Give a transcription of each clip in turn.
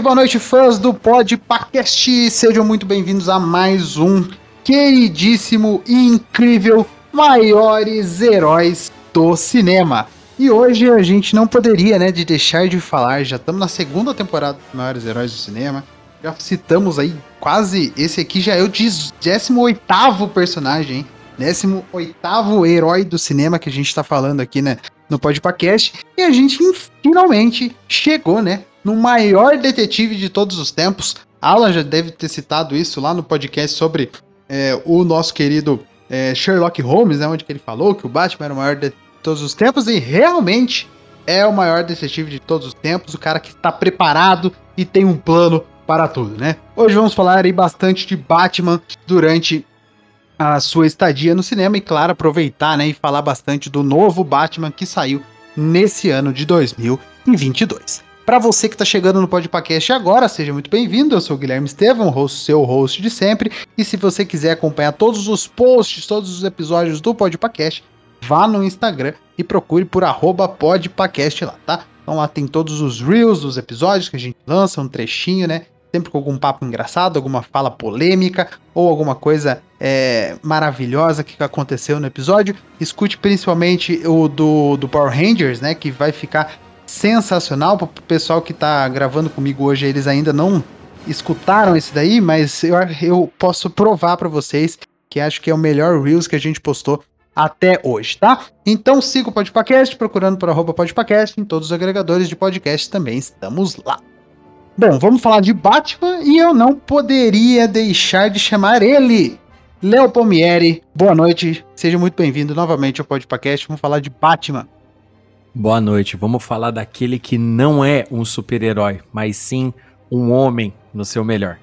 Boa noite, fãs do Podcast. Sejam muito bem-vindos a mais um queridíssimo e incrível Maiores Heróis do Cinema. E hoje a gente não poderia, né, de deixar de falar, já estamos na segunda temporada dos Maiores Heróis do Cinema. Já citamos aí quase, esse aqui já é o 18º personagem, hein? 18º herói do cinema que a gente tá falando aqui, né, no podcast. E a gente finalmente chegou, né, no maior detetive de todos os tempos. Alan já deve ter citado isso lá no podcast sobre é, o nosso querido é, Sherlock Holmes, né, onde ele falou que o Batman era o maior de todos os tempos e realmente é o maior detetive de todos os tempos, o cara que está preparado e tem um plano para tudo, né? Hoje vamos falar aí bastante de Batman durante a sua estadia no cinema e, claro, aproveitar né, e falar bastante do novo Batman que saiu nesse ano de 2022. Para você que está chegando no Podpacast agora, seja muito bem-vindo. Eu sou o Guilherme Estevam, host, seu host de sempre. E se você quiser acompanhar todos os posts, todos os episódios do Podpacast, vá no Instagram e procure por podpacast lá, tá? Então lá tem todos os reels dos episódios que a gente lança, um trechinho, né? sempre com algum papo engraçado, alguma fala polêmica ou alguma coisa é, maravilhosa que aconteceu no episódio. Escute principalmente o do, do Power Rangers, né? Que vai ficar sensacional. Para o pessoal que está gravando comigo hoje, eles ainda não escutaram esse daí, mas eu, eu posso provar para vocês que acho que é o melhor Reels que a gente postou até hoje, tá? Então siga o Podpacast, procurando por arroba Podpacast, em todos os agregadores de podcast também estamos lá. Bom, vamos falar de Batman e eu não poderia deixar de chamar ele, Léo Palmieri. Boa noite, seja muito bem-vindo novamente ao Podcast. Vamos falar de Batman. Boa noite, vamos falar daquele que não é um super-herói, mas sim um homem no seu melhor.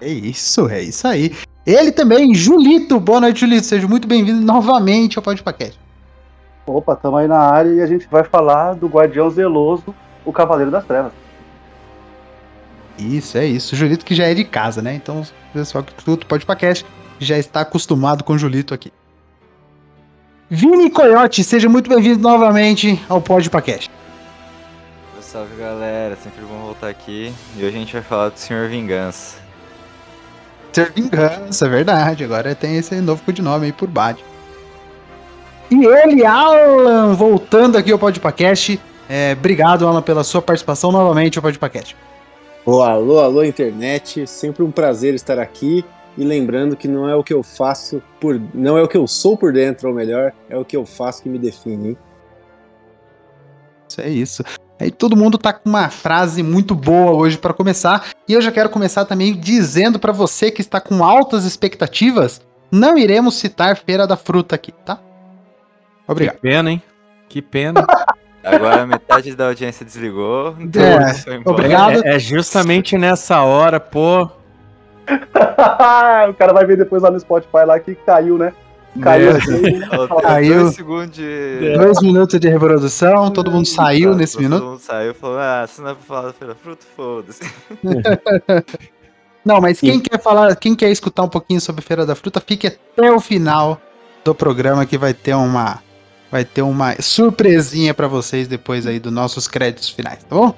É isso, é isso aí. Ele também, Julito. Boa noite, Julito. Seja muito bem-vindo novamente ao Podcast. Opa, estamos aí na área e a gente vai falar do Guardião Zeloso, o Cavaleiro das Trevas. Isso, é isso. O Julito que já é de casa, né? Então, pessoal que tudo pode podcast já está acostumado com o Julito aqui. Vini Coyote, seja muito bem-vindo novamente ao Pod Podcast. Salve galera, sempre bom voltar aqui. E hoje a gente vai falar do Senhor Vingança. Senhor Vingança, é verdade. Agora tem esse novo codinome aí por Bad. E ele, Alan, voltando aqui ao Podcast. É, obrigado, Alan, pela sua participação novamente ao Podcast. Oh, alô, alô, internet. Sempre um prazer estar aqui. E lembrando que não é o que eu faço por. Não é o que eu sou por dentro, ou melhor, é o que eu faço que me define. Hein? Isso é isso. Aí todo mundo tá com uma frase muito boa hoje para começar. E eu já quero começar também dizendo para você que está com altas expectativas, não iremos citar Feira da Fruta aqui, tá? Obrigado. Que pena, hein? Que pena. Agora metade da audiência desligou. Então é, obrigado. É, é, justamente nessa hora, pô. o cara vai ver depois lá no Spotify lá que caiu, né? Caiu. caiu. Dois, segundos de... dois minutos de reprodução, todo mundo saiu Exato, nesse todo minuto. Todo mundo saiu e falou: ah, se não é pra falar da Feira Fruta, foda-se. não, mas quem quer falar, quem quer escutar um pouquinho sobre Feira da Fruta, fique até o final do programa que vai ter uma vai ter uma surpresinha para vocês depois aí dos nossos créditos finais, tá bom?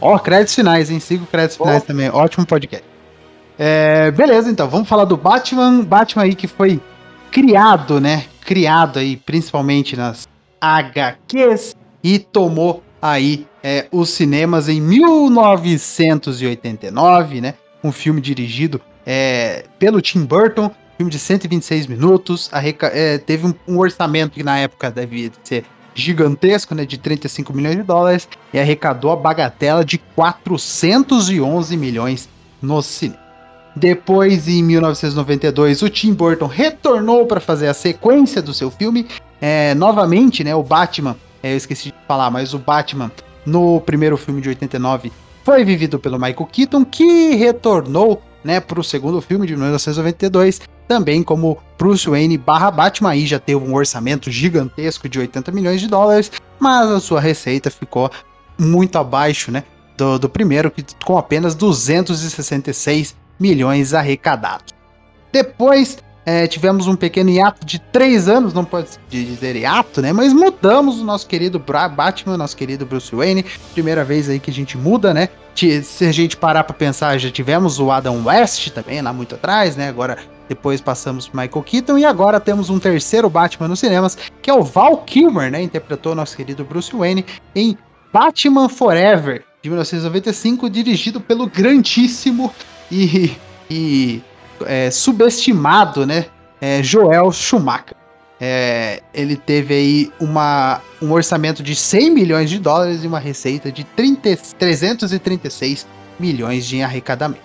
Ó, créditos finais, hein? Siga créditos bom. finais também. Ótimo podcast. É, beleza, então, vamos falar do Batman. Batman aí que foi criado, né? Criado aí, principalmente nas HQs, e tomou aí é, os cinemas em 1989, né? Um filme dirigido é, pelo Tim Burton, filme de 126 minutos, é, teve um, um, orçamento que na época devia ser gigantesco, né, de 35 milhões de dólares, e arrecadou a bagatela de 411 milhões no cinema. Depois, em 1992, o Tim Burton retornou para fazer a sequência do seu filme. É, novamente, né, o Batman, é, eu esqueci de falar, mas o Batman no primeiro filme de 89 foi vivido pelo Michael Keaton, que retornou né, para o segundo filme de 1992, também como Bruce Wayne barra Batman, aí já teve um orçamento gigantesco de 80 milhões de dólares, mas a sua receita ficou muito abaixo né, do, do primeiro, com apenas 266 milhões arrecadados. Depois é, tivemos um pequeno hiato de três anos, não pode dizer hiato, né? Mas mudamos o nosso querido Batman, nosso querido Bruce Wayne. Primeira vez aí que a gente muda, né? Se a gente parar pra pensar, já tivemos o Adam West também lá muito atrás, né? Agora depois passamos pro Michael Keaton e agora temos um terceiro Batman nos cinemas, que é o Val Kilmer, né? Interpretou nosso querido Bruce Wayne em Batman Forever, de 1995, dirigido pelo grandíssimo e, e é, subestimado, né? É, Joel Schumacher. É, ele teve aí uma, um orçamento de 100 milhões de dólares e uma receita de 30, 336 milhões de arrecadamento.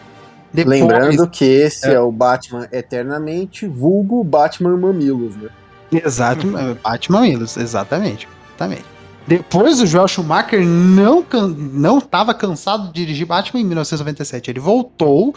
Depois, Lembrando que esse é. é. o Batman Eternamente, vulgo Batman Mamilos, né? Exato, Batman Mamilos, exatamente. exatamente. Depois o Joel Schumacher não não estava cansado de dirigir Batman em 1997. Ele voltou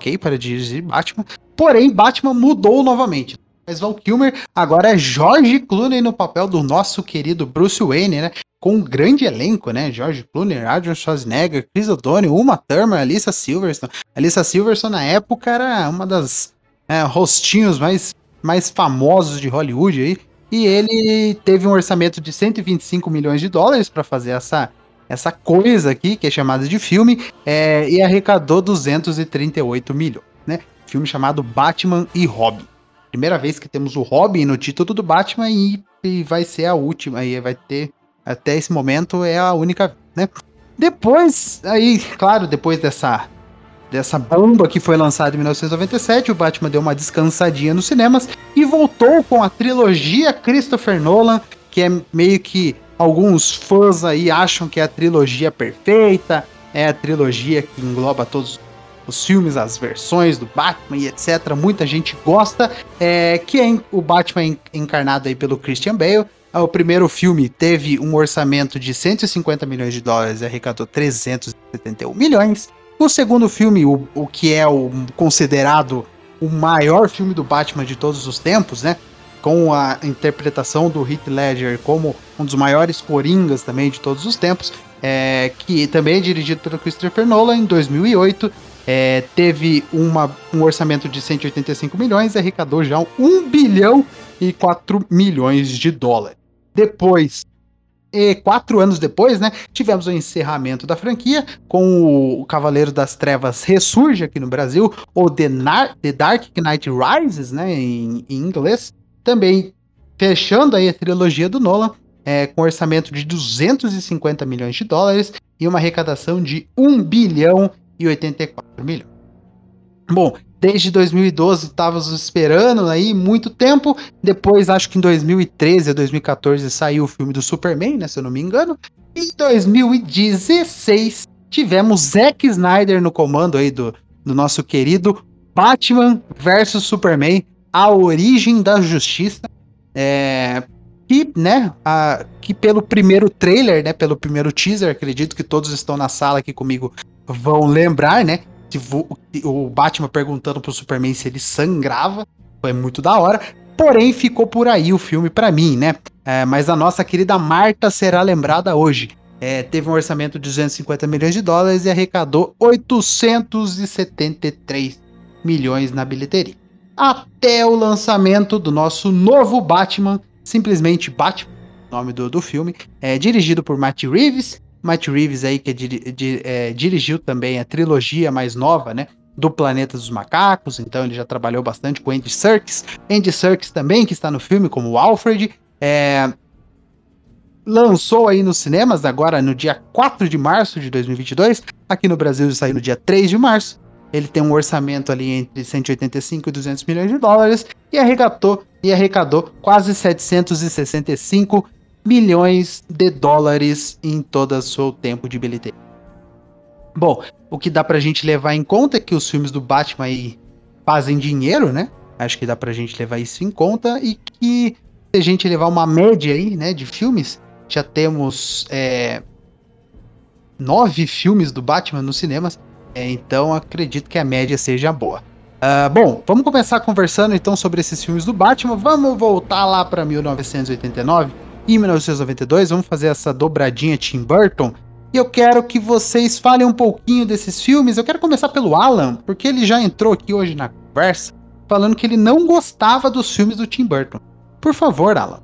ok, para dirigir Batman. Porém, Batman mudou novamente. Mas Val Kilmer agora é George Clooney no papel do nosso querido Bruce Wayne, né? Com um grande elenco, né? George Clooney, Adrian Schwarzenegger, Chris O'Donnell, Uma Thurman, Alissa Silverstone. Alissa Silverstone na época era uma das é, rostinhos mais, mais famosos de Hollywood aí. E ele teve um orçamento de 125 milhões de dólares para fazer essa essa coisa aqui, que é chamada de filme, é, e arrecadou 238 milhões, né? Filme chamado Batman e Robin. Primeira vez que temos o Robin no título do Batman e, e vai ser a última, e vai ter, até esse momento, é a única, né? Depois, aí, claro, depois dessa dessa bomba que foi lançada em 1997, o Batman deu uma descansadinha nos cinemas e voltou com a trilogia Christopher Nolan, que é meio que Alguns fãs aí acham que é a trilogia perfeita, é a trilogia que engloba todos os filmes, as versões do Batman e etc. Muita gente gosta, é, que é o Batman encarnado aí pelo Christian Bale. O primeiro filme teve um orçamento de 150 milhões de dólares e arrecadou 371 milhões. O segundo filme, o, o que é o considerado o maior filme do Batman de todos os tempos, né? com a interpretação do Heath Ledger como um dos maiores coringas também de todos os tempos, é, que também é dirigido pelo Christopher Nolan em 2008. É, teve uma, um orçamento de 185 milhões e arrecadou já 1 bilhão e 4 milhões de dólares. Depois, e quatro anos depois, né, tivemos o encerramento da franquia com o Cavaleiro das Trevas ressurge aqui no Brasil, ou The, The Dark Knight Rises, né, em, em inglês, também fechando aí a trilogia do Nolan, é, com orçamento de 250 milhões de dólares e uma arrecadação de 1 bilhão e 84 milhões. Bom, desde 2012 estávamos esperando aí muito tempo. Depois, acho que em 2013 ou 2014 saiu o filme do Superman, né, se eu não me engano. Em 2016 tivemos Zack Snyder no comando aí do, do nosso querido Batman vs Superman, a Origem da Justiça, é, que, né, a, que pelo primeiro trailer, né, pelo primeiro teaser, acredito que todos estão na sala aqui comigo vão lembrar, né, o Batman perguntando pro Superman se ele sangrava, foi muito da hora, porém ficou por aí o filme para mim, né, é, mas a nossa querida Marta será lembrada hoje. É, teve um orçamento de 250 milhões de dólares e arrecadou 873 milhões na bilheteria até o lançamento do nosso novo Batman, simplesmente Batman, nome do, do filme, é dirigido por Matt Reeves. Matt Reeves aí que é, di, é, dirigiu também a trilogia mais nova, né? Do Planeta dos Macacos, então ele já trabalhou bastante com Andy Serkis. Andy Serkis também, que está no filme como Alfred. É... lançou aí nos cinemas agora no dia 4 de março de 2022. Aqui no Brasil saiu no dia 3 de março. Ele tem um orçamento ali entre 185 e 200 milhões de dólares e arrecadou, e arrecadou quase 765 milhões de dólares em todo o seu tempo de bilheteria. Bom, o que dá pra gente levar em conta é que os filmes do Batman aí fazem dinheiro, né? Acho que dá pra gente levar isso em conta e que se a gente levar uma média aí, né, de filmes, já temos é, nove filmes do Batman nos cinemas, é, então acredito que a média seja boa. Uh, bom, vamos começar conversando então sobre esses filmes do Batman. Vamos voltar lá para 1989 e 1992. Vamos fazer essa dobradinha Tim Burton. E eu quero que vocês falem um pouquinho desses filmes. Eu quero começar pelo Alan, porque ele já entrou aqui hoje na conversa falando que ele não gostava dos filmes do Tim Burton. Por favor, Alan,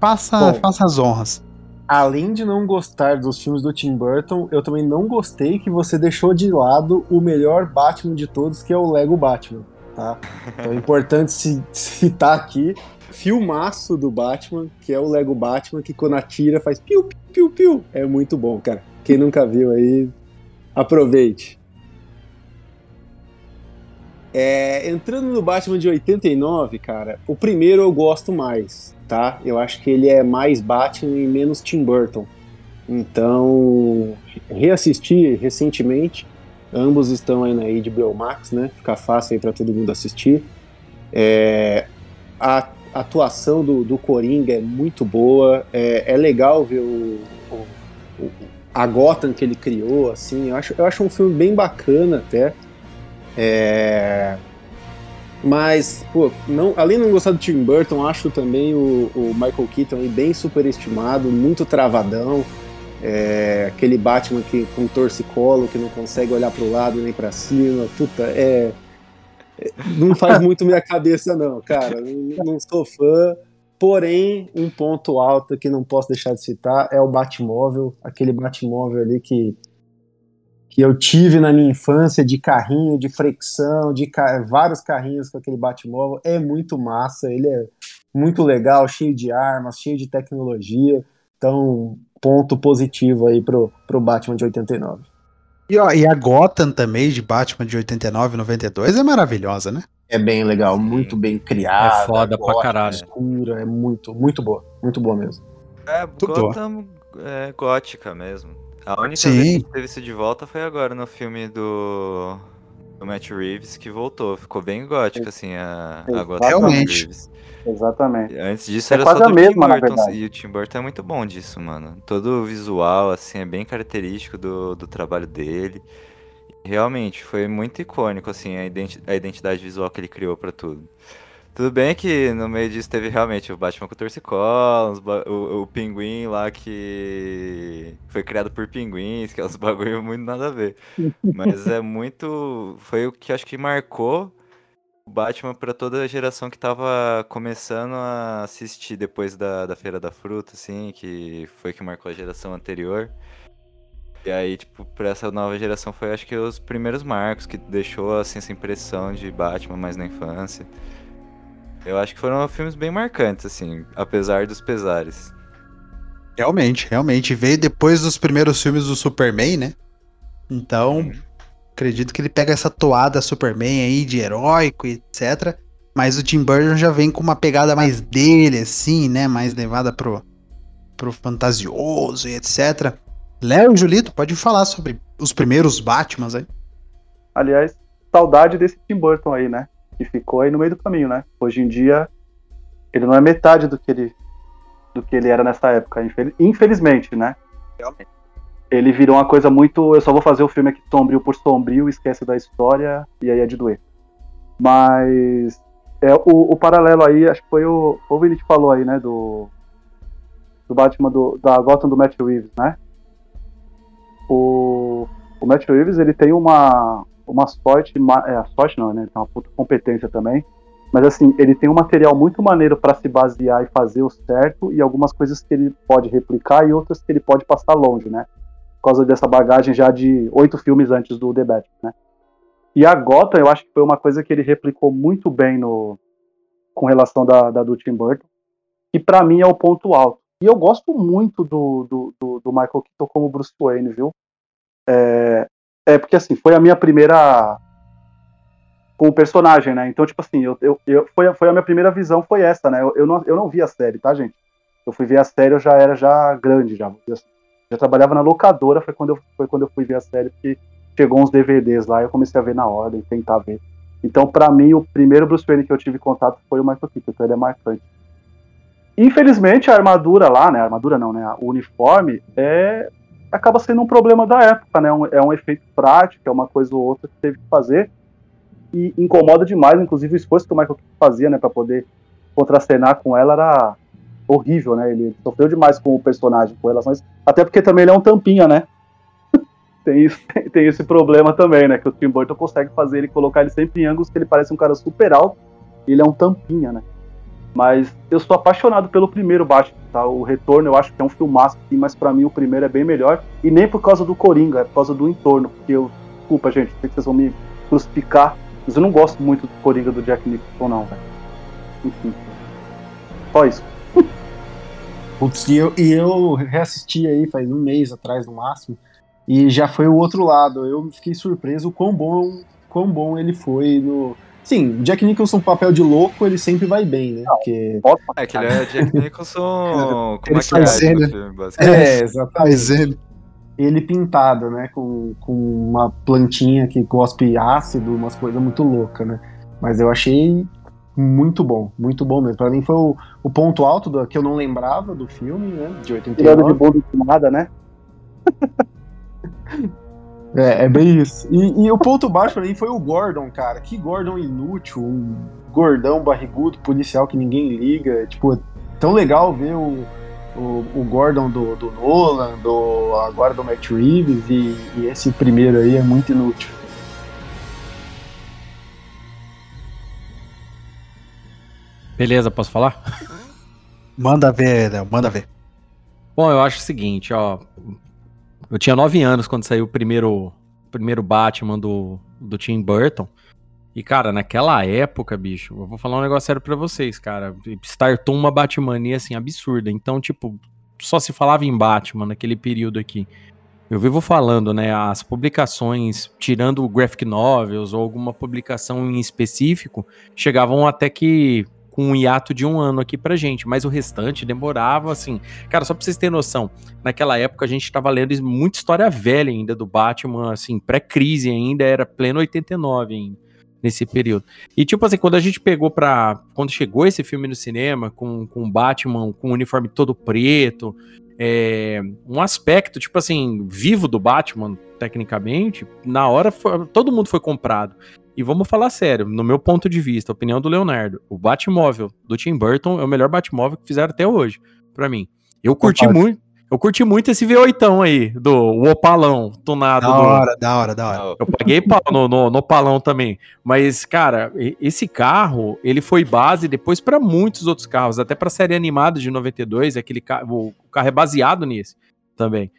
faça, Bom, faça as honras. Além de não gostar dos filmes do Tim Burton, eu também não gostei que você deixou de lado o melhor Batman de todos, que é o Lego Batman. Tá? Então é importante citar aqui filmaço do Batman, que é o Lego Batman, que quando atira faz piu, piu, piu. É muito bom, cara. Quem nunca viu aí, aproveite. É, entrando no Batman de 89, cara, o primeiro eu gosto mais, tá? Eu acho que ele é mais Batman e menos Tim Burton. Então, reassisti recentemente. Ambos estão aí na HBO Max, né? Fica fácil aí para todo mundo assistir. É, a atuação do, do Coringa é muito boa. É, é legal ver o, o, a Gotham que ele criou, assim. Eu acho, eu acho um filme bem bacana até. É... Mas, pô, não, além de não gostar do Tim Burton, acho também o, o Michael Keaton bem superestimado, muito travadão. É, aquele Batman que, com torcicolo, que não consegue olhar para o lado nem para cima. Puta, é. Não faz muito minha cabeça, não, cara. Não, sou fã. Porém, um ponto alto que não posso deixar de citar é o Batmóvel, aquele Batmóvel ali que que eu tive na minha infância de carrinho, de fricção, de ca vários carrinhos com aquele Batmóvel. É muito massa, ele é muito legal, cheio de armas, cheio de tecnologia. Então, ponto positivo aí pro, pro Batman de 89. E, ó, e a Gotham também, de Batman de 89 e 92, é maravilhosa, né? É bem legal, muito bem criada. É foda pra caralho. Escura, é muito, muito boa. Muito boa mesmo. É, Gotham é gótica mesmo. A única Sim. vez que teve isso de volta foi agora no filme do, do Matt Reeves, que voltou. Ficou bem gótico, assim, a, a Gotham Realmente. Reeves. Exatamente. Antes disso é era só do mesma, Tim Burton. E o Tim Burton é muito bom disso, mano. Todo o visual, assim, é bem característico do, do trabalho dele. Realmente, foi muito icônico, assim, a, identi a identidade visual que ele criou para tudo. Tudo bem que no meio disso teve realmente o Batman com o torcicolo, o, o pinguim lá que foi criado por pinguins, que é uns bagulho muito nada a ver. Mas é muito. Foi o que acho que marcou o Batman para toda a geração que tava começando a assistir depois da, da Feira da Fruta, assim, que foi que marcou a geração anterior. E aí, tipo, pra essa nova geração foi acho que os primeiros marcos que deixou assim, essa impressão de Batman mais na infância. Eu acho que foram filmes bem marcantes, assim, apesar dos pesares. Realmente, realmente. Veio depois dos primeiros filmes do Superman, né? Então, hum. acredito que ele pega essa toada Superman aí de heróico e etc. Mas o Tim Burton já vem com uma pegada mais dele, assim, né? Mais levada pro, pro fantasioso e etc. Léo e Julito, pode falar sobre os primeiros Batmans aí. Aliás, saudade desse Tim Burton aí, né? Que ficou aí no meio do caminho, né? Hoje em dia, ele não é metade do que ele, do que ele era nessa época, infelizmente, né? Realmente. Ele virou uma coisa muito. Eu só vou fazer o filme aqui sombrio por sombrio, esquece da história, e aí é de doer. Mas. É, o, o paralelo aí, acho que foi o. O Vini que falou aí, né? Do. Do Batman do, da Gotham do Matt Reeves, né? O, o Matt Reeves, ele tem uma, uma sorte, é, a sorte não, né? Tem uma puta competência também. Mas assim, ele tem um material muito maneiro para se basear e fazer o certo, e algumas coisas que ele pode replicar e outras que ele pode passar longe, né? Por causa dessa bagagem já de oito filmes antes do The Batman, né? E a Gotham, eu acho que foi uma coisa que ele replicou muito bem no com relação da, da do Tim Burton, e para mim é o ponto alto. E eu gosto muito do, do, do, do Michael Keaton como Bruce Wayne, viu? É, é porque assim, foi a minha primeira com o personagem, né? Então, tipo assim, eu, eu, eu, foi, foi a minha primeira visão, foi essa, né? Eu, eu, não, eu não vi a série, tá, gente? Eu fui ver a série, eu já era já grande, já. Assim. Já trabalhava na locadora, foi quando, eu, foi quando eu fui ver a série, porque chegou uns DVDs lá, eu comecei a ver na ordem, tentar ver. Então, para mim, o primeiro Bruce Wayne que eu tive contato foi o Michael Keaton, então ele é marcante. Infelizmente, a armadura lá, né? A armadura não, né? O uniforme é acaba sendo um problema da época, né? Um, é um efeito prático, é uma coisa ou outra que teve que fazer e incomoda demais, inclusive o esforço que o Michael fazia, né, para poder contracenar com ela era horrível, né? Ele sofreu demais com o personagem, com relações, até porque também ele é um tampinha, né? tem, tem, esse problema também, né? Que o Tim Burton consegue fazer ele colocar ele sempre em ângulos que ele parece um cara super alto, ele é um tampinha, né? Mas eu sou apaixonado pelo primeiro Batman, tá? O Retorno eu acho que é um filmaço, sim, mas para mim o primeiro é bem melhor. E nem por causa do Coringa, é por causa do entorno. Porque eu, desculpa, gente, sei que vocês vão me crucificar, mas eu não gosto muito do Coringa do Jack Nicholson, não, velho. Enfim. Só isso. Putz, e eu, e eu reassisti aí faz um mês atrás no máximo. E já foi o outro lado. Eu fiquei surpreso o quão bom, quão bom ele foi no. Sim, Jack Nicholson, papel de louco, ele sempre vai bem, né? Porque... É que ele é Jack Nicholson com ele maquiagem no filme, basicamente. É, exatamente ele pintado, né? Com, com uma plantinha que cospe ácido, umas coisas muito loucas, né? Mas eu achei muito bom, muito bom mesmo. Pra mim foi o, o ponto alto do, que eu não lembrava do filme, né? De 89. Tirando de bunda nada, né? é, é bem isso. E, e, o ponto baixo pra mim foi o Gordon, cara. Que Gordon inútil, um gordão barrigudo, policial que ninguém liga. Tipo, é tão legal ver o o, o Gordon do, do Nolan, do, agora do Matt Reeves, e, e esse primeiro aí é muito inútil. Beleza, posso falar? Manda ver, Léo, manda ver. Bom, eu acho o seguinte, ó. Eu tinha nove anos quando saiu o primeiro, primeiro Batman do, do Tim Burton. E, cara, naquela época, bicho, eu vou falar um negócio sério pra vocês, cara. Startou uma Batmania, assim, absurda. Então, tipo, só se falava em Batman naquele período aqui. Eu vivo falando, né, as publicações, tirando graphic novels ou alguma publicação em específico, chegavam até que com um hiato de um ano aqui pra gente, mas o restante demorava, assim. Cara, só pra vocês terem noção, naquela época a gente tava lendo muita história velha ainda do Batman, assim, pré-crise ainda, era pleno 89 ainda nesse período. E tipo assim, quando a gente pegou pra. Quando chegou esse filme no cinema, com, com Batman, com o uniforme todo preto, é, um aspecto, tipo assim, vivo do Batman, tecnicamente, na hora foi, todo mundo foi comprado. E vamos falar sério, no meu ponto de vista, opinião do Leonardo, o Batmóvel do Tim Burton é o melhor Batmóvel que fizeram até hoje, para mim. Eu curti muito. Eu curti muito esse V8 aí, do Opalão, tunado. Da hora, do... da hora, da hora. Eu paguei pau no, no, no Opalão também. Mas, cara, esse carro, ele foi base depois para muitos outros carros, até pra série animada de 92, aquele carro, o carro é baseado nisso também.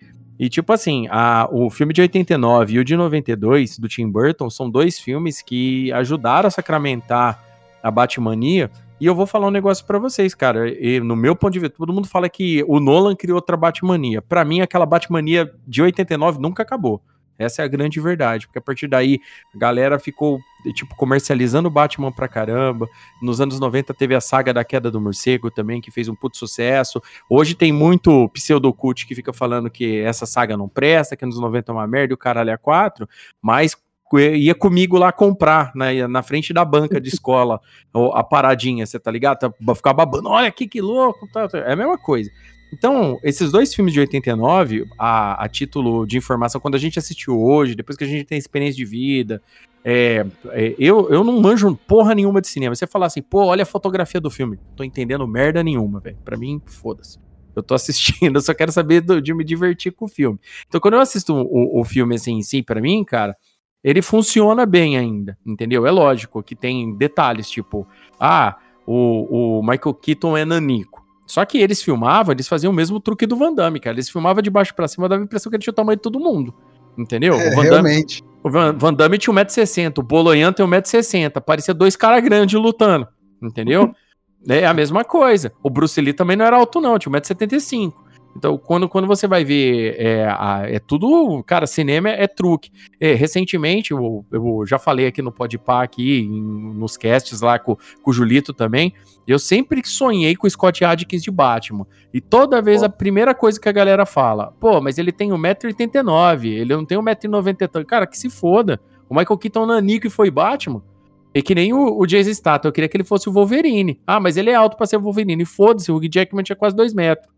E tipo assim, a, o filme de 89 e o de 92 do Tim Burton são dois filmes que ajudaram a sacramentar a Batmania e eu vou falar um negócio para vocês, cara. E no meu ponto de vista, todo mundo fala que o Nolan criou outra Batmania. Para mim, aquela Batmania de 89 nunca acabou. Essa é a grande verdade, porque a partir daí a galera ficou, tipo, comercializando o Batman pra caramba. Nos anos 90 teve a saga da queda do morcego também, que fez um puto sucesso. Hoje tem muito pseudocult que fica falando que essa saga não presta, que nos 90 é uma merda e o caralho é quatro, mas ia comigo lá comprar na, na frente da banca de escola a paradinha, você tá ligado? Tá, ficar babando, olha aqui que louco, tá, tá, é a mesma coisa. Então, esses dois filmes de 89, a, a título de informação, quando a gente assistiu hoje, depois que a gente tem experiência de vida, é, é, eu, eu não manjo porra nenhuma de cinema. Você falar assim, pô, olha a fotografia do filme. Tô entendendo merda nenhuma, velho. Pra mim, foda-se. Eu tô assistindo, eu só quero saber do, de me divertir com o filme. Então, quando eu assisto o, o filme assim em si, pra mim, cara, ele funciona bem ainda, entendeu? É lógico que tem detalhes, tipo, ah, o, o Michael Keaton é nanico. Só que eles filmavam, eles faziam o mesmo truque do Van Damme, cara. Eles filmavam de baixo para cima, dava a impressão que ele tinha o tamanho de todo mundo. Entendeu? É, o Van Damme, realmente. O Van, Van Damme tinha 1,60m, o Boloyan tem 1,60m. Parecia dois caras grandes lutando. Entendeu? É a mesma coisa. O Bruce Lee também não era alto, não, tinha 1,75m. Então, quando, quando você vai ver, é, a, é tudo, cara, cinema é, é truque. É, recentemente, eu, eu, já falei aqui no Podpah, aqui, em, nos casts lá com, com o Julito também, eu sempre sonhei com o Scott Adkins de Batman. E toda vez pô. a primeira coisa que a galera fala, pô, mas ele tem 1,89m, ele não tem 1,90m. Cara, que se foda. O Michael Keaton nanico e foi Batman. E que nem o, o Jason Statham, eu queria que ele fosse o Wolverine. Ah, mas ele é alto para ser o Wolverine. Foda-se, o Hugh Jackman tinha quase 2 metros.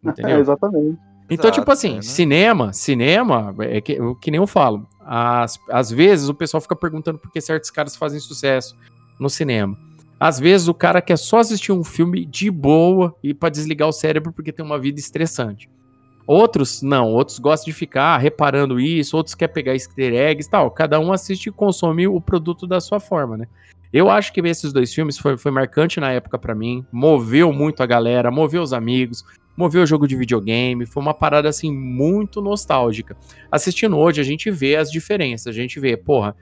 Entendeu? É, exatamente. Então, Exato, tipo assim, é, né? cinema, cinema, é que, que nem eu falo. Às, às vezes o pessoal fica perguntando por que certos caras fazem sucesso no cinema. Às vezes o cara quer só assistir um filme de boa e para desligar o cérebro porque tem uma vida estressante. Outros não, outros gostam de ficar reparando isso, outros querem pegar easter eggs e tal. Cada um assiste e consome o produto da sua forma, né? Eu acho que ver esses dois filmes foi, foi marcante na época para mim, moveu muito a galera, moveu os amigos, moveu o jogo de videogame, foi uma parada assim muito nostálgica. Assistindo hoje, a gente vê as diferenças, a gente vê, porra,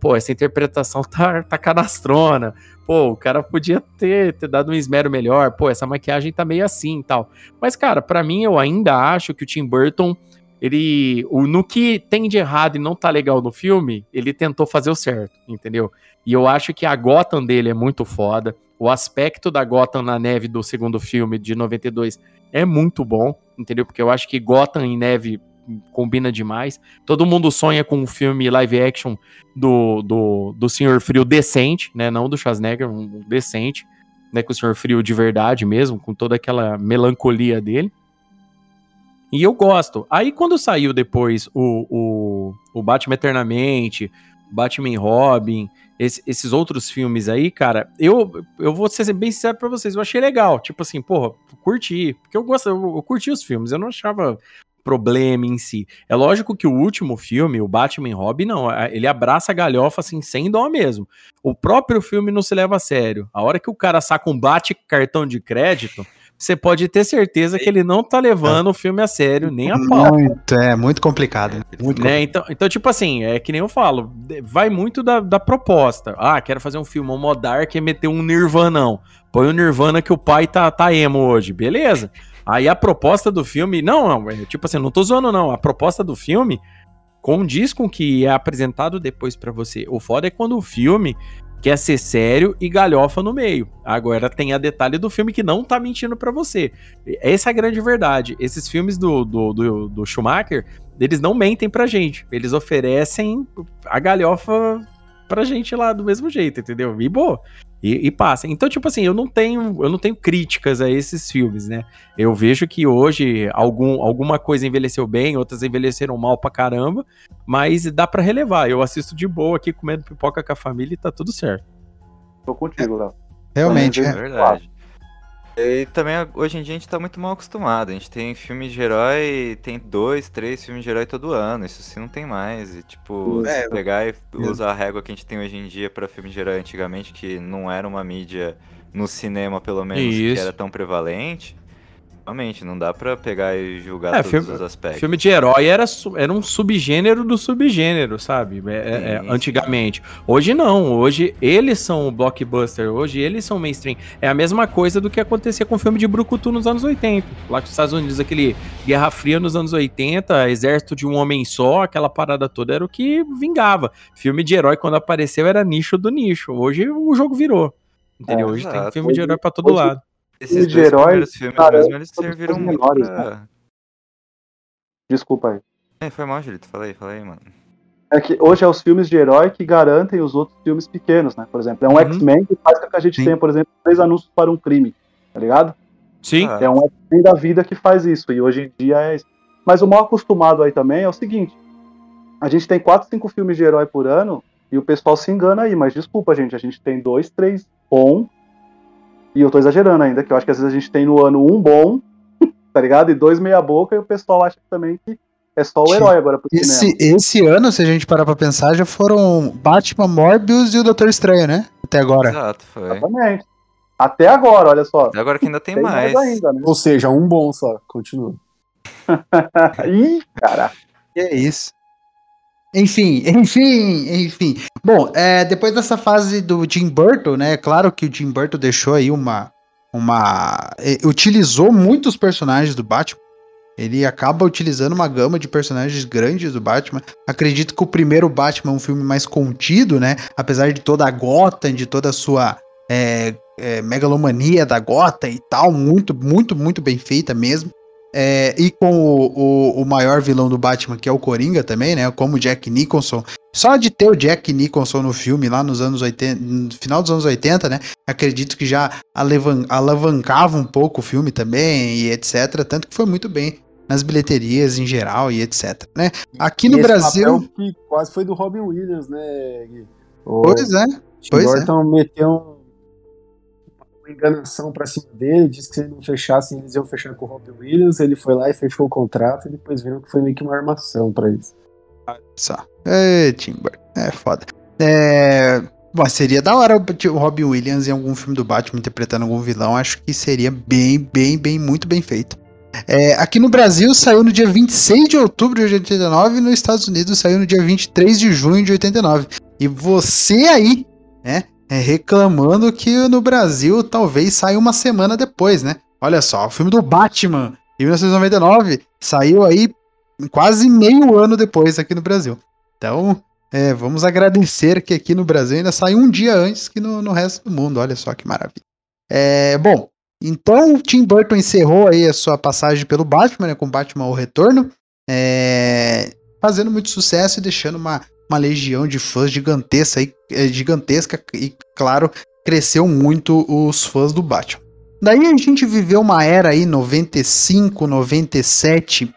pô, essa interpretação tá, tá canastrona, pô, o cara podia ter, ter dado um esmero melhor, pô, essa maquiagem tá meio assim e tal. Mas, cara, para mim, eu ainda acho que o Tim Burton, ele, o, no que tem de errado e não tá legal no filme, ele tentou fazer o certo, entendeu? E eu acho que a Gotham dele é muito foda, o aspecto da Gotham na neve do segundo filme de 92 é muito bom, entendeu? Porque eu acho que Gotham em neve combina demais. Todo mundo sonha com um filme live action do, do, do Senhor Frio decente, né? Não do Schwarzenegger, um decente, né? Com o Senhor Frio de verdade mesmo, com toda aquela melancolia dele. E eu gosto. Aí quando saiu depois o, o, o Batman Eternamente, Batman Robin, esse, esses outros filmes aí, cara, eu, eu vou ser bem sincero pra vocês, eu achei legal. Tipo assim, porra, curti. Porque eu gosto, eu, eu curti os filmes, eu não achava problema em si. É lógico que o último filme, o Batman Robin, não, ele abraça a galhofa assim, sem dó mesmo. O próprio filme não se leva a sério. A hora que o cara saca um bate cartão de crédito, você pode ter certeza que ele não tá levando o filme a sério, nem a pau. Muito, é muito complicado. Muito né? Então, então, tipo assim, é que nem eu falo, vai muito da, da proposta. Ah, quero fazer um filme, um modar que é meter um Nirvana, não. Põe o Nirvana que o pai tá, tá emo hoje, beleza. Aí a proposta do filme, não, não, é, tipo assim, não tô zoando não, a proposta do filme condiz com o que é apresentado depois para você. O foda é quando o filme quer ser sério e galhofa no meio. Agora tem a detalhe do filme que não tá mentindo para você. Essa é a grande verdade. Esses filmes do, do, do, do, Schumacher, eles não mentem pra gente. Eles oferecem a galhofa pra gente lá do mesmo jeito, entendeu? E boa. E, e, passa. Então, tipo assim, eu não tenho, eu não tenho críticas a esses filmes, né? Eu vejo que hoje algum, alguma coisa envelheceu bem, outras envelheceram mal pra caramba, mas dá para relevar. Eu assisto de boa aqui comendo pipoca com a família e tá tudo certo. Tô contigo, Léo. Realmente, é, é verdade. E também hoje em dia a gente tá muito mal acostumado. A gente tem filme de herói, tem dois, três filmes de herói todo ano. Isso sim não tem mais. E tipo, é, pegar e usar a régua que a gente tem hoje em dia para filme de herói antigamente, que não era uma mídia no cinema, pelo menos, Isso. que era tão prevalente. Realmente, não dá pra pegar e julgar é, todos filme, os aspectos. Filme de herói era, era um subgênero do subgênero, sabe? É, é, é antigamente. Hoje não, hoje eles são o blockbuster, hoje eles são mainstream. É a mesma coisa do que acontecia com o filme de Brucutu nos anos 80. Lá nos Estados Unidos, aquele Guerra Fria nos anos 80, Exército de um Homem Só, aquela parada toda era o que vingava. Filme de herói, quando apareceu, era nicho do nicho. Hoje o jogo virou. Entendeu? É, hoje tem filme de herói pra todo hoje, lado. Esses de heróis, filmes cara, mesmo, eles serviram muito menores, pra... né? Desculpa aí. É, foi mal, Julito. Falei, falei, mano. É que hoje é os filmes de herói que garantem os outros filmes pequenos, né? Por exemplo, é um uhum. X-Men que faz com que a gente Sim. tenha, por exemplo, três anúncios para um crime, tá ligado? Sim. É um X-Men da vida que faz isso, e hoje em dia é isso. Mas o mal acostumado aí também é o seguinte: a gente tem quatro, cinco filmes de herói por ano, e o pessoal se engana aí, mas desculpa, gente, a gente tem dois, três bom e eu tô exagerando ainda, que eu acho que às vezes a gente tem no ano um bom, tá ligado? E dois meia boca, e o pessoal acha também que é só o herói agora pro esse, cinema. Esse ano, se a gente parar pra pensar, já foram Batman, Morbius e o Doutor Estranho, né? Até agora. Exato, foi. Exatamente. Até agora, olha só. Até agora que ainda tem, tem mais. mais ainda, né? Ou seja, um bom só. Continua. Ih, cara. Que é isso. Enfim, enfim, enfim. Bom, é, depois dessa fase do Tim Burton, né? Claro que o Tim Burton deixou aí uma, uma. utilizou muitos personagens do Batman. Ele acaba utilizando uma gama de personagens grandes do Batman. Acredito que o primeiro Batman é um filme mais contido, né? Apesar de toda a Gotham, de toda a sua é, é, megalomania da Gotham e tal, muito, muito, muito bem feita mesmo. É, e com o, o, o, maior vilão do Batman, que é o Coringa também, né? Como Jack Nicholson. Só de ter o Jack Nicholson no filme lá nos anos 80, no final dos anos 80, né? Acredito que já alavan, alavancava um pouco o filme também e etc. Tanto que foi muito bem nas bilheterias em geral e etc. Né? Aqui no Brasil. que quase foi do Robin Williams, né, Gui? O pois é. Pois Burton é. meteu uma enganação pra cima dele, disse que se ele não fechasse, eles iam fechar com o Robin Williams, ele foi lá e fechou o contrato, e depois viram que foi meio que uma armação pra isso. Só. É, Timber. É foda. É. Bom, seria da hora o Robin Williams em algum filme do Batman interpretando algum vilão. Acho que seria bem, bem, bem, muito bem feito. É, aqui no Brasil saiu no dia 26 de outubro de 89 e nos Estados Unidos saiu no dia 23 de junho de 89. E você aí, né, é, reclamando que no Brasil talvez saia uma semana depois, né? Olha só, o filme do Batman, de 1999, saiu aí quase meio ano depois aqui no Brasil. Então, é, vamos agradecer que aqui no Brasil ainda saiu um dia antes que no, no resto do mundo. Olha só que maravilha. É, bom, então o Tim Burton encerrou aí a sua passagem pelo Batman, né, com Batman O Retorno, é, fazendo muito sucesso e deixando uma uma legião de fãs gigantesca e, é, gigantesca e, claro, cresceu muito os fãs do Batman. Daí a gente viveu uma era aí, 95, 97,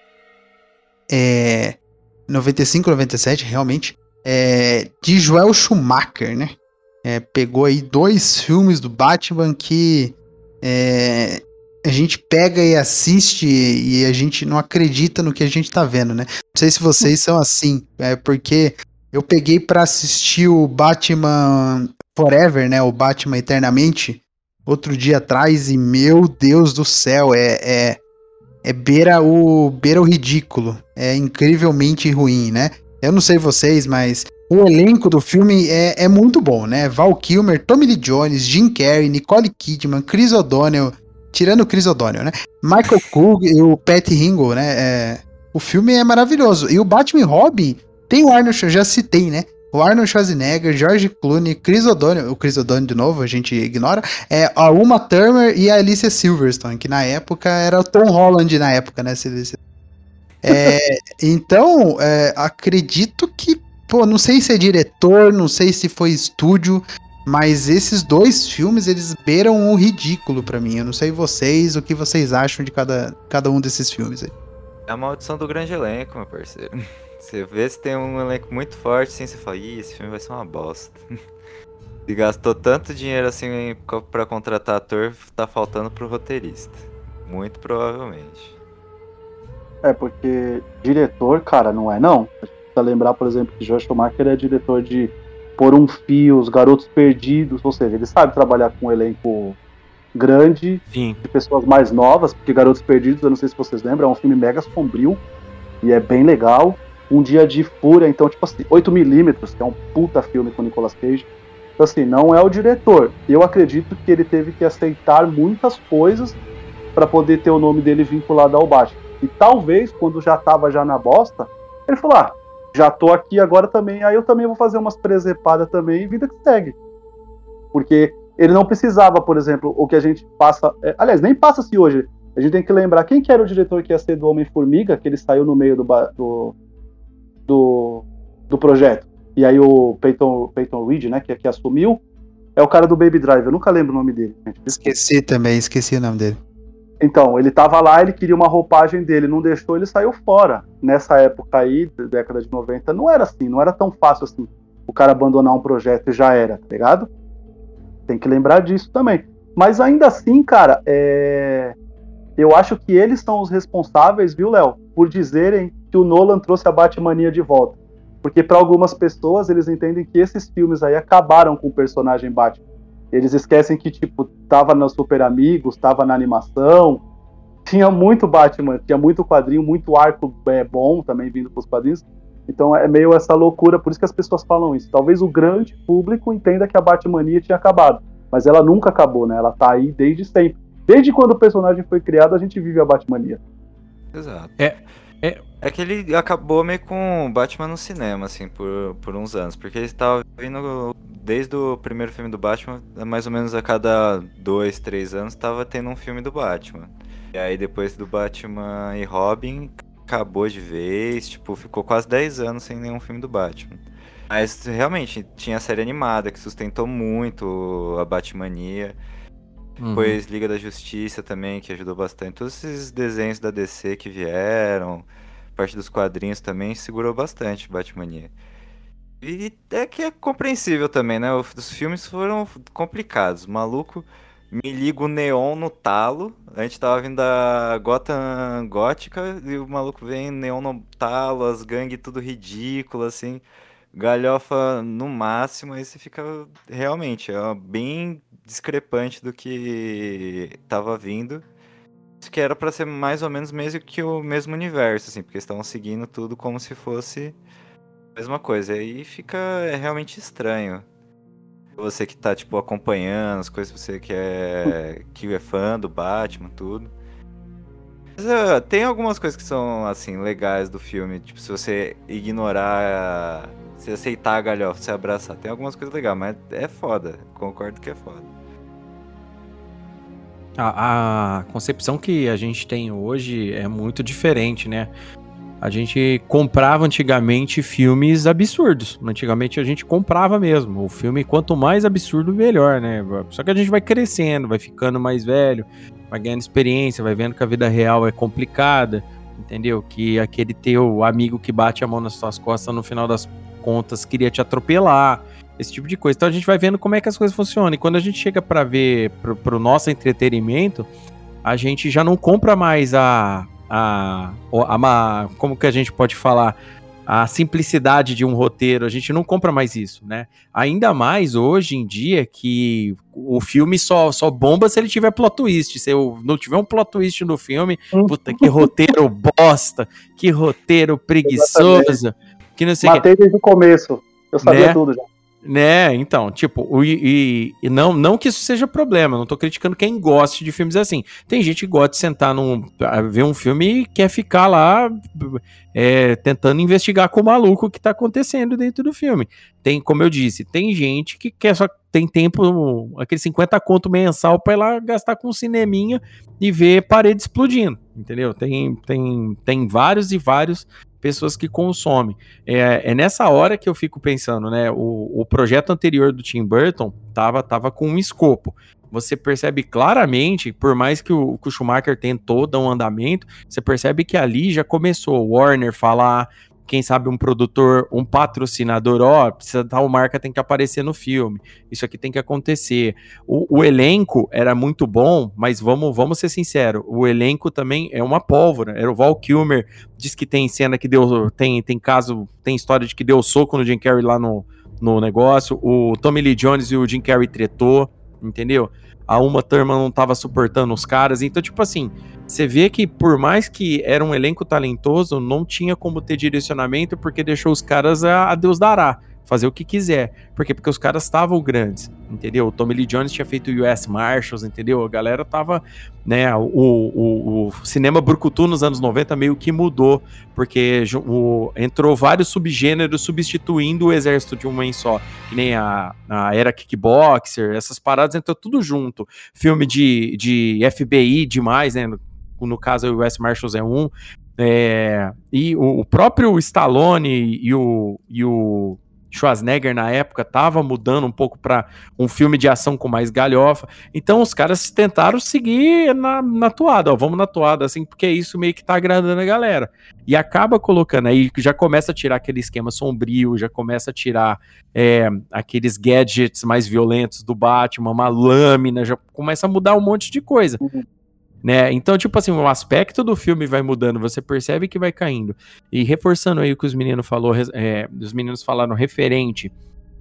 é, 95, 97, realmente, é, de Joel Schumacher, né? É, pegou aí dois filmes do Batman que é, a gente pega e assiste e a gente não acredita no que a gente tá vendo, né? Não sei se vocês são assim, é porque eu peguei para assistir o Batman Forever, né? O Batman Eternamente, outro dia atrás, e meu Deus do céu, é, é, é beira, o, beira o ridículo. É incrivelmente ruim, né? Eu não sei vocês, mas o elenco do filme é, é muito bom, né? Val Kilmer, Tommy Lee Jones, Jim Carrey, Nicole Kidman, Chris O'Donnell, tirando o Chris O'Donnell, né? Michael Cook e o Pat Ringo, né? É, o filme é maravilhoso. E o Batman Robin tem o Arnold, eu já citei, né? O Arnold Schwarzenegger, George Clooney, Chris O'Donnell, o Chris O'Donnell de novo, a gente ignora, é a Uma Thurman e a Alicia Silverstone, que na época era o Tom Holland na época, né? É, então, é, acredito que, pô, não sei se é diretor, não sei se foi estúdio, mas esses dois filmes, eles beiram o ridículo para mim. Eu não sei vocês, o que vocês acham de cada, cada um desses filmes aí. É a maldição do grande elenco, meu parceiro. Você vê se tem um elenco muito forte, assim, você fala, ih, esse filme vai ser uma bosta. e gastou tanto dinheiro assim para contratar ator, tá faltando pro roteirista. Muito provavelmente. É, porque diretor, cara, não é não. A gente precisa lembrar, por exemplo, que Josh Schumacher é diretor de Por um Fio, Os Garotos Perdidos, ou seja, ele sabe trabalhar com um elenco grande, Sim. de pessoas mais novas, porque Garotos Perdidos, eu não sei se vocês lembram, é um filme mega sombrio e é bem legal. Um Dia de Fúria, então, tipo assim, 8mm, que é um puta filme com Nicolas Cage. Então, assim, não é o diretor. Eu acredito que ele teve que aceitar muitas coisas para poder ter o nome dele vinculado ao Batman. E talvez, quando já tava já na bosta, ele falou: ah, já tô aqui agora também, aí eu também vou fazer umas presepadas também vida que segue. Porque ele não precisava, por exemplo, o que a gente passa. É, aliás, nem passa-se hoje. A gente tem que lembrar quem que era o diretor que ia ser do Homem-Formiga, que ele saiu no meio do, do, do, do projeto. E aí o Peyton, Peyton Reed, né, que, que assumiu, é o cara do Baby Drive. Eu nunca lembro o nome dele. Gente. Esqueci também, esqueci o nome dele. Então, ele tava lá, ele queria uma roupagem dele, não deixou, ele saiu fora. Nessa época aí, década de 90, não era assim, não era tão fácil assim o cara abandonar um projeto e já era, tá ligado? Tem que lembrar disso também. Mas ainda assim, cara, é... eu acho que eles são os responsáveis, viu, Léo, por dizerem que o Nolan trouxe a Batmania de volta. Porque para algumas pessoas eles entendem que esses filmes aí acabaram com o personagem Batman. Eles esquecem que tipo tava nos Super Amigos, tava na animação, tinha muito Batman, tinha muito quadrinho, muito arco é, bom também vindo para os quadrinhos. Então é meio essa loucura, por isso que as pessoas falam isso. Talvez o grande público entenda que a Batmania tinha acabado, mas ela nunca acabou, né? Ela tá aí desde sempre. Desde quando o personagem foi criado, a gente vive a Batmania. Exato. É, é, é que ele acabou meio com Batman no cinema, assim, por, por uns anos. Porque ele estava vindo desde o primeiro filme do Batman, mais ou menos a cada dois, três anos, estava tendo um filme do Batman. E aí depois do Batman e Robin, acabou de vez, tipo, ficou quase 10 anos sem nenhum filme do Batman. Mas realmente tinha a série animada que sustentou muito a Batmania. Uhum. Depois Liga da Justiça também, que ajudou bastante. Todos esses desenhos da DC que vieram, parte dos quadrinhos também, segurou bastante Batmania. E é que é compreensível também, né? Os filmes foram complicados. Maluco me liga o neon no talo. A gente tava vindo da Gotham gótica e o maluco vem neon no talo, as gangues tudo ridículo, assim. Galhofa no máximo, aí você fica realmente é bem discrepante do que tava vindo. Que era para ser mais ou menos mesmo que o mesmo universo, assim, porque estavam seguindo tudo como se fosse a mesma coisa. E aí fica realmente estranho. Você que tá, tipo, acompanhando as coisas, você que é, que é fã do Batman, tudo. Mas, uh, tem algumas coisas que são, assim, legais do filme. Tipo, se você ignorar, se aceitar a galhofa, se abraçar. Tem algumas coisas legais, mas é foda. Concordo que é foda. A, a concepção que a gente tem hoje é muito diferente, né? A gente comprava antigamente filmes absurdos. Antigamente a gente comprava mesmo. O filme, quanto mais absurdo, melhor, né? Só que a gente vai crescendo, vai ficando mais velho, vai ganhando experiência, vai vendo que a vida real é complicada, entendeu? Que aquele teu amigo que bate a mão nas suas costas no final das contas queria te atropelar, esse tipo de coisa. Então a gente vai vendo como é que as coisas funcionam. E quando a gente chega para ver pro, pro nosso entretenimento, a gente já não compra mais a a, a, como que a gente pode falar a simplicidade de um roteiro, a gente não compra mais isso, né? Ainda mais hoje em dia que o filme só, só bomba se ele tiver plot twist. Se eu não tiver um plot twist no filme, uhum. puta, que roteiro bosta, que roteiro preguiçoso, que não sei Matei que... desde o começo, eu sabia né? tudo já. Né, então, tipo, o, e, e, não, não que isso seja problema, não tô criticando quem goste de filmes assim. Tem gente que gosta de sentar num. ver um filme e quer ficar lá é, tentando investigar com o maluco que tá acontecendo dentro do filme. Tem, como eu disse, tem gente que quer só tem tempo, aquele 50 conto mensal pra ir lá gastar com um cineminha e ver parede explodindo, entendeu? Tem, tem, tem vários e vários pessoas que consomem. É, é, nessa hora que eu fico pensando, né? O, o projeto anterior do Tim Burton tava, tava com um escopo. Você percebe claramente, por mais que o, que o Schumacher tentou dar um andamento, você percebe que ali já começou o Warner falar, quem sabe um produtor, um patrocinador, ó, precisa tal marca tem que aparecer no filme. Isso aqui tem que acontecer. O, o, elenco era muito bom, mas vamos, vamos ser sinceros, o elenco também é uma pólvora. Era o Val Kilmer, diz que tem cena que deu, tem, tem caso, tem história de que deu soco no Jim Carrey lá no, no negócio. O Tommy Lee Jones e o Jim Carrey tretou, entendeu? A Uma Thurman não tava suportando os caras, então tipo assim, você vê que por mais que era um elenco talentoso, não tinha como ter direcionamento porque deixou os caras a, a Deus dará, fazer o que quiser. Por quê? Porque os caras estavam grandes, entendeu? O Tommy Lee Jones tinha feito US Marshals, entendeu? A galera tava, né, o, o, o cinema brucutu nos anos 90 meio que mudou, porque o, entrou vários subgêneros substituindo o exército de uma em só, que nem a, a era kickboxer, essas paradas entrou tudo junto. Filme de, de FBI demais, né? no caso o US Marshals é um, é, e o, o, próprio Stallone e o, e o Schwarzenegger na época tava mudando um pouco para um filme de ação com mais galhofa. Então os caras tentaram seguir na, na toada, ó, vamos na toada, assim, porque isso meio que tá agradando a galera. E acaba colocando aí, já começa a tirar aquele esquema sombrio, já começa a tirar é, aqueles gadgets mais violentos do Batman, uma lâmina, já começa a mudar um monte de coisa. Uhum. Né? Então, tipo assim, o aspecto do filme vai mudando, você percebe que vai caindo. E reforçando aí o que os meninos falou, é, os meninos falaram referente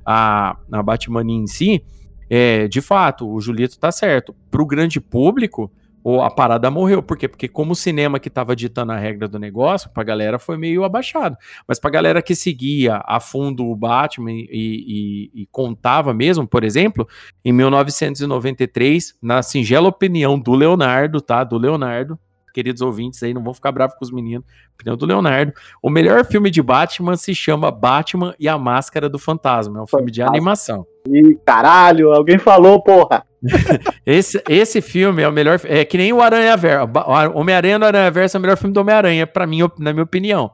a, a Batman em si, é, de fato, o Julito tá certo. Pro grande público, ou a parada morreu. Por quê? Porque como o cinema que estava ditando a regra do negócio, pra galera foi meio abaixado. Mas pra galera que seguia a fundo o Batman e, e, e contava mesmo, por exemplo, em 1993, na singela opinião do Leonardo, tá? Do Leonardo, queridos ouvintes aí, não vão ficar bravos com os meninos. Opinião do Leonardo. O melhor filme de Batman se chama Batman e a Máscara do Fantasma. É um filme de animação. Ih, caralho, alguém falou, porra. esse, esse filme é o melhor. É que nem o Aranha Verso. Homem-Aranha no Aranha Verso é o melhor filme do Homem-Aranha, para mim, na minha opinião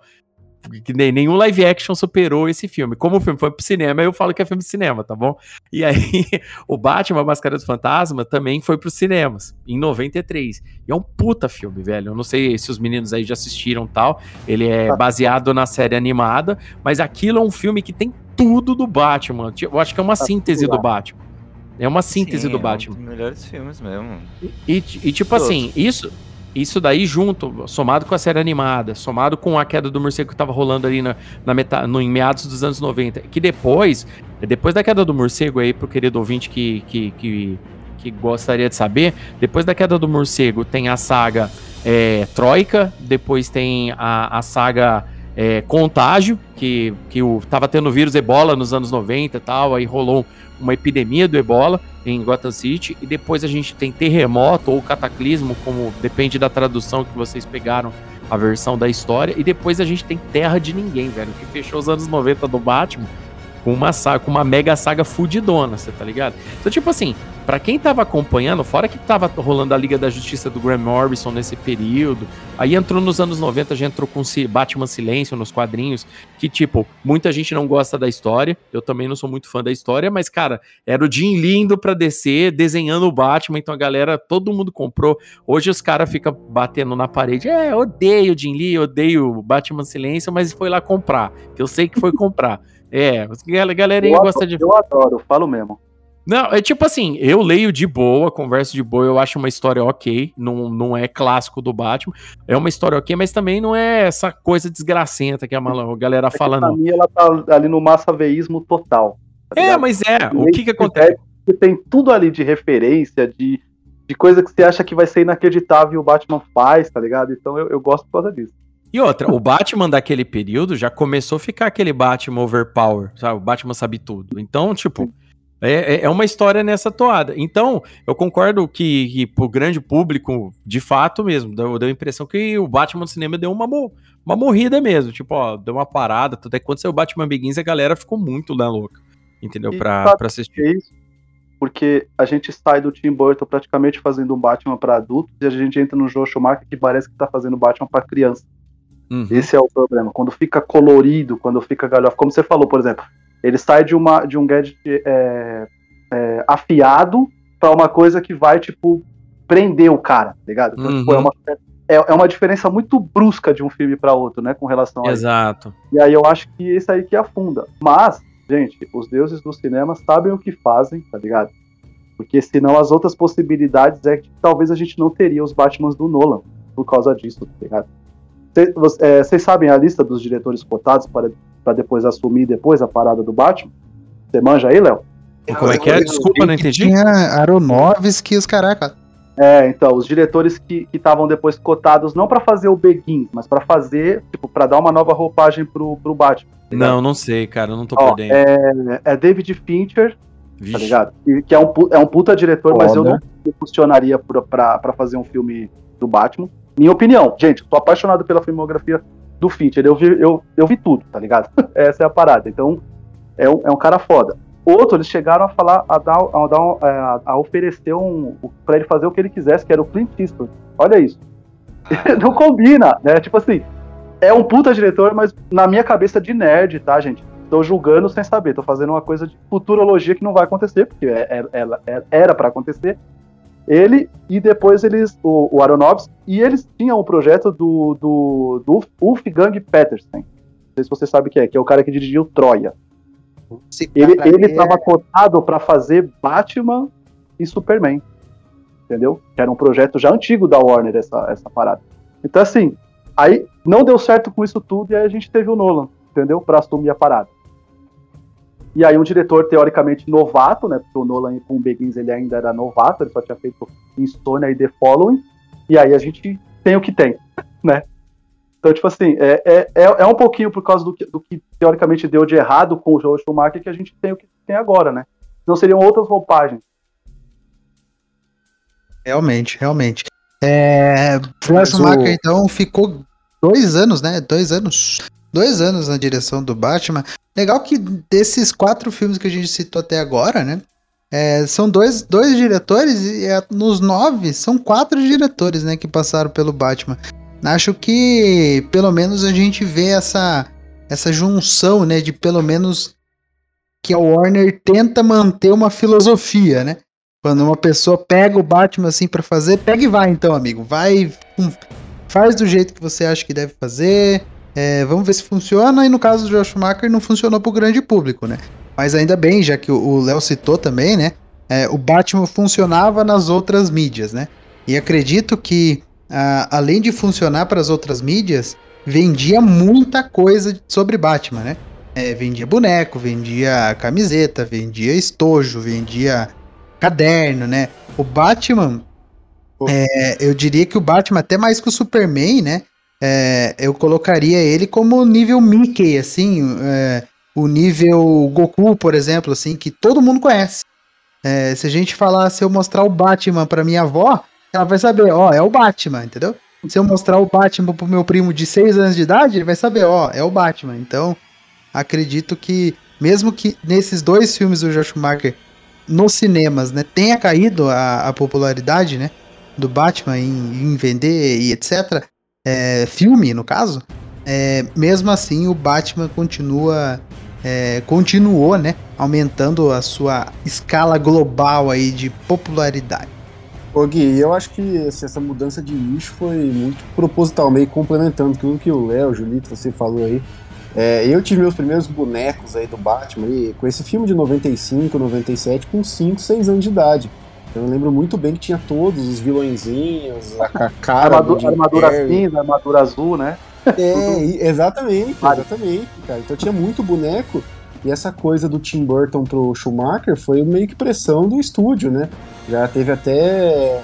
que nenhum live action superou esse filme. Como o filme foi pro cinema, eu falo que é filme de cinema, tá bom? E aí, o Batman, Máscara do Fantasma, também foi pros cinemas, em 93. E é um puta filme, velho. Eu não sei se os meninos aí já assistiram tal. Ele é tá. baseado na série animada, mas aquilo é um filme que tem tudo do Batman. Eu acho que é uma tá síntese do Batman. É uma síntese Sim, do Batman. É um dos melhores filmes mesmo. E, e, e tipo Todos. assim, isso isso daí junto, somado com a série animada, somado com a queda do morcego que estava rolando ali na, na metade, no, em meados dos anos 90, que depois, depois da queda do morcego aí, pro querido ouvinte que, que, que, que gostaria de saber, depois da queda do morcego tem a saga é, Troika, depois tem a, a saga é, Contágio, que, que o, tava tendo vírus ebola nos anos 90 e tal, aí rolou uma epidemia do ebola em Gotham City, e depois a gente tem terremoto ou cataclismo, como depende da tradução que vocês pegaram a versão da história, e depois a gente tem Terra de Ninguém, velho, que fechou os anos 90 do Batman com uma, com uma mega saga fudidona, você tá ligado? Então, tipo assim, para quem tava acompanhando, fora que tava rolando a Liga da Justiça do Graham Morrison nesse período, aí entrou nos anos 90, já entrou com Batman Silêncio nos quadrinhos, que tipo, muita gente não gosta da história, eu também não sou muito fã da história, mas cara, era o Jim lindo pra descer, desenhando o Batman, então a galera, todo mundo comprou. Hoje os caras ficam batendo na parede, é, odeio o Jim Lee, odeio Batman Silêncio, mas foi lá comprar, que eu sei que foi comprar. É, a galerinha gosta de. Eu adoro, falo mesmo. Não, é tipo assim, eu leio de boa, converso de boa, eu acho uma história ok, não, não é clássico do Batman, é uma história ok, mas também não é essa coisa desgracenta que a, a galera é fala, não. Mim ela tá ali no massaveísmo total. Tá é, mas é, o que que acontece? Tem tudo ali de referência, de, de coisa que você acha que vai ser inacreditável e o Batman faz, tá ligado? Então eu, eu gosto por causa disso. E outra, o Batman daquele período já começou a ficar aquele Batman overpower, sabe? O Batman sabe tudo. Então, tipo, é, é, é uma história nessa toada. Então, eu concordo que, que pro grande público, de fato mesmo, deu, deu a impressão que o Batman no cinema deu uma, uma morrida mesmo. Tipo, ó, deu uma parada. Até quando saiu o Batman Begins, a galera ficou muito lá louca. Entendeu? Pra, pra assistir. Isso, porque a gente sai do Tim Burton praticamente fazendo um Batman para adultos e a gente entra no Joe Schumacher que parece que tá fazendo Batman para criança. Uhum. Esse é o problema. Quando fica colorido, quando fica galhofa, como você falou, por exemplo, ele sai de, uma, de um gadget é, é, afiado para uma coisa que vai, tipo, prender o cara, tá ligado? Então, uhum. tipo, é, uhum. uma, é, é, uma diferença muito brusca de um filme para outro, né, com relação a Exato. Isso. E aí eu acho que esse aí que afunda. Mas, gente, os deuses do cinema sabem o que fazem, tá ligado? Porque senão as outras possibilidades é que talvez a gente não teria os Batmans do Nolan por causa disso, tá ligado? Vocês é, sabem a lista dos diretores cotados para, para depois assumir depois a parada do Batman? Você manja aí, Léo? Como é que é? Desculpa, não entendi. Tinha Aronofsky e os caracas. É, então, os diretores que estavam depois cotados não para fazer o Begin, mas para fazer, tipo, para dar uma nova roupagem pro, pro Batman. Tá não, não sei, cara, não tô Ó, por dentro. É, é David Fincher, tá Vixe. tá ligado? Que é um, é um puta diretor, Foda. mas eu não funcionaria pra, pra fazer um filme do Batman. Minha opinião, gente, tô apaixonado pela filmografia do Fincher. Eu vi, eu, eu vi tudo, tá ligado? Essa é a parada. Então, é um, é um cara foda. Outro, eles chegaram a falar, a, dar, a, dar um, a, oferecer um. para ele fazer o que ele quisesse, que era o Clint Eastwood. Olha isso. Não combina, né? Tipo assim, é um puta diretor, mas na minha cabeça de nerd, tá, gente? Tô julgando sem saber, tô fazendo uma coisa de futurologia que não vai acontecer, porque é, é, é, era para acontecer, ele e depois eles, o, o Aronofsky, e eles tinham o um projeto do, do, do Wolfgang Petersen. Não sei se você sabe o que é, que é o cara que dirigiu Troia. ele ele estava é... cotado para fazer Batman e Superman. Entendeu? Que era um projeto já antigo da Warner, essa, essa parada. Então, assim, aí não deu certo com isso tudo e aí a gente teve o Nolan, entendeu? Para assumir a parada. E aí um diretor teoricamente novato, né? Porque o Nolan com o Begins ele ainda era novato, ele só tinha feito Insônia e The Following. E aí a gente tem o que tem, né? Então, tipo assim, é, é, é, é um pouquinho por causa do que, do que teoricamente deu de errado com o Joel Schumacher que a gente tem o que tem agora, né? Não seriam outras roupagens. Realmente, realmente. É, o Schumacher, o... então, ficou dois anos, né? Dois anos. Dois anos na direção do Batman. Legal que desses quatro filmes que a gente citou até agora, né? É, são dois, dois diretores e é, nos nove são quatro diretores, né? Que passaram pelo Batman. Acho que pelo menos a gente vê essa, essa junção, né? De pelo menos que a Warner tenta manter uma filosofia, né? Quando uma pessoa pega o Batman assim para fazer, pega e vai então, amigo. Vai, faz do jeito que você acha que deve fazer. É, vamos ver se funciona. E no caso do Josh Schumacher não funcionou pro grande público, né? Mas ainda bem, já que o Léo citou também, né? É, o Batman funcionava nas outras mídias, né? E acredito que além de funcionar para as outras mídias, vendia muita coisa sobre Batman, né? É, vendia boneco, vendia camiseta, vendia estojo, vendia caderno, né? O Batman, é, eu diria que o Batman, até mais que o Superman, né? É, eu colocaria ele como nível Mickey, assim, é, o nível Goku, por exemplo, assim, que todo mundo conhece. É, se a gente falar, se eu mostrar o Batman para minha avó, ela vai saber, ó, é o Batman, entendeu? Se eu mostrar o Batman pro meu primo de 6 anos de idade, ele vai saber, ó, é o Batman. Então, acredito que, mesmo que nesses dois filmes do Josh Schumacher, nos cinemas, né, tenha caído a, a popularidade, né, do Batman em, em vender e etc., é, filme, no caso, é, mesmo assim o Batman continua é, continuou, né, aumentando a sua escala global aí de popularidade. Ô Gui, eu acho que assim, essa mudança de nicho foi muito proposital, meio complementando tudo que o Léo, Julito, você falou aí. É, eu tive meus primeiros bonecos aí do Batman com esse filme de 95, 97, com 5, 6 anos de idade. Eu lembro muito bem que tinha todos os vilõezinhos, a cara. armadura, armadura cinza, armadura azul, né? É, exatamente, exatamente, cara. Então tinha muito boneco. E essa coisa do Tim Burton pro Schumacher foi meio que pressão do estúdio, né? Já teve até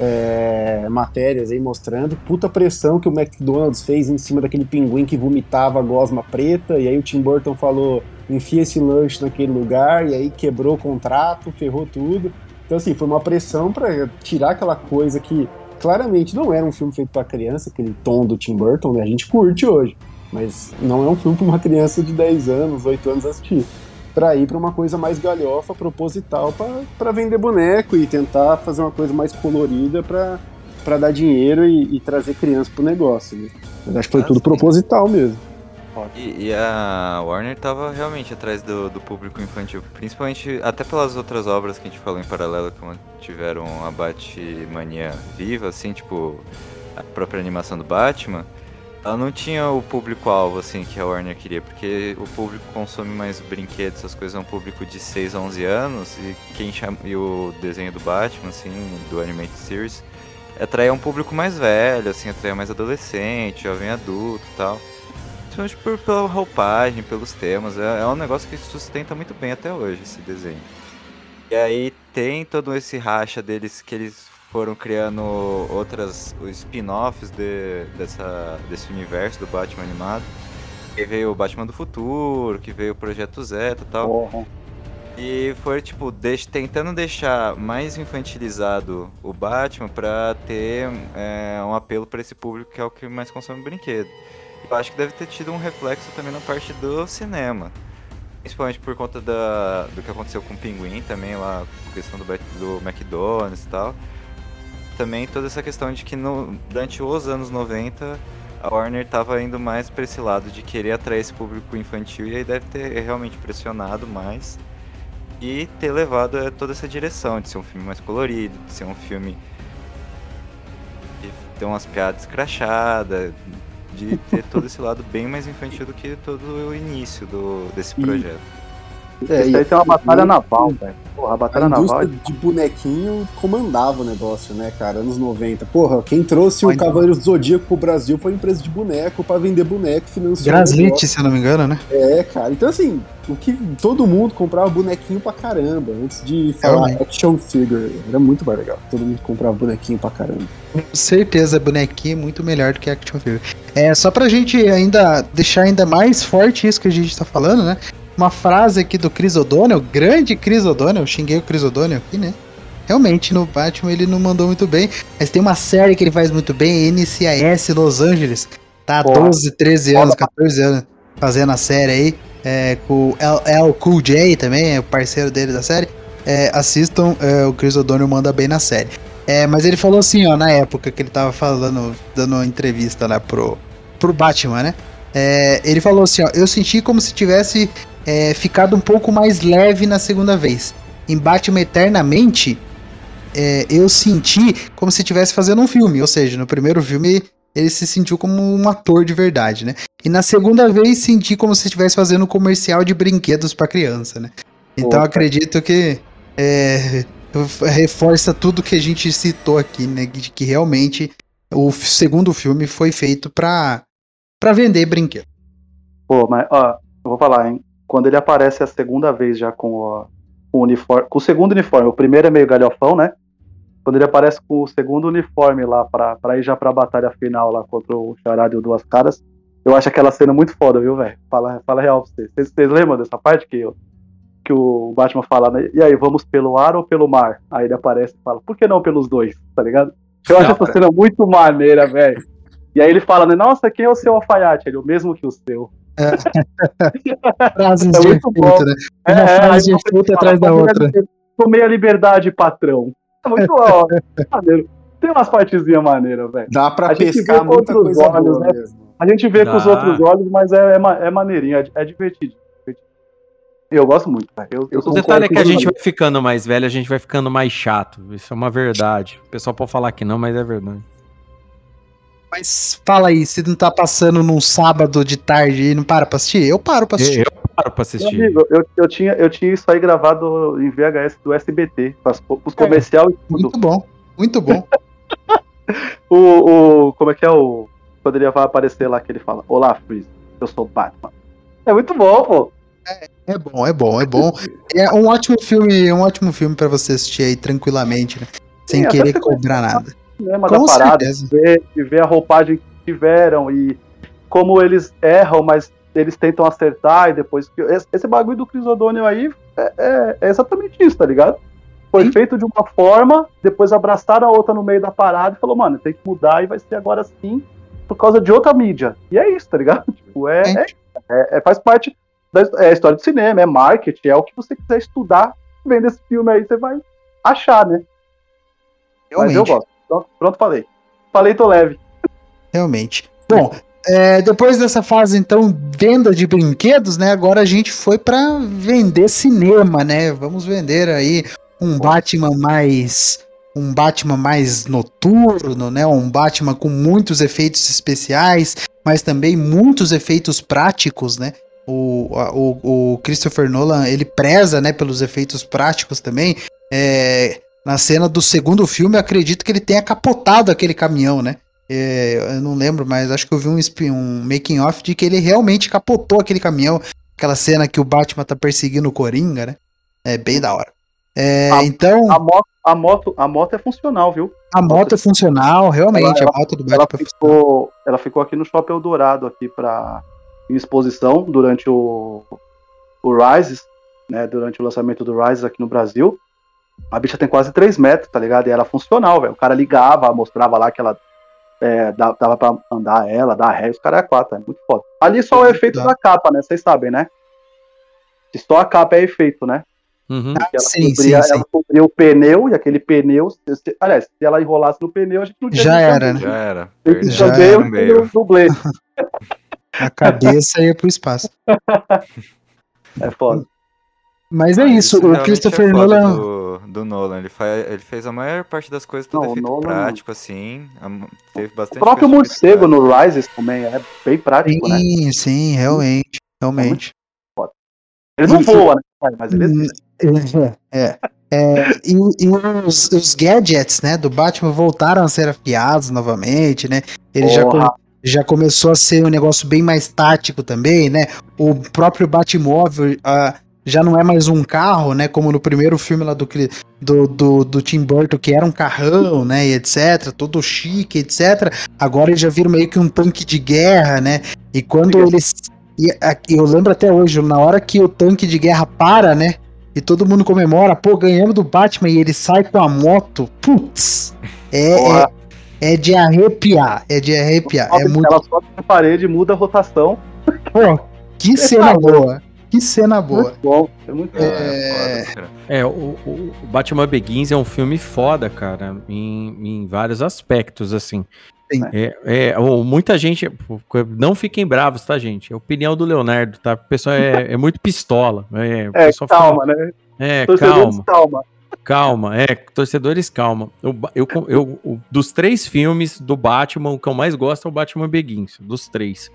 é, matérias aí mostrando puta pressão que o McDonald's fez em cima daquele pinguim que vomitava gosma preta, e aí o Tim Burton falou, enfia esse lanche naquele lugar, e aí quebrou o contrato, ferrou tudo. Então assim, foi uma pressão para tirar aquela coisa que claramente não era um filme feito para criança, aquele tom do Tim Burton, né? A gente curte hoje. Mas não é um filme para uma criança de 10 anos, 8 anos assistir. Para ir para uma coisa mais galhofa, proposital, para vender boneco e tentar fazer uma coisa mais colorida para dar dinheiro e, e trazer criança pro negócio. Né? Mas acho que foi ah, tudo proposital mesmo. E, e, a Warner tava realmente atrás do, do, público infantil, principalmente até pelas outras obras que a gente falou em paralelo, que tiveram a Batmania viva, assim, tipo a própria animação do Batman ela não tinha o público-alvo, assim, que a Warner queria, porque o público consome mais brinquedos, essas coisas, é um público de 6 a 11 anos, e quem chama, e o desenho do Batman, assim, do Animated Series, atraía um público mais velho, assim, atraía mais adolescente, jovem adulto e tal. Principalmente por, pela roupagem, pelos temas, é, é um negócio que sustenta muito bem até hoje, esse desenho. E aí tem todo esse racha deles que eles foram criando outras spin-offs de, dessa, desse universo do Batman animado. Que veio o Batman do Futuro, que veio o Projeto Zeta e tal. Uhum. E foi, tipo, deix tentando deixar mais infantilizado o Batman pra ter é, um apelo para esse público que é o que mais consome brinquedo. Eu acho que deve ter tido um reflexo também na parte do cinema. Principalmente por conta da, do que aconteceu com o Pinguim também, lá, a questão do, do McDonald's e tal também toda essa questão de que no, durante os anos 90 a Warner estava indo mais para esse lado de querer atrair esse público infantil e aí deve ter realmente pressionado mais e ter levado a toda essa direção de ser um filme mais colorido, de ser um filme de ter umas piadas escrachadas, de ter todo esse lado bem mais infantil do que todo o início do, desse projeto. É, Isso aí tem uma batalha naval, velho. Porra, a Batalha a Naval. de bonequinho comandava o negócio, né, cara? Anos 90. Porra, quem trouxe o Cavaleiro do Zodíaco pro Brasil foi a empresa de boneco para vender boneco financiando. Graslit, se eu não me engano, né? É, cara. Então, assim, o que todo mundo comprava bonequinho pra caramba antes de falar é, action figure. Era muito mais legal. Todo mundo comprava bonequinho pra caramba. Com certeza, bonequinho é muito melhor do que action figure. É, só pra gente ainda deixar ainda mais forte isso que a gente tá falando, né? Uma frase aqui do Chris O'Donnell, grande Chris O'Donnell, xinguei o Chris O'Donnell aqui, né? Realmente, no Batman ele não mandou muito bem, mas tem uma série que ele faz muito bem, NCIS Los Angeles. Tá há 12, 13 anos, 14 anos fazendo a série aí, é, com o L Cool J também, é o parceiro dele da série. É, assistam, é, o Chris O'Donnell manda bem na série. É, mas ele falou assim, ó, na época que ele tava falando, dando uma entrevista lá pro, pro Batman, né? É, ele falou assim, ó, eu senti como se tivesse é, ficado um pouco mais leve na segunda vez. Em Batman Eternamente, é, eu senti como se estivesse fazendo um filme, ou seja, no primeiro filme ele se sentiu como um ator de verdade, né? E na segunda vez senti como se estivesse fazendo um comercial de brinquedos para criança, né? Então acredito que é, reforça tudo que a gente citou aqui, né? De que realmente o segundo filme foi feito para para vender brinquedo. Pô, mas ó, eu vou falar, hein? Quando ele aparece a segunda vez já com o, com o uniforme, com o segundo uniforme, o primeiro é meio galhofão, né? Quando ele aparece com o segundo uniforme lá pra, pra ir já pra batalha final lá contra o Charada e o Duas Caras, eu acho aquela cena muito foda, viu, velho? Fala, fala real pra vocês. vocês. Vocês lembram dessa parte que, eu, que o Batman fala, né? E aí, vamos pelo ar ou pelo mar? Aí ele aparece e fala, por que não pelos dois? Tá ligado? Eu acho essa cena muito maneira, velho. E aí ele fala, né? Nossa, quem é o seu alfaiate? Ele, o mesmo que o seu. É. Frases é de efeito, bom. né? Uma é, frase de efeito atrás da outra. Tomei a liberdade, patrão. É muito bom. Tem umas partezinhas maneiras, velho. Dá pra a pescar muita coisa olhos, né? A gente vê Dá. com os outros olhos, mas é, é, é maneirinho, é, é divertido. Eu gosto muito, Eu, eu o detalhe é que a gente vai ficando mais velho, a gente vai ficando mais chato. Isso é uma verdade. O pessoal pode falar que não, mas é verdade. Mas fala aí, se não tá passando num sábado de tarde e não para pra assistir? Eu paro pra assistir. Eu, paro pra assistir. Amigo, eu, eu, tinha, eu tinha isso aí gravado em VHS do SBT, os comerciais. É, muito bom, muito bom. o, o. Como é que é o. Poderia aparecer lá que ele fala: Olá, Freeze, eu sou Batman. É muito bom, pô. É, é bom, é bom, é bom. É um ótimo filme, um ótimo filme para você assistir aí tranquilamente, né? Sem Sim, querer cobrar nada cinema Com da parada, ver, ver a roupagem que tiveram e como eles erram, mas eles tentam acertar e depois. Esse, esse bagulho do Chris O'Donnell aí é, é, é, exatamente isso, tá ligado? Foi Sim. feito de uma forma, depois abraçaram a outra no meio da parada e falou, mano, tem que mudar e vai ser agora sim por causa de outra mídia. E é isso, tá ligado? Tipo, é, é, é, é faz parte da é história do cinema, é marketing, é o que você quiser estudar vendo esse filme aí, você vai achar, né? Realmente. Mas eu gosto. Pronto, pronto, falei. Falei, tô leve. Realmente. Bom, é, depois dessa fase, então, venda de brinquedos, né? Agora a gente foi para vender cinema, né? Vamos vender aí um Batman mais. Um Batman mais noturno, né? Um Batman com muitos efeitos especiais, mas também muitos efeitos práticos, né? O, o, o Christopher Nolan, ele preza, né, pelos efeitos práticos também. É, na cena do segundo filme, acredito que ele tenha capotado aquele caminhão, né? É, eu não lembro, mas acho que eu vi um, um making off de que ele realmente capotou aquele caminhão. Aquela cena que o Batman tá perseguindo o Coringa, né? É bem da hora. É, a, então. A moto, a, moto, a moto é funcional, viu? A moto é funcional, realmente. Ela, a moto do Batman ela é ficou, ela ficou aqui no Shopping Eldorado, aqui pra, em exposição, durante o, o Rises, né? Durante o lançamento do Rises aqui no Brasil. A bicha tem quase 3 metros, tá ligado? E ela é funcional, velho. O cara ligava, mostrava lá que ela é, dava pra andar ela, dar ré, os caras é 4, é muito foda. Ali só é o efeito da capa, né? Vocês sabem, né? Só a capa é efeito, né? Uhum. Ela, sim, cobria, sim, ela cobria o pneu e aquele pneu. Se, aliás, se ela enrolasse no pneu, a gente não tinha. Já era, né? Já era. Já era meio. dublê. A cabeça ia pro espaço. É foda. Mas é isso, isso o Christopher é Nolan. Do, do Nolan, ele, faz, ele fez a maior parte das coisas tudo efeito Nolan... prático, assim. Teve bastante. O próprio morcego no Rises também é bem prático, sim, né? Sim, sim, realmente. Realmente. É ele não voa, né? Mas ele existe. É, é. É, e, e os, os, gadgets, né, do Batman voltaram a ser afiados novamente, né? Ele já, já começou a ser um negócio bem mais tático também, né? O próprio Batmóvel uh, já não é mais um carro, né? Como no primeiro filme lá do, do, do, do, Tim Burton, que era um carrão, né? E etc. Todo chique, etc. Agora ele já vira meio que um tanque de guerra, né? E quando eles. E, eu lembro até hoje, na hora que o tanque de guerra para, né? E todo mundo comemora, pô, ganhamos do Batman e ele sai com a moto. Putz! É, é, é, de arrepiar. É de arrepiar. É muito... Ela sobe na parede, muda a rotação. Pô, que cena boa. Que cena boa. Muito bom. É muito é... é, o, o, Batman Begins é um filme foda, cara, em, em vários aspectos, assim. É, é, muita gente. Não fiquem bravos, tá, gente? É a opinião do Leonardo, tá? O pessoal é, é muito pistola. É, é calma, fala, né? É, calma. calma. Calma, é, torcedores, calma. Eu, eu, eu, dos três filmes do Batman, o que eu mais gosto é o Batman Begins, dos três.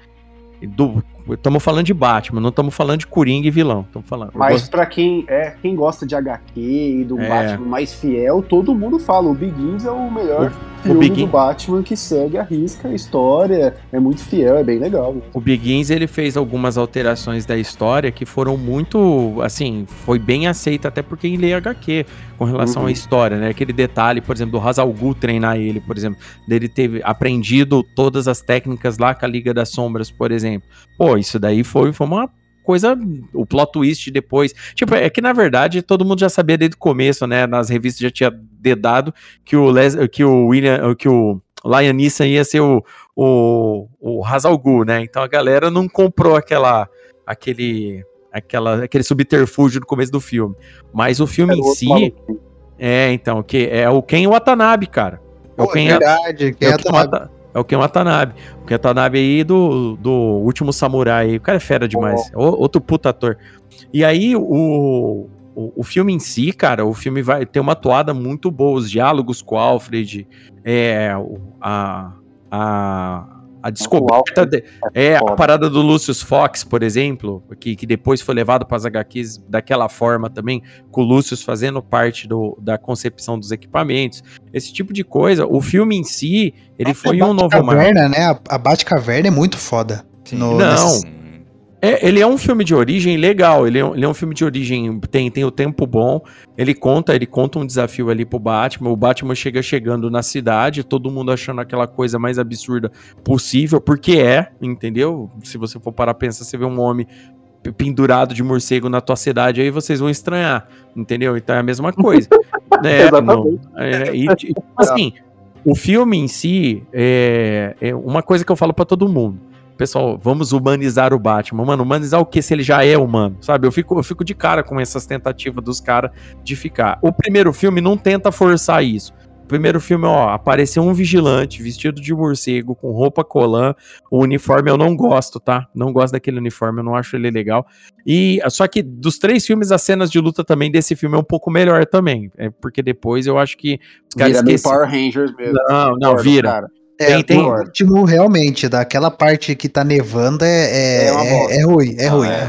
Estamos falando de Batman, não estamos falando de Coringa e vilão. Estamos falando. Mas gosto... para quem é quem gosta de HQ e do é. Batman mais fiel, todo mundo fala o Begins é o melhor o, filme o Begin... do Batman que segue a risca a história, é muito fiel, é bem legal. O Begins ele fez algumas alterações da história que foram muito, assim, foi bem aceita até por quem lê HQ com relação uhum. à história, né? Aquele detalhe, por exemplo, do Hazal Ghul treinar ele, por exemplo, dele ter aprendido todas as técnicas lá com a Liga das Sombras, por exemplo. Pô, isso daí foi, foi uma coisa, o plot twist depois. Tipo, é que na verdade todo mundo já sabia desde o começo, né? Nas revistas já tinha dedado que o, Les, que o William, que o Lion Neeson ia ser o, o, o Hazal né? Então a galera não comprou aquela, aquele, aquela, aquele subterfúgio no começo do filme. Mas o filme é em si. É, então, que é o Ken Watanabe, cara. É o Ken, é verdade, Ken é, Watanabe. É o Ken Watanabe. O Ken Watanabe aí do, do Último Samurai. O cara é fera demais. Oh. Outro puta ator. E aí, o, o, o, filme em si, cara, o filme vai ter uma toada muito boa. Os diálogos com o Alfred, é, a, a, a descoberta. De, é, é a parada do Lucius Fox, por exemplo, que, que depois foi levado para as HQs daquela forma também, com o Lucius fazendo parte do, da concepção dos equipamentos. Esse tipo de coisa. O filme em si, ele foi um novo caverna, né? A, a Batcaverna é muito foda. No, Não. Nesse... É, ele é um filme de origem legal, ele é, ele é, um filme de origem, tem, tem o tempo bom, ele conta, ele conta um desafio ali pro Batman, o Batman chega chegando na cidade, todo mundo achando aquela coisa mais absurda possível, porque é, entendeu? Se você for parar pensar, você vê um homem pendurado de morcego na tua cidade, aí vocês vão estranhar, entendeu? Então é a mesma coisa. né? Exatamente. é, e, assim, o filme em si é, é uma coisa que eu falo para todo mundo pessoal, vamos humanizar o Batman. Mano, humanizar o que se ele já é humano, sabe? Eu fico, eu fico de cara com essas tentativas dos caras de ficar. O primeiro filme não tenta forçar isso. O primeiro filme, ó, apareceu um vigilante vestido de morcego, com roupa colã. O uniforme eu não gosto, tá? Não gosto daquele uniforme, eu não acho ele legal. E só que dos três filmes, as cenas de luta também desse filme é um pouco melhor também. É porque depois eu acho que os caras vira esquecem. Power Rangers mesmo. Não, não, vira. Cara. É, tem, tem... o último, realmente, daquela parte que tá nevando é, é, é, é ruim, é ah, ruim. É,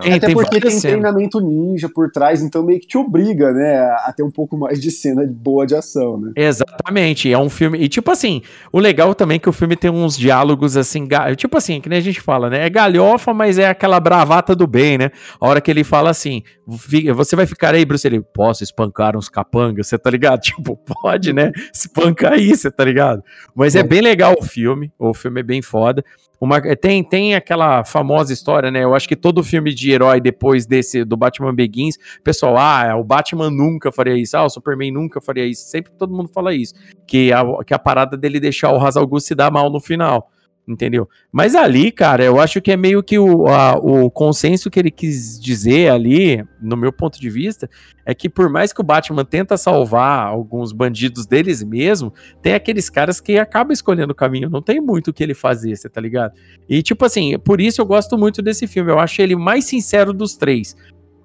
tem, Até tem porque tem treinamento ninja por trás, então meio que te obriga, né, a ter um pouco mais de cena boa de ação, né? Exatamente, é um filme, e tipo assim, o legal também é que o filme tem uns diálogos assim, tipo assim, que nem a gente fala, né, é galhofa, mas é aquela bravata do bem, né? A hora que ele fala assim, você vai ficar aí, Bruce, ele, posso espancar uns capangas, você tá ligado? Tipo, pode, né, espancar aí, você tá ligado? Mas mas é bem legal o filme. O filme é bem foda. Uma, é, tem, tem aquela famosa história, né? Eu acho que todo filme de herói depois desse do Batman Begins, pessoal, ah, o Batman nunca faria isso, ah, o Superman nunca faria isso. Sempre todo mundo fala isso. Que a, que a parada dele deixar o Ra's al Ghul se dar mal no final entendeu? Mas ali, cara, eu acho que é meio que o, a, o consenso que ele quis dizer ali, no meu ponto de vista, é que por mais que o Batman tenta salvar alguns bandidos deles mesmo, tem aqueles caras que acabam escolhendo o caminho, não tem muito o que ele fazer, você tá ligado? E tipo assim, por isso eu gosto muito desse filme, eu acho ele mais sincero dos três.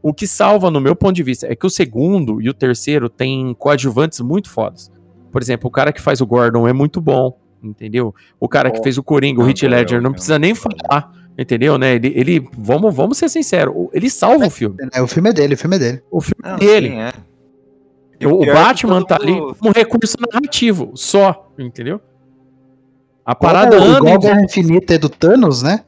O que salva, no meu ponto de vista, é que o segundo e o terceiro têm coadjuvantes muito fodas. Por exemplo, o cara que faz o Gordon é muito bom entendeu? O cara que fez o Coringa, o Heath Ledger, não precisa nem falar. Entendeu, né? Ele, ele vamos, vamos ser sinceros, ele salva é, o filme. É, o filme é dele, o filme é dele. O filme é dele. Sim, é. O, o Batman tá ali como recurso narrativo, só, entendeu? A parada anda. Igual a Guerra Infinita é do Thanos, né?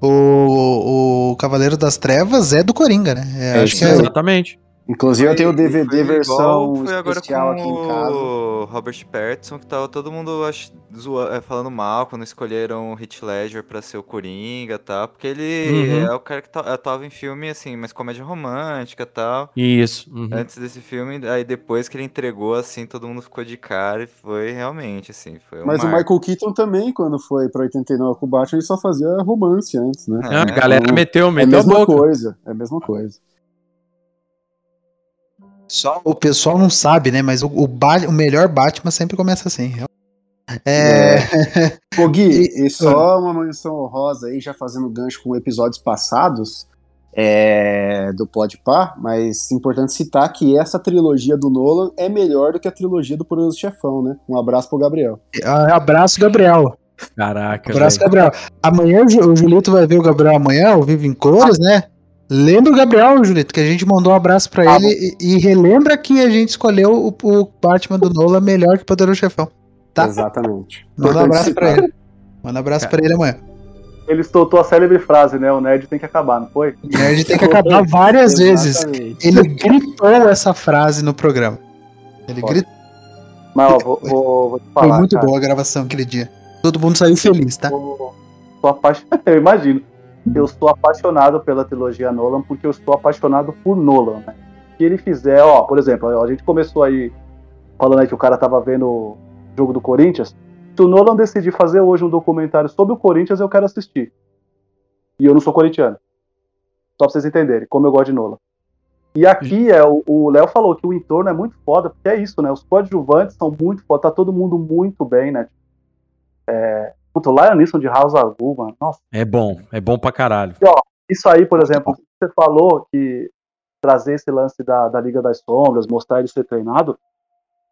O, o Cavaleiro das Trevas é do Coringa, né? É, é acho que é... Exatamente. Inclusive eu tenho o DVD versão foi agora especial com aqui em casa. O Robert Pattinson, que tava todo mundo ach... zoa... É, falando mal quando escolheram o Heath Ledger pra ser o Coringa e tal, porque ele uhum. é o cara que tava em filme, assim, mais comédia romântica e tal. Isso. Uhum. Antes desse filme, aí depois que ele entregou, assim, todo mundo ficou de cara e foi realmente, assim, foi um Mas marco. o Michael Keaton também, quando foi pra 89 com o Batman, ele só fazia romance antes, né? É, a galera então, meteu, meteu é a mesma coisa, é a mesma coisa. Só o pessoal não sabe, né? Mas o, o, o melhor Batman sempre começa assim. É. é. Ô Gui, e, só uma menção honrosa aí, já fazendo gancho com episódios passados é, do Podpah, mas é importante citar que essa trilogia do Nolan é melhor do que a trilogia do Poderoso Chefão, né? Um abraço pro Gabriel. Ah, abraço, Gabriel. Caraca. Abraço, véio. Gabriel. Amanhã o Julito vai ver o Gabriel amanhã, ao vivo em cores, né? Lembra o Gabriel, Julito, que a gente mandou um abraço para ah, ele e, e, relembra que a gente escolheu o, o Batman do Nola melhor que o Poderoso Chefão. Tá? Exatamente. Manda um abraço para ele. Manda um abraço para ele amanhã. Ele soltou a célebre frase, né? O nerd tem que acabar, não foi? O nerd tem que acabar várias vezes. Ele gritou essa frase no programa. Ele gritou. Mas ó, vou, vou, vou te falar. Foi muito cara. boa a gravação aquele dia. Todo mundo saiu feliz, tá? Eu, eu imagino eu sou apaixonado pela trilogia Nolan porque eu estou apaixonado por Nolan, né? que ele fizer, ó, por exemplo, a gente começou aí falando aí que o cara tava vendo o jogo do Corinthians. Se o Nolan decidir fazer hoje um documentário sobre o Corinthians, eu quero assistir. E eu não sou corintiano. Só pra vocês entenderem como eu gosto de Nolan. E aqui é o Léo falou que o entorno é muito foda, porque é isso, né? Os coadjuvantes são muito foda, tá todo mundo muito bem, né? É, Puta, o Lion Neeson de House of mano. Nossa. É bom, é bom pra caralho. E, ó, isso aí, por exemplo, você falou que trazer esse lance da, da Liga das Sombras, mostrar ele ser treinado,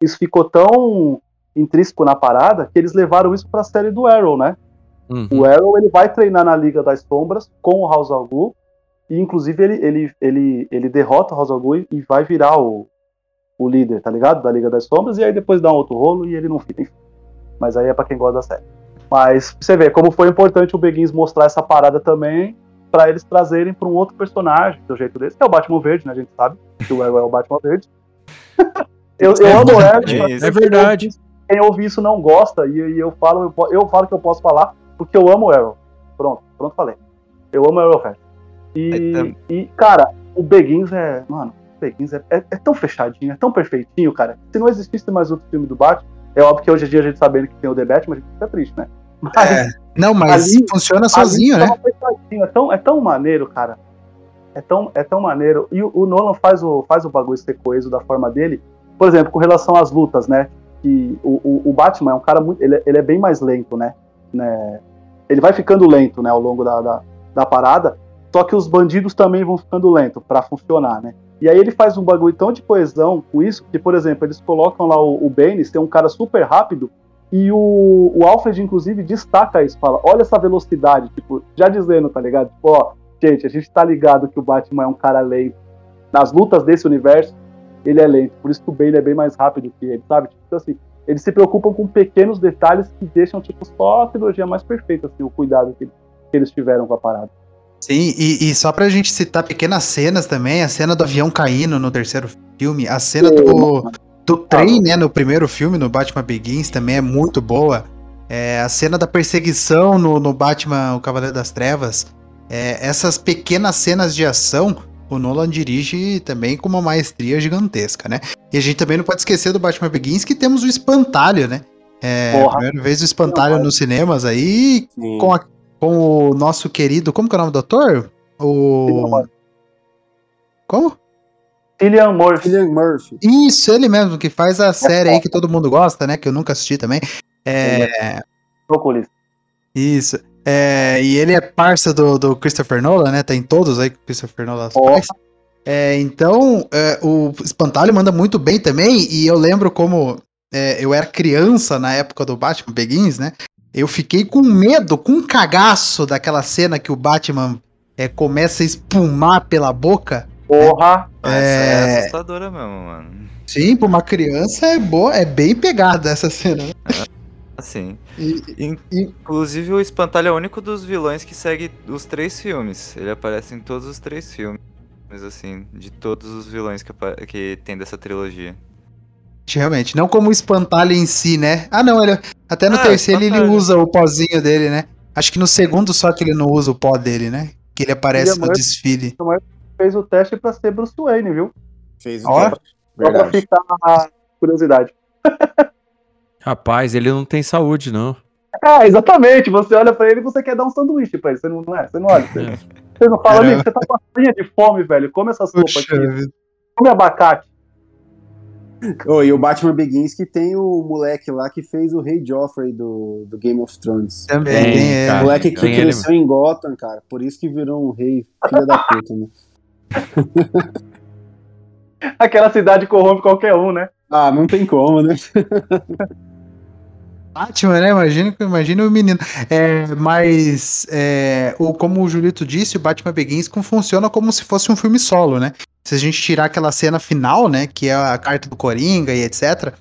isso ficou tão intrínseco na parada que eles levaram isso pra série do Arrow, né? Uhum. O Arrow ele vai treinar na Liga das Sombras com o House Blue, e inclusive ele, ele, ele, ele derrota o House Blue e vai virar o, o líder, tá ligado? Da Liga das Sombras, e aí depois dá um outro rolo e ele não fica. Mas aí é pra quem gosta da série. Mas você vê como foi importante o Beguins mostrar essa parada também para eles trazerem para um outro personagem do jeito desse, que é o Batman Verde, né? A gente sabe que o Arrow é o Batman Verde. eu, eu é amo o Arrow. É verdade. Quem ouve isso não gosta, e, e, eu, falo, eu, eu, falo que eu posso falar, porque eu amo o Arrow. Pronto, pronto, falei. Eu amo o Verde. E, e, cara, o Beguins é. Mano, o Beguins é, é, é, tão fechadinho, é tão perfeitinho, cara. Se não existisse mais outro filme do Batman, é óbvio que hoje em dia a gente sabendo que tem o The Batman, a gente fica triste, né? Mas, é. Não, mas ali, funciona sozinho, né? É tão, é tão maneiro, cara. É tão, é tão maneiro. E o, o, Nolan faz o, faz o bagulho ser coeso da forma dele. Por exemplo, com relação às lutas, né? Que o, o, o Batman é um cara muito. Ele, ele é bem mais lento, né? né? Ele vai ficando lento, né? Ao longo da, da, da parada. Só que os bandidos também vão ficando lento para funcionar, né? E aí ele faz um bagulho tão de coesão com isso que, por exemplo, eles colocam lá o, o Bane ser um cara super rápido e o, o Alfred, inclusive, destaca isso, fala, olha essa velocidade, tipo, já dizendo, tá ligado? Tipo, ó, gente, a gente tá ligado que o Batman é um cara lento. Nas lutas desse universo, ele é lento. Por isso que o Bane é bem mais rápido que ele, sabe? Tipo assim, eles se preocupam com pequenos detalhes que deixam, tipo, só a trilogia mais perfeita, assim, o cuidado que, que eles tiveram com a parada. Sim, e, e, só pra gente citar pequenas cenas também, a cena do avião caindo no terceiro filme, a cena do, do trem, né, no primeiro filme, no Batman Begins, também é muito boa. É, a cena da perseguição no, no Batman, o Cavaleiro das Trevas. É, essas pequenas cenas de ação, o Nolan dirige também com uma maestria gigantesca, né? E a gente também não pode esquecer do Batman Begins que temos o Espantalho, né? É, a primeira vez o Espantalho nos cinemas aí, com, a, com o nosso querido. Como que é o nome do ator? O. Como? Cillian Murphy. Cillian Murphy. Isso, ele mesmo, que faz a série aí que todo mundo gosta, né? Que eu nunca assisti também. É. Proculista. Isso. É, e ele é parça do, do Christopher Nolan, né? Tem todos aí que o Christopher Nolan faz. É, então, é, o Espantalho manda muito bem também, e eu lembro como é, eu era criança na época do Batman Begins, né? Eu fiquei com medo, com um cagaço daquela cena que o Batman é, começa a espumar pela boca. Porra! É... Essa é assustadora mesmo, mano. Sim, pra uma criança é boa, é bem pegada essa cena. Assim. E, Inclusive o Espantalho é o único dos vilões que segue os três filmes. Ele aparece em todos os três filmes, assim, de todos os vilões que, que tem dessa trilogia. Realmente, não como o espantalho em si, né? Ah, não, ele, até no ah, terceiro ele usa o pozinho dele, né? Acho que no segundo só que ele não usa o pó dele, né? Que ele aparece no desfile. Fez o teste pra ser Bruce Wayne, viu? Fez o teste. Só pra ficar a curiosidade. Rapaz, ele não tem saúde, não. Ah, exatamente. Você olha pra ele e você quer dar um sanduíche pra ele. Você não, não é? Você não olha. Você, é. você não fala, amigo, você tá com uma de fome, velho. Come essa sopa Puxa, aqui. Come abacate. Oh, e o Batman Begins que tem o moleque lá que fez o Rei Joffrey do, do Game of Thrones. Também, é, O moleque que cresceu ele... em Gotham, cara. Por isso que virou um rei filha da puta, né? Aquela cidade corrompe qualquer um, né? Ah, não tem como, né? Batman, né? Imagina, imagina o menino. É, mas, é, o, como o Julito disse, o Batman Begins funciona como se fosse um filme solo, né? Se a gente tirar aquela cena final, né? Que é a carta do Coringa e etc.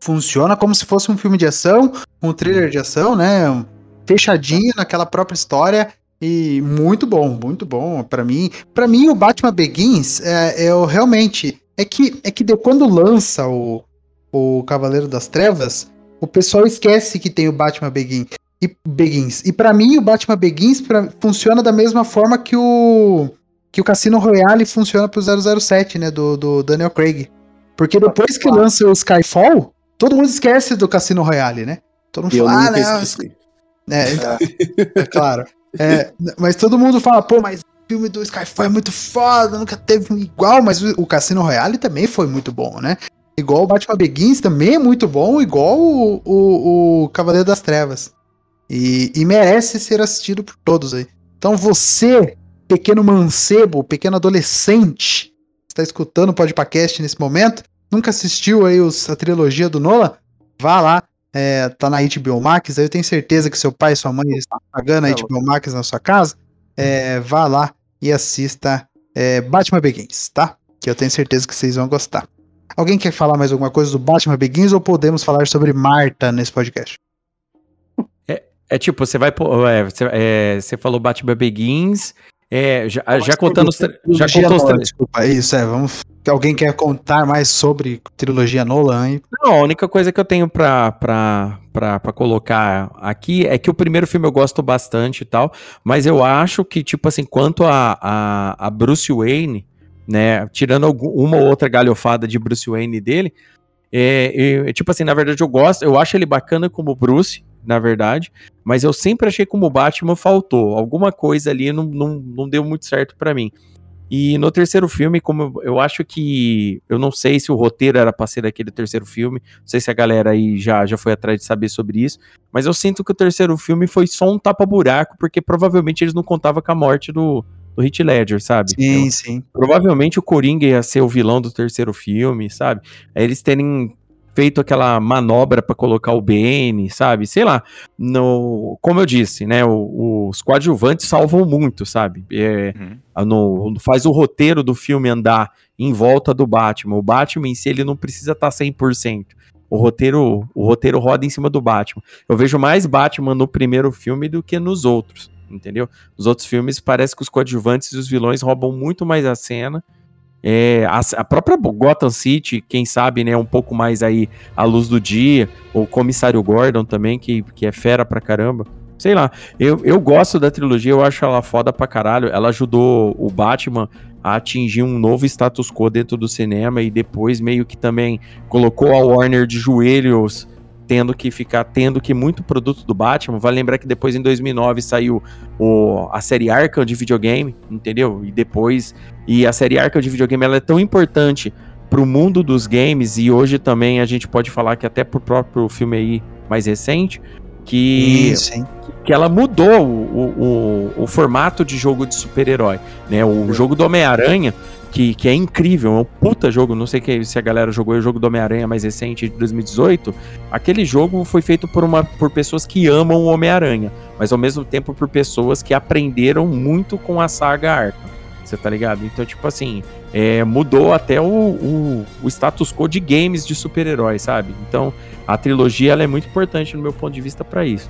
Funciona como se fosse um filme de ação, um thriller de ação, né? Fechadinho naquela própria história. E muito bom, muito bom. para mim, para mim o Batman Begins é, é realmente é que é que de, quando lança o, o Cavaleiro das Trevas, o pessoal esquece que tem o Batman Begins. E, Begins. e para mim, o Batman Begins pra, funciona da mesma forma que o que o Cassino Royale funciona pro 007, né? Do, do Daniel Craig. Porque depois que lança o Skyfall, todo mundo esquece do Cassino Royale, né? Todo mundo Eu fala, ah, não. É, então, é claro. É, mas todo mundo fala, pô, mas o filme do Skyfall é muito foda, nunca teve um igual, mas o, Cassino Royale também foi muito bom, né? Igual o Batman Begins também é muito bom, igual o, o, o Cavaleiro das Trevas. E, e, merece ser assistido por todos aí. Então você, pequeno mancebo, pequeno adolescente, está escutando o podcast nesse momento, nunca assistiu aí os, a trilogia do Nola, vá lá, é, tá na HBO Max, aí eu tenho certeza que seu pai e sua mãe estão pagando a HBO Max na sua casa, é, vá lá e assista é, Batman Begins, tá? Que eu tenho certeza que vocês vão gostar. Alguém quer falar mais alguma coisa do Batman Begins ou podemos falar sobre Marta nesse podcast? É, é tipo, você vai. É, você, é, você falou Batman Begins. É, já, já contando os. Já contou os Desculpa, isso, é. Vamos. Alguém quer contar mais sobre trilogia Nolan? Hein? Não, a única coisa que eu tenho pra, pra, pra, pra colocar aqui é que o primeiro filme eu gosto bastante e tal, mas eu acho que, tipo assim, quanto a, a, a Bruce Wayne, né? Tirando algum, uma ou outra galhofada de Bruce Wayne dele. É, é, tipo assim, na verdade eu gosto, eu acho ele bacana como Bruce, na verdade, mas eu sempre achei como Batman faltou. Alguma coisa ali não, não, não deu muito certo para mim. E no terceiro filme, como eu acho que. Eu não sei se o roteiro era pra ser daquele terceiro filme. Não sei se a galera aí já, já foi atrás de saber sobre isso. Mas eu sinto que o terceiro filme foi só um tapa-buraco, porque provavelmente eles não contavam com a morte do, do Hit Ledger, sabe? Sim, então, sim. Provavelmente o Coringa ia ser o vilão do terceiro filme, sabe? Aí eles terem feito aquela manobra para colocar o BN, sabe? Sei lá. No, como eu disse, né? O, os coadjuvantes salvam muito, sabe? É, uhum. no, faz o roteiro do filme andar em volta do Batman. O Batman em si ele não precisa estar tá 100%. O roteiro, o roteiro roda em cima do Batman. Eu vejo mais Batman no primeiro filme do que nos outros entendeu? Nos outros filmes parece que os coadjuvantes e os vilões roubam muito mais a cena. É, a, a, própria Gotham City, quem sabe, né, um pouco mais aí à luz do dia, o Comissário Gordon também, que, que é fera pra caramba. Sei lá, eu, eu gosto da trilogia, eu acho ela foda pra caralho. Ela ajudou o Batman a atingir um novo status quo dentro do cinema e depois meio que também colocou a Warner de joelhos tendo que ficar tendo que muito produto do Batman. Vai lembrar que depois em 2009 saiu o, a série Arkham de videogame, entendeu? E depois e a série Arkham de videogame ela é tão importante para o mundo dos games e hoje também a gente pode falar que até pro próprio filme aí mais recente que Isso, que ela mudou o, o, o, formato de jogo de super-herói, né? O jogo do Homem-Aranha que, que é incrível, é um puta jogo. Não sei se a galera jogou o jogo do Homem-Aranha mais recente de 2018. Aquele jogo foi feito por, uma, por pessoas que amam o Homem-Aranha, mas ao mesmo tempo por pessoas que aprenderam muito com a saga Arkham. Você tá ligado? Então, tipo assim, é, mudou até o, o, o, status quo de games de super-heróis, sabe? Então, a trilogia ela é muito importante no meu ponto de vista para isso.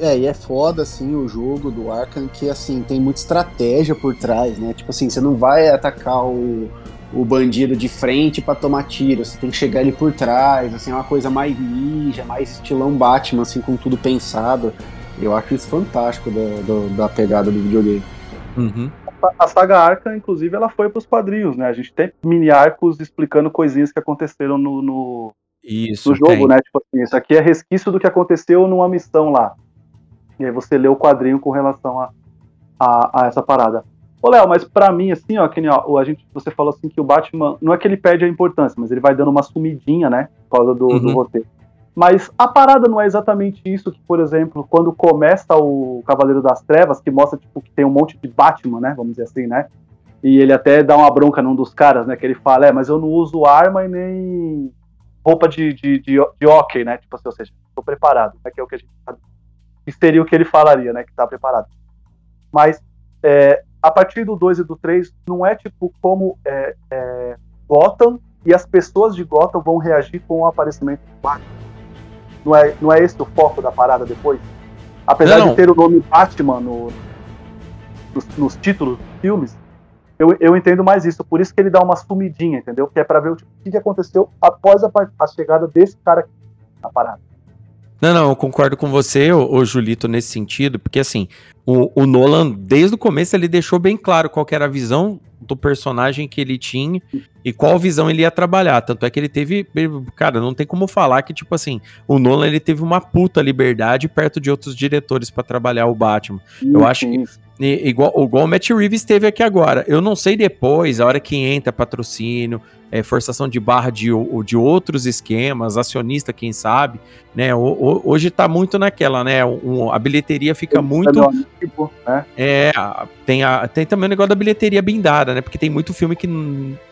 É, e é foda, assim, o jogo do Arkham, que, assim, tem muita estratégia por trás, né? Tipo assim, você não vai atacar o, o bandido de frente para tomar tiro, você tem que chegar ele por trás, assim, é uma coisa mais ninja, mais estilão Batman, assim, com tudo pensado. Eu acho isso fantástico da, da, da pegada do videogame. Uhum. A saga Arkham, inclusive, ela foi para os quadrinhos, né? A gente tem mini arcos explicando coisinhas que aconteceram no, no, isso, no jogo, tem. né? Tipo assim, isso aqui é resquício do que aconteceu numa missão lá. E aí você lê o quadrinho com relação a, a, a essa parada. Ô, Léo, mas pra mim, assim, ó, que nem, ó, a gente, você falou assim que o Batman, não é que ele perde a importância, mas ele vai dando uma sumidinha, né, por causa do, uhum. do roteiro. Mas a parada não é exatamente isso que, por exemplo, quando começa o Cavaleiro das Trevas, que mostra, tipo, que tem um monte de Batman, né, vamos dizer assim, né, e ele até dá uma bronca num dos caras, né, que ele fala, é, mas eu não uso arma e nem roupa de, de, de, de hockey, né, tipo assim, ou seja, estou preparado, né, que é o que a gente sabe que seria o que ele falaria, né? Que tá preparado. Mas é, a partir do 2 e do 3, não é tipo como é, é, Gotham e as pessoas de Gotham vão reagir com o aparecimento do Batman. Não é, não é esse o foco da parada depois? Apesar não. de ter o nome Batman no, nos, nos, títulos dos filmes, eu, eu entendo mais isso. Por isso que ele dá uma sumidinha, entendeu? Que é pra ver o, tipo, o que aconteceu após a, a chegada desse cara aqui na parada. Não, não, eu concordo com você, o, Julito, nesse sentido, porque assim, o, o, Nolan, desde o começo, ele deixou bem claro qual era a visão do personagem que ele tinha e qual visão ele ia trabalhar. Tanto é que ele teve. Cara, não tem como falar que, tipo assim, o Nolan ele teve uma puta liberdade perto de outros diretores para trabalhar o Batman. Eu acho que. Igual, igual o Matt Reeves teve aqui agora. Eu não sei depois, a hora que entra patrocínio, é, forçação de barra de, de outros esquemas, acionista, quem sabe, né? Hoje tá muito naquela, né? Um, a bilheteria fica muito. Tipo, né? É, tem, a, tem também o negócio da bilheteria blindada, né? Porque tem muito filme que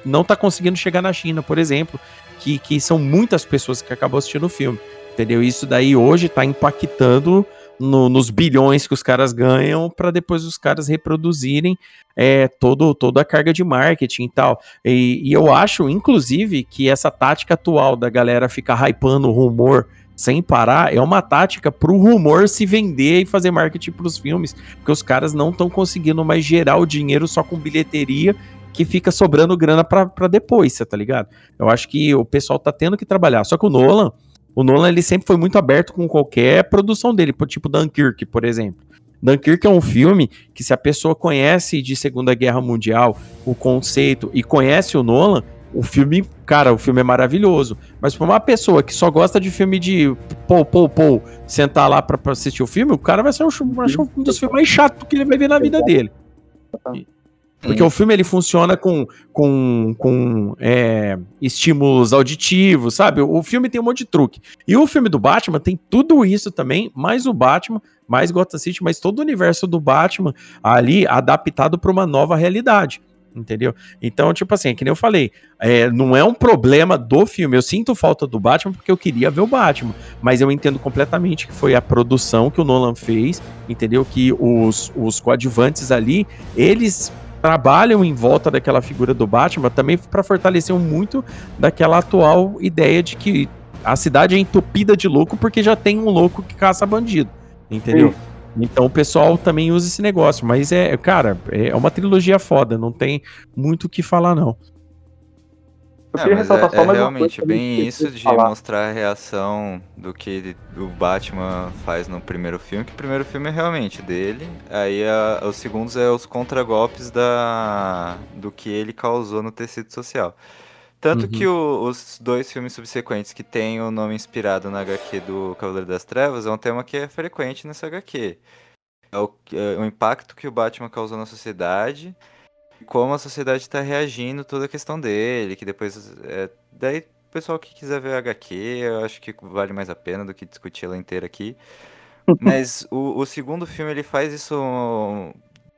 não tá conseguindo chegar na China, por exemplo, que, que são muitas pessoas que acabam assistindo o filme. Entendeu? Isso daí hoje tá impactando no, nos bilhões que os caras ganham para depois os caras reproduzirem é, todo, toda a carga de marketing e tal. E, e, eu acho, inclusive, que essa tática atual da galera ficar hypando o rumor sem parar é uma tática para o rumor se vender e fazer marketing para os filmes, porque os caras não estão conseguindo mais gerar o dinheiro só com bilheteria que fica sobrando grana para depois, você tá ligado? Eu acho que o pessoal tá tendo que trabalhar. Só que o Nolan, o Nolan ele sempre foi muito aberto com qualquer produção dele, tipo Dunkirk, por exemplo. Dunkirk é um filme que se a pessoa conhece de Segunda Guerra Mundial, o conceito e conhece o Nolan, o filme, cara, o filme é maravilhoso. Mas para uma pessoa que só gosta de filme de pô, pô, pô, sentar lá para assistir o filme, o cara vai ser um, um dos filmes mais chatos que ele vai ver na vida dele. Porque hum. o filme ele funciona com, com, com é, estímulos auditivos, sabe? O filme tem um monte de truque. E o filme do Batman tem tudo isso também, mais o Batman, mais Gotham City, mas todo o universo do Batman ali adaptado para uma nova realidade. Entendeu? Então, tipo assim, que nem eu falei, é, não é um problema do filme. Eu sinto falta do Batman porque eu queria ver o Batman. Mas eu entendo completamente que foi a produção que o Nolan fez, entendeu? Que os, os coadjuvantes ali, eles trabalham em volta daquela figura do Batman também para fortalecer muito daquela atual ideia de que a cidade é entupida de louco porque já tem um louco que caça bandido. Entendeu? Sim. Então o pessoal também usa esse negócio, mas é, cara, é uma trilogia foda, não tem muito o que falar, não. Eu queria é, ressaltar é, só é mais realmente bem isso de falar. mostrar a reação do que o Batman faz no primeiro filme, que o primeiro filme é realmente dele, aí a, os segundos é os contragolpes da, do que ele causou no tecido social. Tanto uhum. que o, os dois filmes subsequentes que têm o nome inspirado na HQ do Cavaleiro das Trevas é um tema que é frequente nessa HQ. É o, é o impacto que o Batman causou na sociedade, como a sociedade está reagindo toda a questão dele, que depois. É, daí, o pessoal que quiser ver a HQ, eu acho que vale mais a pena do que discutir ela inteira aqui. Mas o, o segundo filme ele faz isso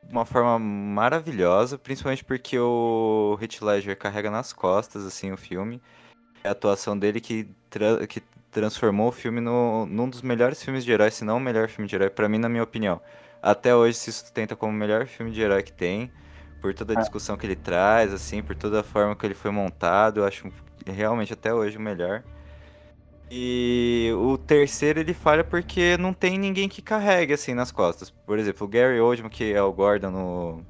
de uma forma maravilhosa, principalmente porque o Heath Ledger carrega nas costas, assim, o filme. É a atuação dele que, tra que transformou o filme no, num dos melhores filmes de herói, se não o melhor filme de herói, para mim, na minha opinião. Até hoje se sustenta como o melhor filme de herói que tem, por toda a é. discussão que ele traz, assim, por toda a forma que ele foi montado, eu acho realmente até hoje o melhor. E o terceiro ele falha porque não tem ninguém que carregue assim nas costas. Por exemplo, o Gary Oldman, que é o Gordon no,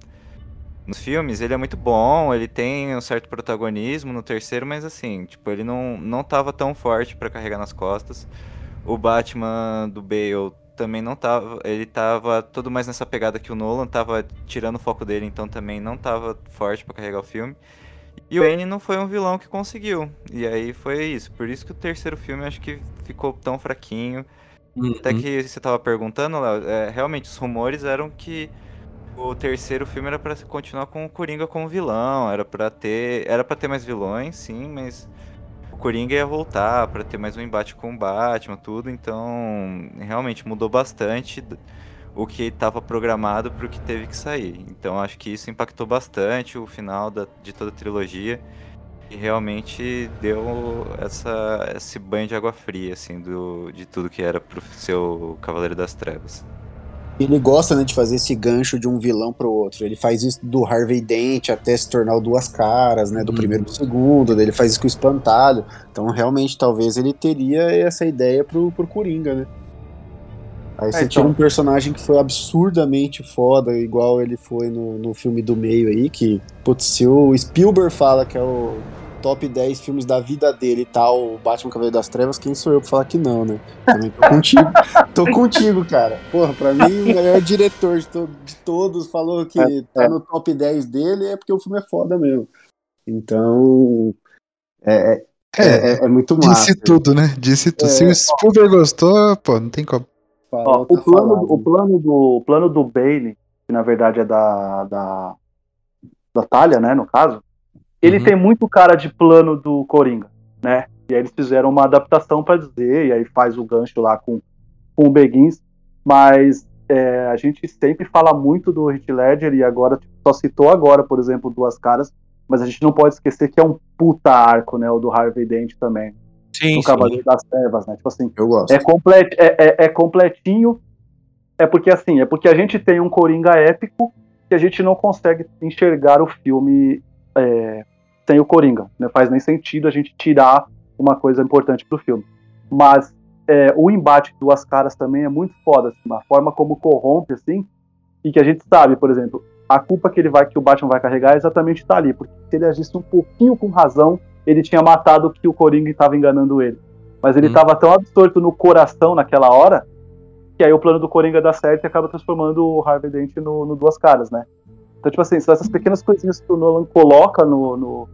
nos filmes, ele é muito bom, ele tem um certo protagonismo no terceiro, mas assim, tipo, ele não, não tava tão forte para carregar nas costas. O Batman do Bale também não tava, ele tava todo mais nessa pegada que o Nolan, tava tirando o foco dele, então também não tava forte para carregar o filme. E o Bane não foi um vilão que conseguiu. E aí foi isso. Por isso que o terceiro filme acho que ficou tão fraquinho. Uhum. Até que você tava perguntando, Léo, é, realmente os rumores eram que o terceiro filme era para continuar com o Coringa como vilão, era para ter, era para ter mais vilões, sim, mas Coringa ia voltar para ter mais um embate com o Batman, tudo, então realmente mudou bastante o que estava programado para o que teve que sair. Então acho que isso impactou bastante o final da, de toda a trilogia e realmente deu essa, esse banho de água fria assim do, de tudo que era pro seu Cavaleiro das Trevas. Ele gosta né, de fazer esse gancho de um vilão pro outro. Ele faz isso do Harvey Dent até se tornar o Duas Caras, né? Do uhum. primeiro pro segundo, ele faz isso com o Espantalho. Então, realmente, talvez ele teria essa ideia pro, pro Coringa, né? Aí é, você então... tira um personagem que foi absurdamente foda, igual ele foi no, no filme do meio aí, que, putz, se o Spielberg fala que é o top 10 filmes da vida dele e tal, o Batman Cavaleiro das Trevas, quem sou eu pra falar que não, né? Também tô contigo. tô contigo, cara. Porra, pra mim, o melhor diretor de, to de todos falou que é, tá é. no top 10 dele é porque o filme é foda mesmo. Então. É, é, é, é, é muito massa. Disse tudo, né? Disse tudo. Se o Spielberg gostou, pô, não tem como. Ó, o, plano, o, plano do, o plano do Bane, que na verdade é da, da, da Talia, né, no caso, ele uhum. tem muito cara de plano do Coringa, né? E aí eles fizeram uma adaptação para dizer, e aí faz o gancho lá com, com o Begins, mas é, a gente sempre fala muito do Heath Ledger, e agora tipo, só citou agora, por exemplo, Duas Caras, mas a gente não pode esquecer que é um puta arco, né, o do Harvey Dent também. Sim, no Cavaleiro das Trevas, né? Tipo assim, eu gosto. É, complet, é, é, é, completinho. É porque assim, é porque a gente tem um Coringa épico que a gente não consegue enxergar o filme é, sem o Coringa. Não faz nem sentido a gente tirar uma coisa importante pro filme. Mas é, o embate de duas caras também é muito foda, assim, a forma como corrompe, assim, e que a gente sabe, por exemplo, a culpa que ele vai, que o Batman vai carregar é exatamente tá ali, porque se ele agisse um pouquinho com razão, ele tinha matado que o Coringa estava enganando ele. Mas ele estava hum. tão absorto no coração naquela hora que aí o plano do Coringa dá certo e acaba transformando o Harvey Dent no, no Duas Caras, né? Então, tipo assim, são essas pequenas coisinhas que o Nolan coloca no, no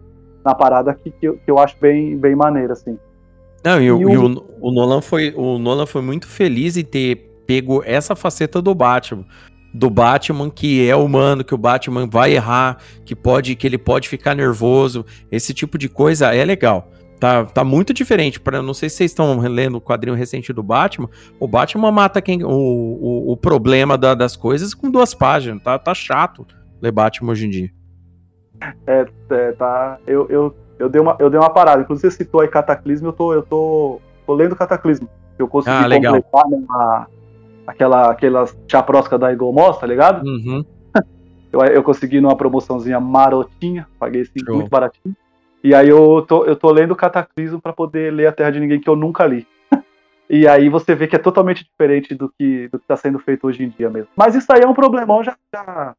na parada que, que, eu, que eu acho bem, bem maneira, assim. Não, e, e, o, e o, o, Nolan foi, o Nolan foi muito feliz em ter pego essa faceta do Batman do Batman que é humano, que o Batman vai errar, que pode que ele pode ficar nervoso, esse tipo de coisa é legal. Tá, tá muito diferente. Para não sei se vocês estão lendo o quadrinho recente do Batman. O Batman mata quem o, o, o problema da, das coisas com duas páginas. Tá, tá chato ler Batman hoje em dia. É, é tá. Eu, eu, eu, dei uma, eu dei uma parada. Inclusive, você citou aí Cataclismo. Eu tô, eu tô, tô lendo Cataclismo. Eu consegui ah, completar né, aquela, aquela chaprosca da Igomos, tá ligado? Uhum. eu, eu consegui numa promoçãozinha marotinha, paguei assim, muito baratinho. E aí eu tô, eu tô lendo Cataclismo para poder ler A Terra de Ninguém, que eu nunca li. e aí você vê que é totalmente diferente do que, do que tá sendo feito hoje em dia mesmo. Mas isso aí é um problemão já, já,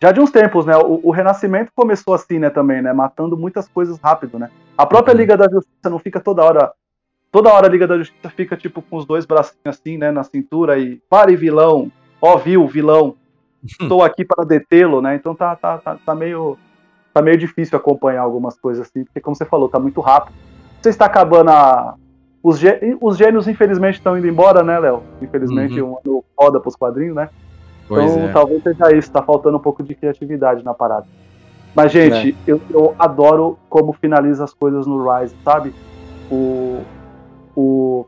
já de uns tempos, né? O, o, Renascimento começou assim, né, também, né? Matando muitas coisas rápido, né? A própria uhum. Liga da Justiça não fica toda hora toda hora a Liga da Justiça fica, tipo, com os dois bracinhos assim, né, na cintura e pare vilão, ó viu, vilão, estou aqui para detê-lo, né, então tá, tá, tá, tá, meio tá meio difícil acompanhar algumas coisas assim, porque como você falou, tá muito rápido. Você está acabando a... Os, gê... os gênios, infelizmente, estão indo embora, né, Léo? Infelizmente, uhum. um ano foda pros quadrinhos, né? Pois então, é. talvez seja isso, tá faltando um pouco de criatividade na parada. Mas, gente, é. eu, eu adoro como finaliza as coisas no Rise, sabe? O, o,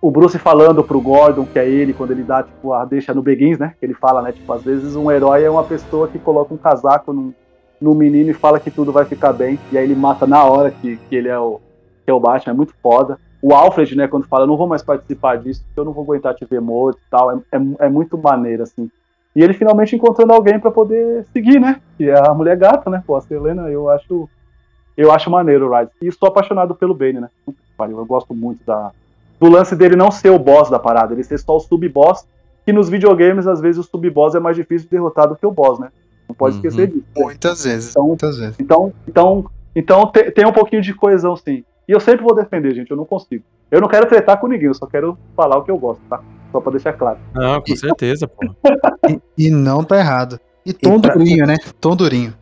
o Bruce falando pro Gordon que é ele, quando ele dá, tipo, a deixa no Begins, né? Ele fala, né? Tipo, às vezes um herói é uma pessoa que coloca um casaco no, no menino e fala que tudo vai ficar bem. E aí ele mata na hora que, que ele é o, que é o Batman, é muito foda. O Alfred, né, quando fala, eu não vou mais participar disso, eu não vou aguentar te ver morto e tal, é, é, é muito maneiro, assim. E ele finalmente encontrando alguém para poder seguir, né? Que é a mulher gata, né? Pô, a Selena, eu acho. Eu acho maneiro o Rise. E estou apaixonado pelo Bane, né? Eu gosto muito da, do lance dele não ser o boss da parada, ele ser só o sub-boss, que nos videogames, às vezes, o sub-boss é mais difícil de derrotar do que o boss, né? Não pode uhum. esquecer disso. Muitas vezes. Então, muitas vezes. Então, então, então tem, tem um pouquinho de coesão, sim. E eu sempre vou defender, gente, eu não consigo. Eu não quero tretar com ninguém, eu só quero falar o que eu gosto, tá? Só pra deixar claro. Não, com certeza, pô. e, e, não tá errado. E tom e pra... durinho, né? Tom durinho.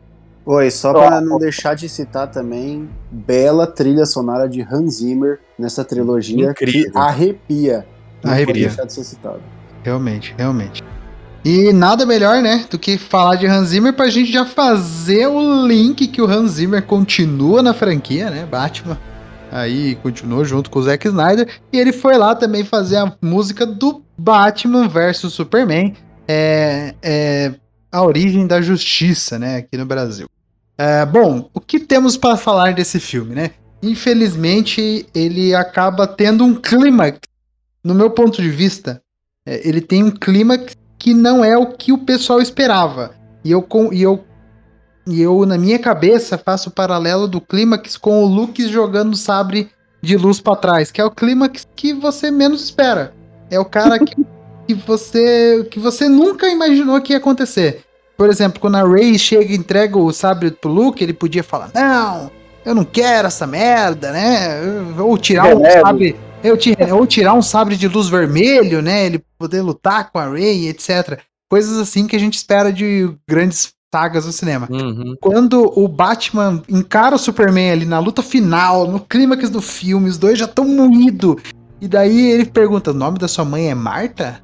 Oi, só para não deixar de citar também, bela trilha sonora de Hans Zimmer nessa trilogia Incrível. que arrepia. Não arrepia. deixar de ser citado. Realmente, realmente. E nada melhor, né, do que falar de Hans Zimmer pra gente já fazer o link que o Hans Zimmer continua na franquia, né, Batman. Aí continuou junto com o Zack Snyder e ele foi lá também fazer a música do Batman versus Superman. É, é a origem da justiça, né, aqui no Brasil. É, bom, o que temos para falar desse filme, né? Infelizmente, ele acaba tendo um clímax. No meu ponto de vista, é, ele tem um clímax que não é o que o pessoal esperava. E eu, e eu, e eu na minha cabeça, faço o paralelo do clímax com o Luke jogando sabre de luz para trás, que é o clímax que você menos espera. É o cara que, que, você, que você nunca imaginou que ia acontecer. Por exemplo, quando a Ray chega e entrega o sabre pro Luke, ele podia falar: Não, eu não quero essa merda, né? Ou tirar um sabre. Eu, ou tirar um sabre de luz vermelho, né? Ele poder lutar com a Ray, etc. Coisas assim que a gente espera de grandes sagas no cinema. Uhum. Quando o Batman encara o Superman ali na luta final, no clímax do filme, os dois já estão moídos. E daí ele pergunta: o nome da sua mãe é Marta?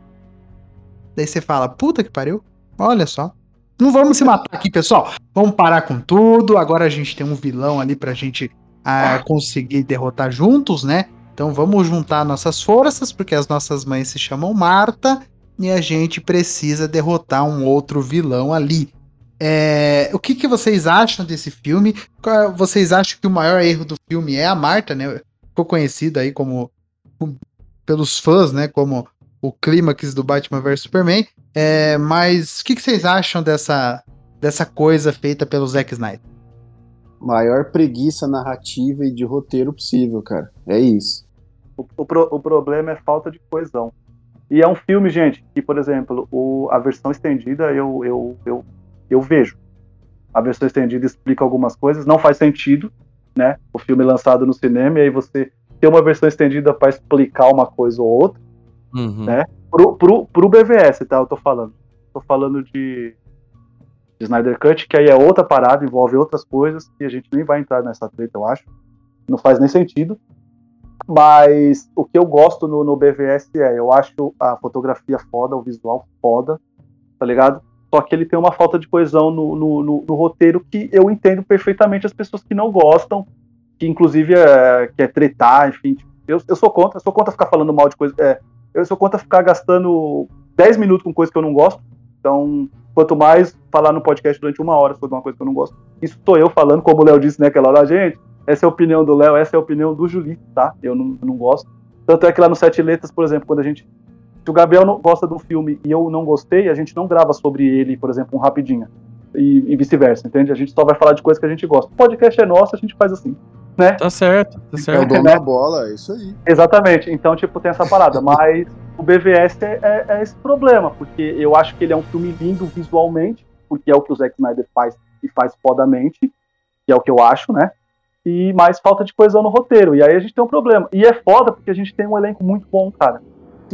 Daí você fala: puta que pariu. Olha só. Não vamos se matar aqui, pessoal. Vamos parar com tudo. Agora a gente tem um vilão ali pra gente uh, conseguir derrotar juntos, né? Então vamos juntar nossas forças, porque as nossas mães se chamam Marta e a gente precisa derrotar um outro vilão ali. É, o que, que vocês acham desse filme? Vocês acham que o maior erro do filme é a Marta, né? Ficou conhecida aí como pelos fãs, né? Como o clímax do Batman vs Superman. É, mas o que, que, vocês acham dessa, dessa coisa feita pelo Zack Snyder? Maior preguiça narrativa e de roteiro possível, cara. É isso. O, o, pro, o problema é falta de coesão. E é um filme, gente, que, por exemplo, o, a versão estendida eu, eu, eu, eu vejo. A versão estendida explica algumas coisas, não faz sentido, né? O filme lançado no cinema, e aí você ter uma versão estendida para explicar uma coisa ou outra, uhum. né? Pro, pro, pro BVS, tá? Eu tô falando. Tô falando de, de Snyder Cut, que aí é outra parada, envolve outras coisas, e a gente nem vai entrar nessa treta, eu acho. Não faz nem sentido. Mas o que eu gosto no, no BVS é, eu acho a fotografia foda, o visual foda, tá ligado? Só que ele tem uma falta de coesão no, no, no, no roteiro que eu entendo perfeitamente as pessoas que não gostam, que inclusive é, quer tretar, enfim. Eu, eu sou contra, sou contra ficar falando mal de coisa. É, eu sou contra ficar gastando 10 minutos com coisa que eu não gosto. Então, quanto mais falar no podcast durante uma hora sobre uma coisa que eu não gosto. Isso sou eu falando, como o Léo disse naquela hora, gente. Essa é a opinião do Léo, essa é a opinião do Julito, tá? Eu não, não gosto. Tanto é que lá no Sete Letras, por exemplo, quando a gente. Se o Gabriel não gosta um filme e eu não gostei, a gente não grava sobre ele, por exemplo, um rapidinho. E, e vice-versa, entende? A gente só vai falar de coisas que a gente gosta. O podcast é nosso, a gente faz assim. Né? Tá certo, tá certo. É o dono da bola, é isso aí. Exatamente, então, tipo, tem essa parada. Mas o BVS é, é, é, esse problema, porque eu acho que ele é um filme lindo visualmente, porque é o que o Zack Snyder faz e faz fodamente, que é o que eu acho, né? E mais falta de coesão no roteiro. E aí a gente tem um problema. E é foda porque a gente tem um elenco muito bom, cara.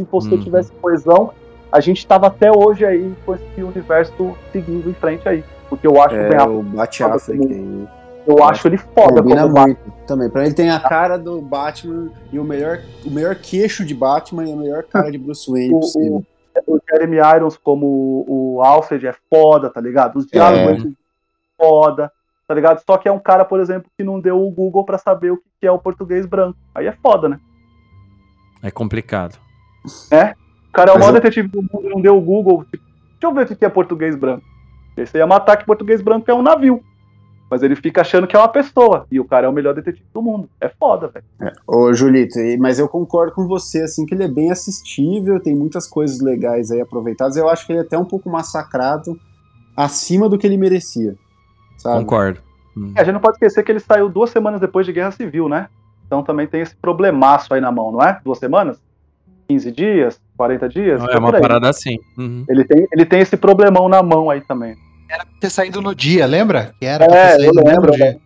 Se você uhum. tivesse coesão, a gente tava até hoje aí com esse universo seguindo em frente aí. Porque eu acho é, o Bate Affleck eu acho ele foda Combina como muito Batman. também. Pra ele tem a cara do Batman e o melhor, o melhor queixo de Batman e a melhor cara de Bruce Wayne o, possível. O, o Jeremy Irons como o Alfred é foda, tá ligado? Os diálogos é. foda, tá ligado? Só que é um cara, por exemplo, que não deu o Google para saber o que é o português branco. Aí é foda, né? É complicado. É? O cara é o maior eu... detetive do mundo, não deu o Google. Tipo, deixa eu ver o que é português branco. Esse ia matar que português branco é um navio. Mas ele fica achando que é uma pessoa. E o cara é o melhor detetive do mundo. É foda, velho. É. Ô, Julito, mas eu concordo com você, assim, que ele é bem assistível, tem muitas coisas legais aí aproveitadas. Eu acho que ele é até um pouco massacrado acima do que ele merecia. Sabe? Concordo. Hum. É, a gente não pode esquecer que ele saiu duas semanas depois de Guerra Civil, né? Então também tem esse problemaço aí na mão, não é? Duas semanas? 15 dias? 40 dias? é uma parada assim. Uhum. Ele, tem, ele tem esse problemão na mão aí também. Era pra ter saído no dia, lembra? Que era é, ter eu lembro, dia.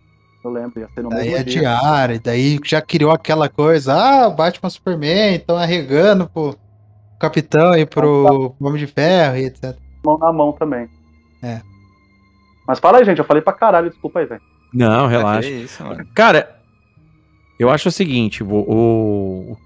Eu lembro, ia ser no daí mesmo é dia. diário, daí já criou aquela coisa, ah, Batman Superman, estão arregando pro Capitão e pro Homem de Ferro e etc. Mão na mão também. É. Mas fala aí, gente, eu falei pra caralho, desculpa aí, velho. Não, relaxa. É isso, Cara, eu acho o seguinte, o, o,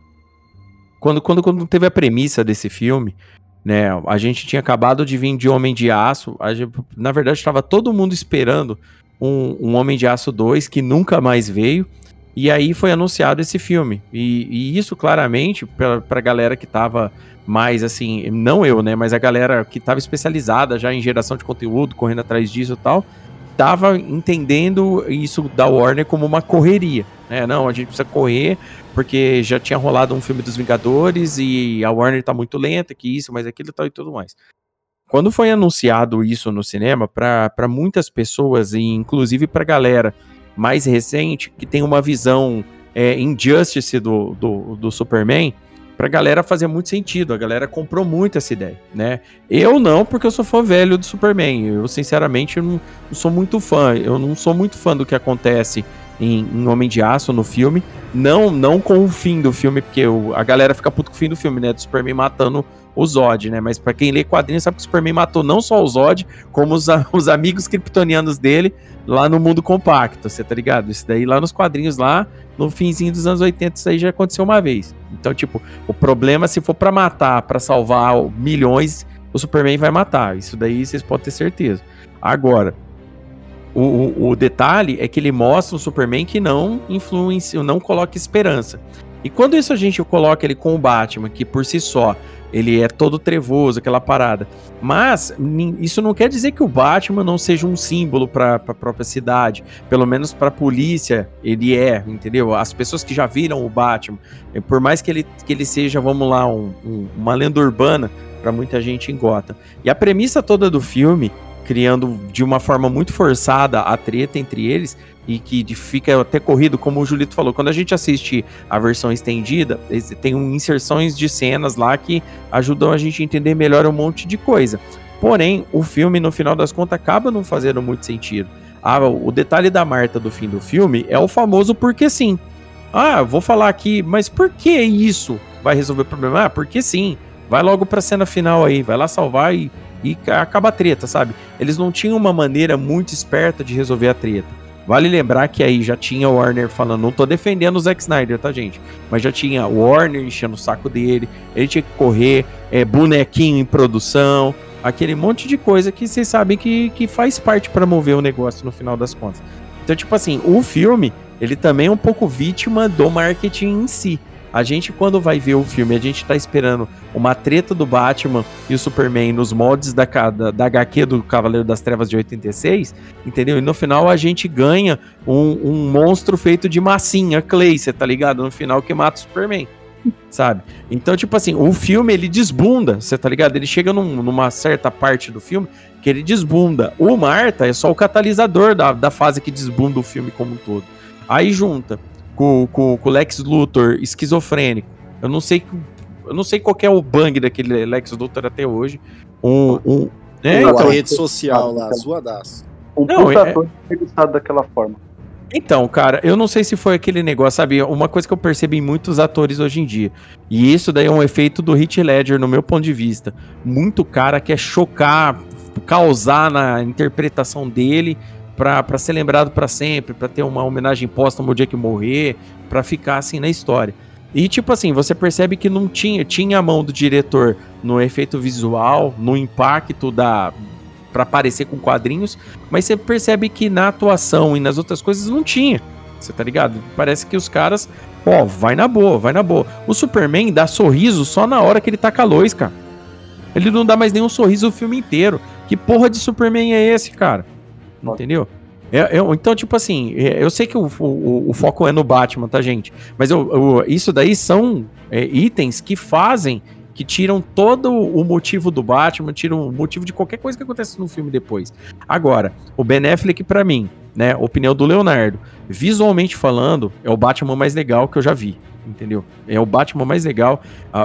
quando, quando, quando teve a premissa desse filme, né? A gente tinha acabado de vir de Homem de Aço. Gente, na verdade, estava todo mundo esperando um, um, Homem de Aço 2 que nunca mais veio. E aí foi anunciado esse filme. E, e isso, claramente, para a galera que estava mais assim, não eu, né? Mas a galera que estava especializada já em geração de conteúdo, correndo atrás disso e tal, tava entendendo isso da Warner como uma correria. Né? Não, a gente precisa correr porque já tinha rolado um filme dos Vingadores e a Warner tá muito lenta, que isso, mas aquilo tal e tudo mais. Quando foi anunciado isso no cinema, para muitas pessoas, e inclusive pra galera mais recente, que tem uma visão é, injustice do, do, do Superman, pra galera fazer muito sentido. A galera comprou muito essa ideia, né? Eu não, porque eu sou fã velho do Superman. Eu, sinceramente, não, não sou muito fã. Eu não sou muito fã do que acontece em, em, Homem de Aço no filme. Não não com o fim do filme, porque o, a galera fica puto com o fim do filme, né? Do Superman matando o Zod, né? Mas para quem lê quadrinhos sabe que o Superman matou não só o Zod, como os, os amigos kryptonianos dele lá no mundo compacto, você tá ligado? Isso daí lá nos quadrinhos lá, no finzinho dos anos 80, isso aí já aconteceu uma vez. Então, tipo, o problema se for para matar, para salvar milhões, o Superman vai matar. Isso daí vocês podem ter certeza. Agora, o, o, detalhe é que ele mostra um Superman que não influencia, não coloca esperança. E quando isso a gente coloca ele com o Batman, que por si só ele é todo trevoso, aquela parada. Mas isso não quer dizer que o Batman não seja um símbolo para a própria cidade. Pelo menos para a polícia, ele é, entendeu? As pessoas que já viram o Batman, por mais que ele, que ele seja, vamos lá, um, um, uma lenda urbana para muita gente em Gotham. E a premissa toda do filme criando de uma forma muito forçada a treta entre eles e que fica até corrido, como o Julito falou. Quando a gente assiste a versão estendida, tem inserções de cenas lá que ajudam a gente a entender melhor um monte de coisa. Porém, o filme, no final das contas, acaba não fazendo muito sentido. Ah, o detalhe da Marta do fim do filme é o famoso porque sim. Ah, vou falar aqui, mas por que isso vai resolver o problema? Ah, porque sim. Vai logo pra cena final aí, vai lá salvar e e acaba a treta, sabe? Eles não tinham uma maneira muito esperta de resolver a treta. Vale lembrar que aí já tinha o Warner falando, não tô defendendo o Zack Snyder, tá, gente? Mas já tinha o Warner enchendo o saco dele, ele tinha que correr, é, bonequinho em produção, aquele monte de coisa que vocês sabem que, que faz parte para mover o negócio no final das contas. Então, tipo assim, o filme, ele também é um pouco vítima do marketing em si. A gente, quando vai ver o filme, a gente tá esperando uma treta do Batman e o Superman nos moldes da, da, da HQ do Cavaleiro das Trevas de 86, entendeu? E no final a gente ganha um, um monstro feito de massinha, Clay, você tá ligado? No final que mata o Superman sabe? Então, tipo assim, o filme ele desbunda, você tá ligado? Ele chega num, numa certa parte do filme que ele desbunda. O Marta é só o catalisador da, da fase que desbunda o filme como um todo. Aí junta com, com, com o Lex Luthor esquizofrênico. Eu não sei eu não sei qual é o bang daquele Lex Luthor até hoje. Um, um né, então, rede social lá, zoadaço. Um não, é... ator daquela forma. Então, cara, eu não sei se foi aquele negócio, sabe? Uma coisa que eu percebi em muitos atores hoje em dia. E isso daí é um efeito do Hit Ledger, no meu ponto de vista. Muito cara quer chocar, causar na interpretação dele para ser lembrado para sempre, para ter uma homenagem póstuma no dia que morrer, para ficar assim na história. E tipo assim, você percebe que não tinha, tinha a mão do diretor no efeito visual, no impacto da para aparecer com quadrinhos, mas você percebe que na atuação e nas outras coisas não tinha. Você tá ligado? Parece que os caras Ó, vai na boa, vai na boa. O Superman dá sorriso só na hora que ele taca a cara. Ele não dá mais nenhum sorriso o filme inteiro. Que porra de Superman é esse, cara? Entendeu? É, eu, então, tipo assim, é, eu sei que o, o, o, foco é no Batman, tá, gente? Mas eu, eu isso daí são é, itens que fazem, que tiram todo o motivo do Batman, tiram o motivo de qualquer coisa que acontece no filme depois. Agora, o Ben Affleck, pra mim, né, opinião do Leonardo, visualmente falando, é o Batman mais legal que eu já vi, entendeu? É o Batman mais legal,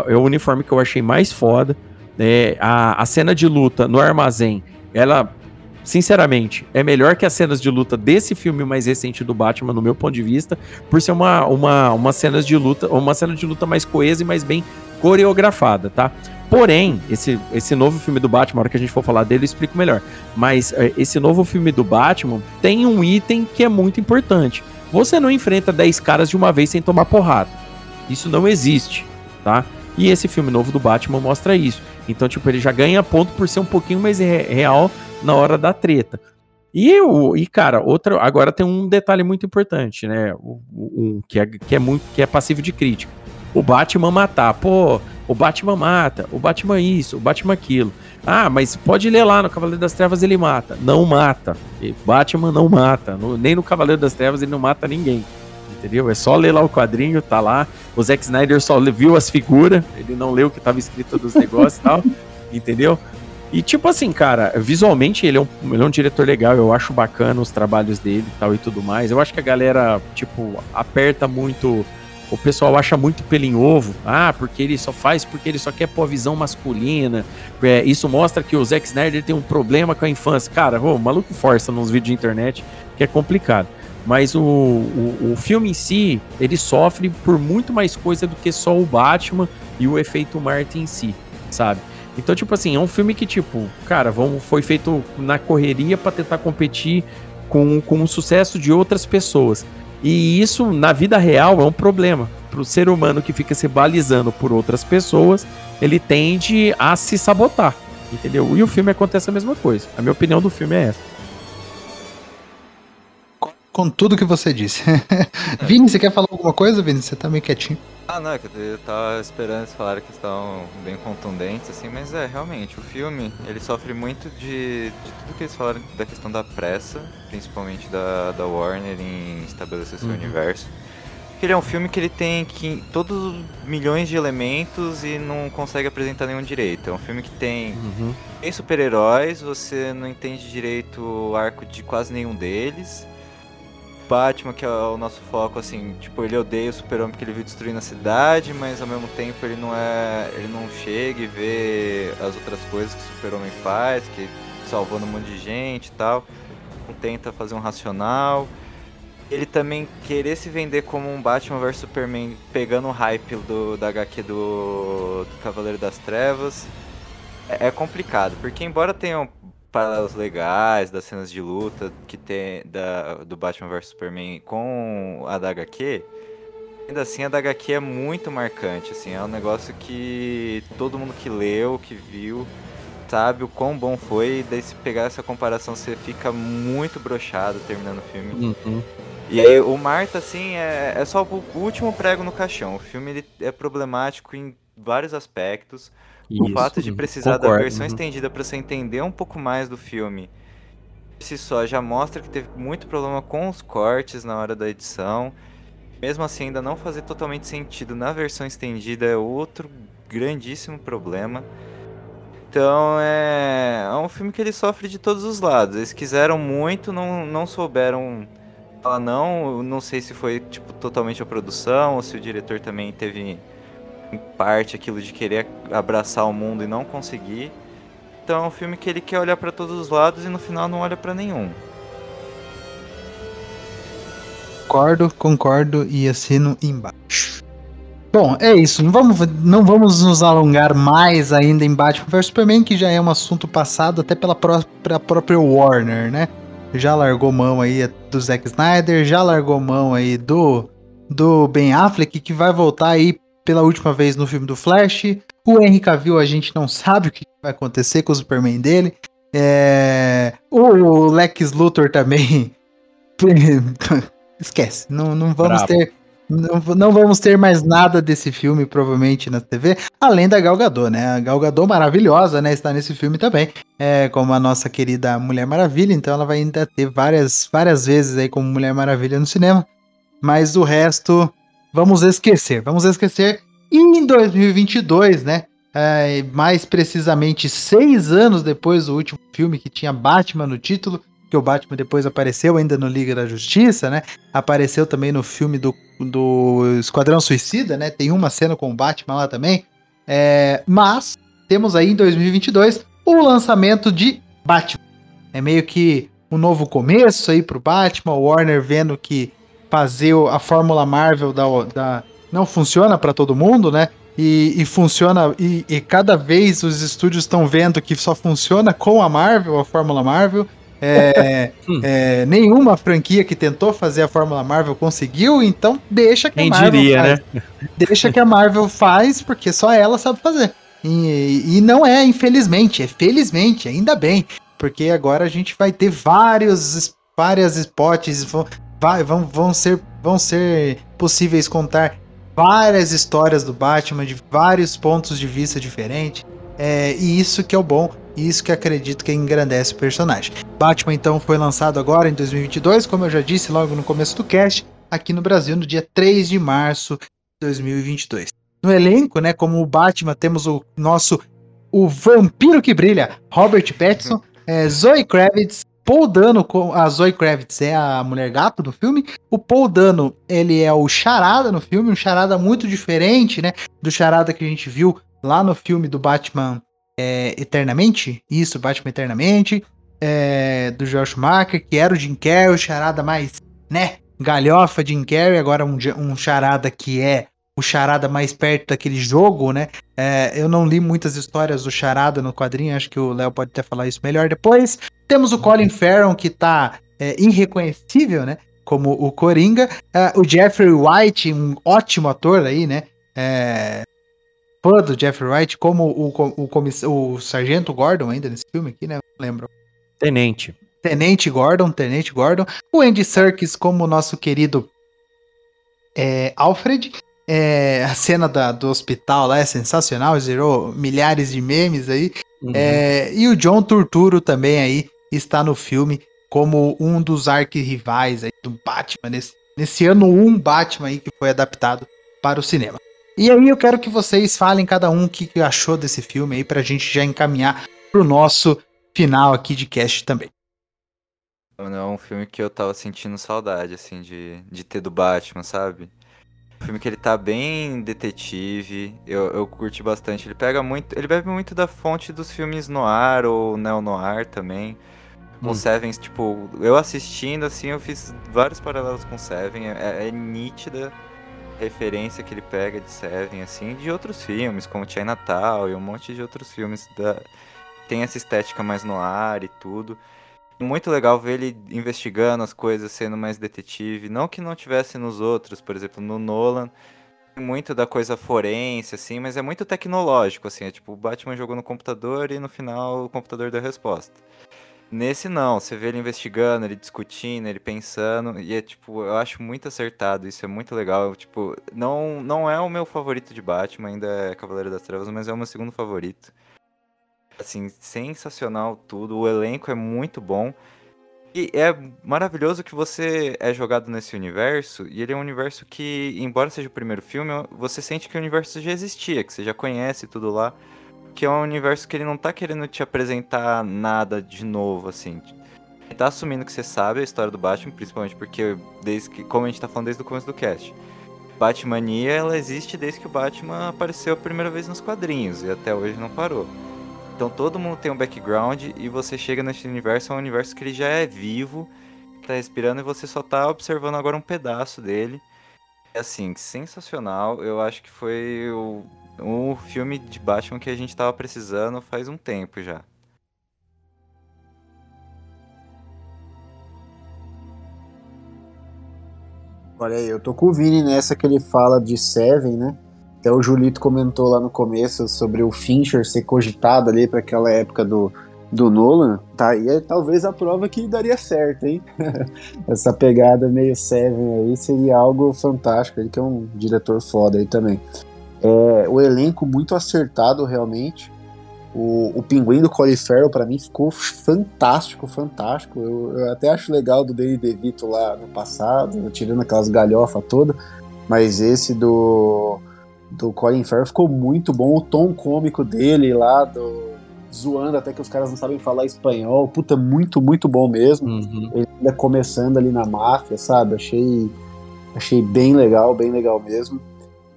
é o uniforme que eu achei mais foda, é, a, a cena de luta no armazém, ela sinceramente, é melhor que as cenas de luta desse filme mais recente do Batman, no meu ponto de vista, por ser uma, uma, uma cenas de luta, uma cena de luta mais coesa e mais bem coreografada, tá? Porém, esse, esse novo filme do Batman, na hora que a gente for falar dele, eu explico melhor. Mas é, esse novo filme do Batman tem um item que é muito importante. Você não enfrenta 10 caras de uma vez sem tomar porrada. Isso não existe, tá? E esse filme novo do Batman mostra isso. Então, tipo, ele já ganha ponto por ser um pouquinho mais real na hora da treta. E, o, e cara, outra, agora tem um detalhe muito importante, né? O, que, é, que é muito que é passivo de crítica. O Batman matar. Pô, o Batman mata, o Batman isso, o Batman aquilo. Ah, mas pode ler lá no Cavaleiro das Trevas ele mata. Não mata. Batman não mata. No, nem no Cavaleiro das Trevas ele não mata ninguém. Entendeu? É só ler lá o quadrinho, tá lá. O Zack Snyder só viu as figuras, ele não leu o que tava escrito dos negócios e tal. Entendeu? E tipo assim, cara, visualmente ele é, um, ele é um diretor legal, eu acho bacana os trabalhos dele e tal e tudo mais. Eu acho que a galera, tipo, aperta muito. O pessoal acha muito pelo em ovo. Ah, porque ele só faz porque ele só quer pôr a visão masculina. É, isso mostra que o Zack Snyder tem um problema com a infância. Cara, o maluco força nos vídeos de internet que é complicado. Mas o, o, o, filme em si, ele sofre por muito mais coisa do que só o Batman e o efeito Martin em si, sabe? Então, tipo assim, é um filme que, tipo, cara, vamos, foi feito na correria para tentar competir com, com o sucesso de outras pessoas. E isso, na vida real, é um problema. Para o ser humano que fica se balizando por outras pessoas, ele tende a se sabotar. Entendeu? E o filme acontece a mesma coisa. A minha opinião do filme é essa com tudo que você disse. Vini, você quer falar alguma coisa, Vini? Você tá meio quietinho. Ah, não, é eu tava esperando eles falarem que estão bem contundentes, assim, mas é, realmente, o filme, ele sofre muito de, de tudo que eles falaram da questão da pressa, principalmente da, da Warner em estabelecer seu uhum. universo. Porque ele é um filme que ele tem que, todos milhões de elementos e não consegue apresentar nenhum direito. É um filme que tem, uhum. tem super-heróis, você não entende direito o arco de quase nenhum deles Batman, que é o nosso foco, assim, tipo, ele odeia o super-homem porque ele viu destruindo a cidade, mas ao mesmo tempo ele não é. ele não chega e vê as outras coisas que o super-homem faz, que salvando um monte de gente e tal. Não tenta fazer um racional. Ele também querer se vender como um Batman vs Superman, pegando o hype do, da HQ do, do Cavaleiro das Trevas. É, é complicado, porque embora tenham paralelos legais das cenas de luta que tem da, do Batman vs Superman com a da HQ, ainda assim a da HQ é muito marcante, assim, é um negócio que todo mundo que leu, que viu, sabe o quão bom foi, e daí se pegar essa comparação você fica muito brochado terminando o filme. Uhum. E aí o Marta, assim, é, é só o último prego no caixão. O filme ele é problemático em vários aspectos. Isso, o fato de precisar concordo. da versão uhum. estendida para você entender um pouco mais do filme, se só já mostra que teve muito problema com os cortes na hora da edição. Mesmo assim, ainda não fazer totalmente sentido na versão estendida é outro grandíssimo problema. Então é, é um filme que ele sofre de todos os lados. Eles quiseram muito, não, não souberam falar não. Não sei se foi tipo totalmente a produção ou se o diretor também teve em parte aquilo de querer abraçar o mundo e não conseguir. Então é um filme que ele quer olhar para todos os lados e no final não olha para nenhum. Concordo, concordo e assino embaixo. Bom, é isso. Não vamos, não vamos nos alongar mais ainda em Batman vs Superman, que já é um assunto passado até pela própria, própria Warner, né? Já largou mão aí do Zack Snyder, já largou mão aí do, do Ben Affleck, que vai voltar aí pela última vez no filme do Flash. O Henry Cavill a gente não sabe o que vai acontecer com o Superman dele. É... O Lex Luthor também. Esquece, não, não vamos Bravo. ter. Não, não, vamos ter mais nada desse filme, provavelmente, na TV, além da Gal Gadot, né? A Gal Gadot maravilhosa, né? Está nesse filme também, é, como a nossa querida Mulher Maravilha, então ela vai ainda ter várias, várias vezes aí como Mulher Maravilha no cinema, mas o resto, vamos esquecer, vamos esquecer. E em 2022, né? É, mais precisamente seis anos depois do último filme que tinha Batman no título, que o Batman depois apareceu ainda no Liga da Justiça, né? Apareceu também no filme do, do Esquadrão Suicida, né? Tem uma cena com o Batman lá também. É, mas temos aí em 2022 o lançamento de Batman. É meio que um novo começo aí pro Batman. O Warner vendo que fazer a fórmula Marvel da, da não funciona para todo mundo, né? E, e funciona. E, e, cada vez os estúdios estão vendo que só funciona com a Marvel, a fórmula Marvel. É, hum. é, nenhuma franquia que tentou fazer a Fórmula Marvel conseguiu, então deixa que Quem a Marvel diria, faz. Né? Deixa que a Marvel faz, porque só ela sabe fazer. E, e não é, infelizmente, é felizmente, ainda bem. Porque agora a gente vai ter vários, várias spots, vão, vai, vão, vão, ser, vão ser possíveis contar várias histórias do Batman de vários pontos de vista diferentes. É, e isso que é o bom, e isso que acredito que engrandece o personagem. Batman então foi lançado agora em 2022, como eu já disse logo no começo do cast, aqui no Brasil no dia 3 de março de 2022. No elenco, né, como o Batman, temos o nosso o vampiro que brilha, Robert Pattinson, é, Zoe Kravitz, Paul Dano, a Zoe Kravitz é a mulher gato do filme. O Paul Dano, ele é o Charada no filme, um Charada muito diferente, né, do Charada que a gente viu lá no filme do Batman é, Eternamente, isso, Batman Eternamente, é, do Josh Schumacher, que era o Jim Carrey, o charada mais, né, galhofa Jim Carrey, agora um, um charada que é o charada mais perto daquele jogo, né? É, eu não li muitas histórias do charada no quadrinho, acho que o Léo pode até falar isso melhor depois. Temos o Colin Farrell, que tá é, irreconhecível, né? Como o Coringa. É, o Jeffrey White, um ótimo ator aí, né? É, fã do Jeffrey Wright, como o, o, o, o Sargento Gordon ainda nesse filme aqui, né? Não lembro. Tenente. Tenente Gordon, Tenente Gordon. O Andy Serkis como o nosso querido é, Alfred. É, a cena da, do hospital lá é sensacional, gerou milhares de memes aí. Uhum. É, e o John Turturro também aí está no filme como um dos arquirrivais aí do Batman, nesse, nesse ano 1 Batman aí que foi adaptado para o cinema. E aí eu quero que vocês falem cada um o que achou desse filme aí pra gente já encaminhar pro nosso final aqui de cast também. É um filme que eu tava sentindo saudade, assim, de, de ter do Batman, sabe? Um filme que ele tá bem detetive, eu, eu curti bastante. Ele pega muito. Ele bebe muito da fonte dos filmes noir ou neo-noir também. Com hum. Seven, tipo, eu assistindo, assim, eu fiz vários paralelos com Seven. É, é nítida referência que ele pega de Seven, assim, de outros filmes, como Natal e um monte de outros filmes da... tem essa estética mais no ar e tudo. Muito legal ver ele investigando as coisas, sendo mais detetive. Não que não tivesse nos outros, por exemplo, no Nolan, muito da coisa forense, assim, mas é muito tecnológico, assim. É tipo, o Batman jogou no computador e no final o computador deu a resposta. Nesse não, você vê ele investigando, ele discutindo, ele pensando, e é tipo, eu acho muito acertado, isso é muito legal. Tipo, não, não é o meu favorito de Batman, ainda é Cavaleiro das Trevas, mas é o meu segundo favorito. Assim, sensacional tudo, o elenco é muito bom. E é maravilhoso que você é jogado nesse universo, e ele é um universo que, embora seja o primeiro filme, você sente que o universo já existia, que você já conhece tudo lá que é um universo que ele não tá querendo te apresentar nada de novo, assim. Ele tá assumindo que você sabe a história do Batman, principalmente porque, desde que, como a gente tá falando desde o começo do cast, Batmania, ela existe desde que o Batman apareceu a primeira vez nos quadrinhos, e até hoje não parou. Então todo mundo tem um background, e você chega nesse universo, é um universo que ele já é vivo, tá respirando, e você só tá observando agora um pedaço dele. É assim, sensacional. Eu acho que foi o um filme de Batman que a gente tava precisando faz um tempo já. Olha aí, eu tô com o Vini nessa que ele fala de Seven, né? Até o Julito comentou lá no começo sobre o Fincher ser cogitado ali para aquela época do do Nolan, tá aí é talvez a prova que daria certo, hein? Essa pegada meio Seven aí seria algo fantástico. Ele que é um diretor foda aí também. É, o elenco muito acertado realmente. O, o pinguim do Colin Farrell para mim ficou fantástico, fantástico. Eu, eu, até acho legal do Danny DeVito lá no passado, tirando aquelas galhofas toda, mas esse do do Colin Farrell ficou muito bom. O tom cômico dele lá do zoando até que os caras não sabem falar espanhol. Puta, muito, muito bom mesmo. Uhum. Ele ainda começando ali na máfia, sabe? Achei, achei bem legal, bem legal mesmo.